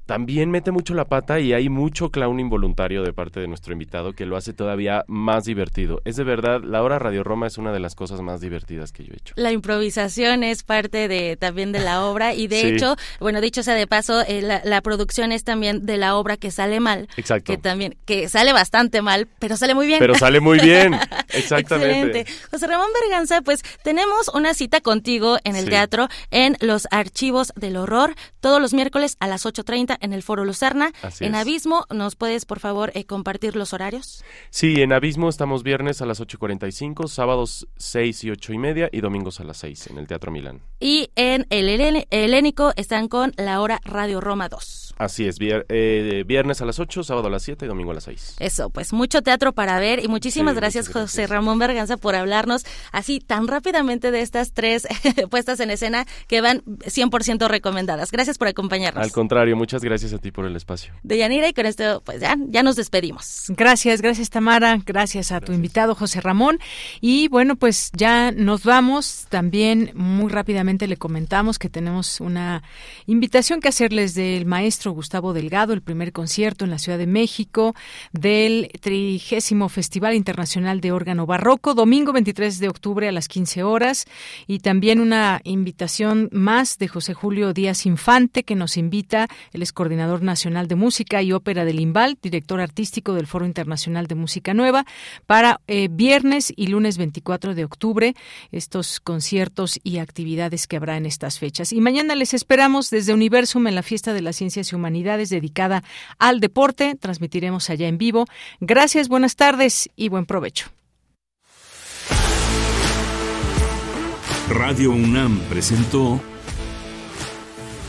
También mete mucho la pata y hay mucho clown involuntario de parte de nuestro invitado que lo hace todavía más divertido. Es de verdad, la hora Radio Roma es una de las cosas más divertidas que yo he hecho. La improvisación es parte de también de la obra y de Sí. hecho, bueno, dicho sea de paso, eh, la, la producción es también de la obra que sale mal, Exacto. que también que sale bastante mal, pero sale muy bien. Pero sale muy bien, exactamente. Excelente. José Ramón Berganza, pues tenemos una cita contigo en el Sí. teatro en Los Archivos del Horror todos los miércoles a las 8.30 en el Foro Lucerna. Así en es. Abismo, ¿nos puedes por favor eh, compartir los horarios? Sí, en Abismo estamos viernes a las 8.45, sábados 6 y 8 y media y domingos a las 6 en el Teatro Milán. Y en el Helénico están con la hora Radio Roma 2. Así es, vier- eh, viernes a las 8, sábado a las 7 y domingo a las 6. Eso, pues mucho teatro para ver y muchísimas Sí, gracias, muchas José Ramón Berganza por hablarnos así tan rápidamente de estas tres puestas en escena que van 100% recomendadas. Gracias por acompañarnos. Al contrario, muchas gracias a ti por el espacio. De Yanira y con esto pues ya, ya nos despedimos. Gracias, gracias Tamara, gracias a tu invitado José Ramón. Y bueno, pues ya nos vamos. También muy rápidamente le comentamos que tenemos una invitación que hacerles del maestro Gustavo Delgado, el primer concierto en la Ciudad de México del trigésimo Festival Internacional de Órgano Barroco, domingo 23 de octubre a las 15 horas. Y también una invitación más de José Julio Díaz Infante que nos invita, él es coordinador nacional de música y ópera del IMBAL, director artístico del Foro Internacional de Música Nueva, para eh, viernes y lunes 24 de octubre, estos conciertos y actividades que habrá en estas fechas. Y mañana les esperamos desde Universum en la Fiesta de las Ciencias y Humanidades dedicada al deporte. Transmitiremos allá en vivo. Gracias, buenas tardes y buen provecho. Radio UNAM presentó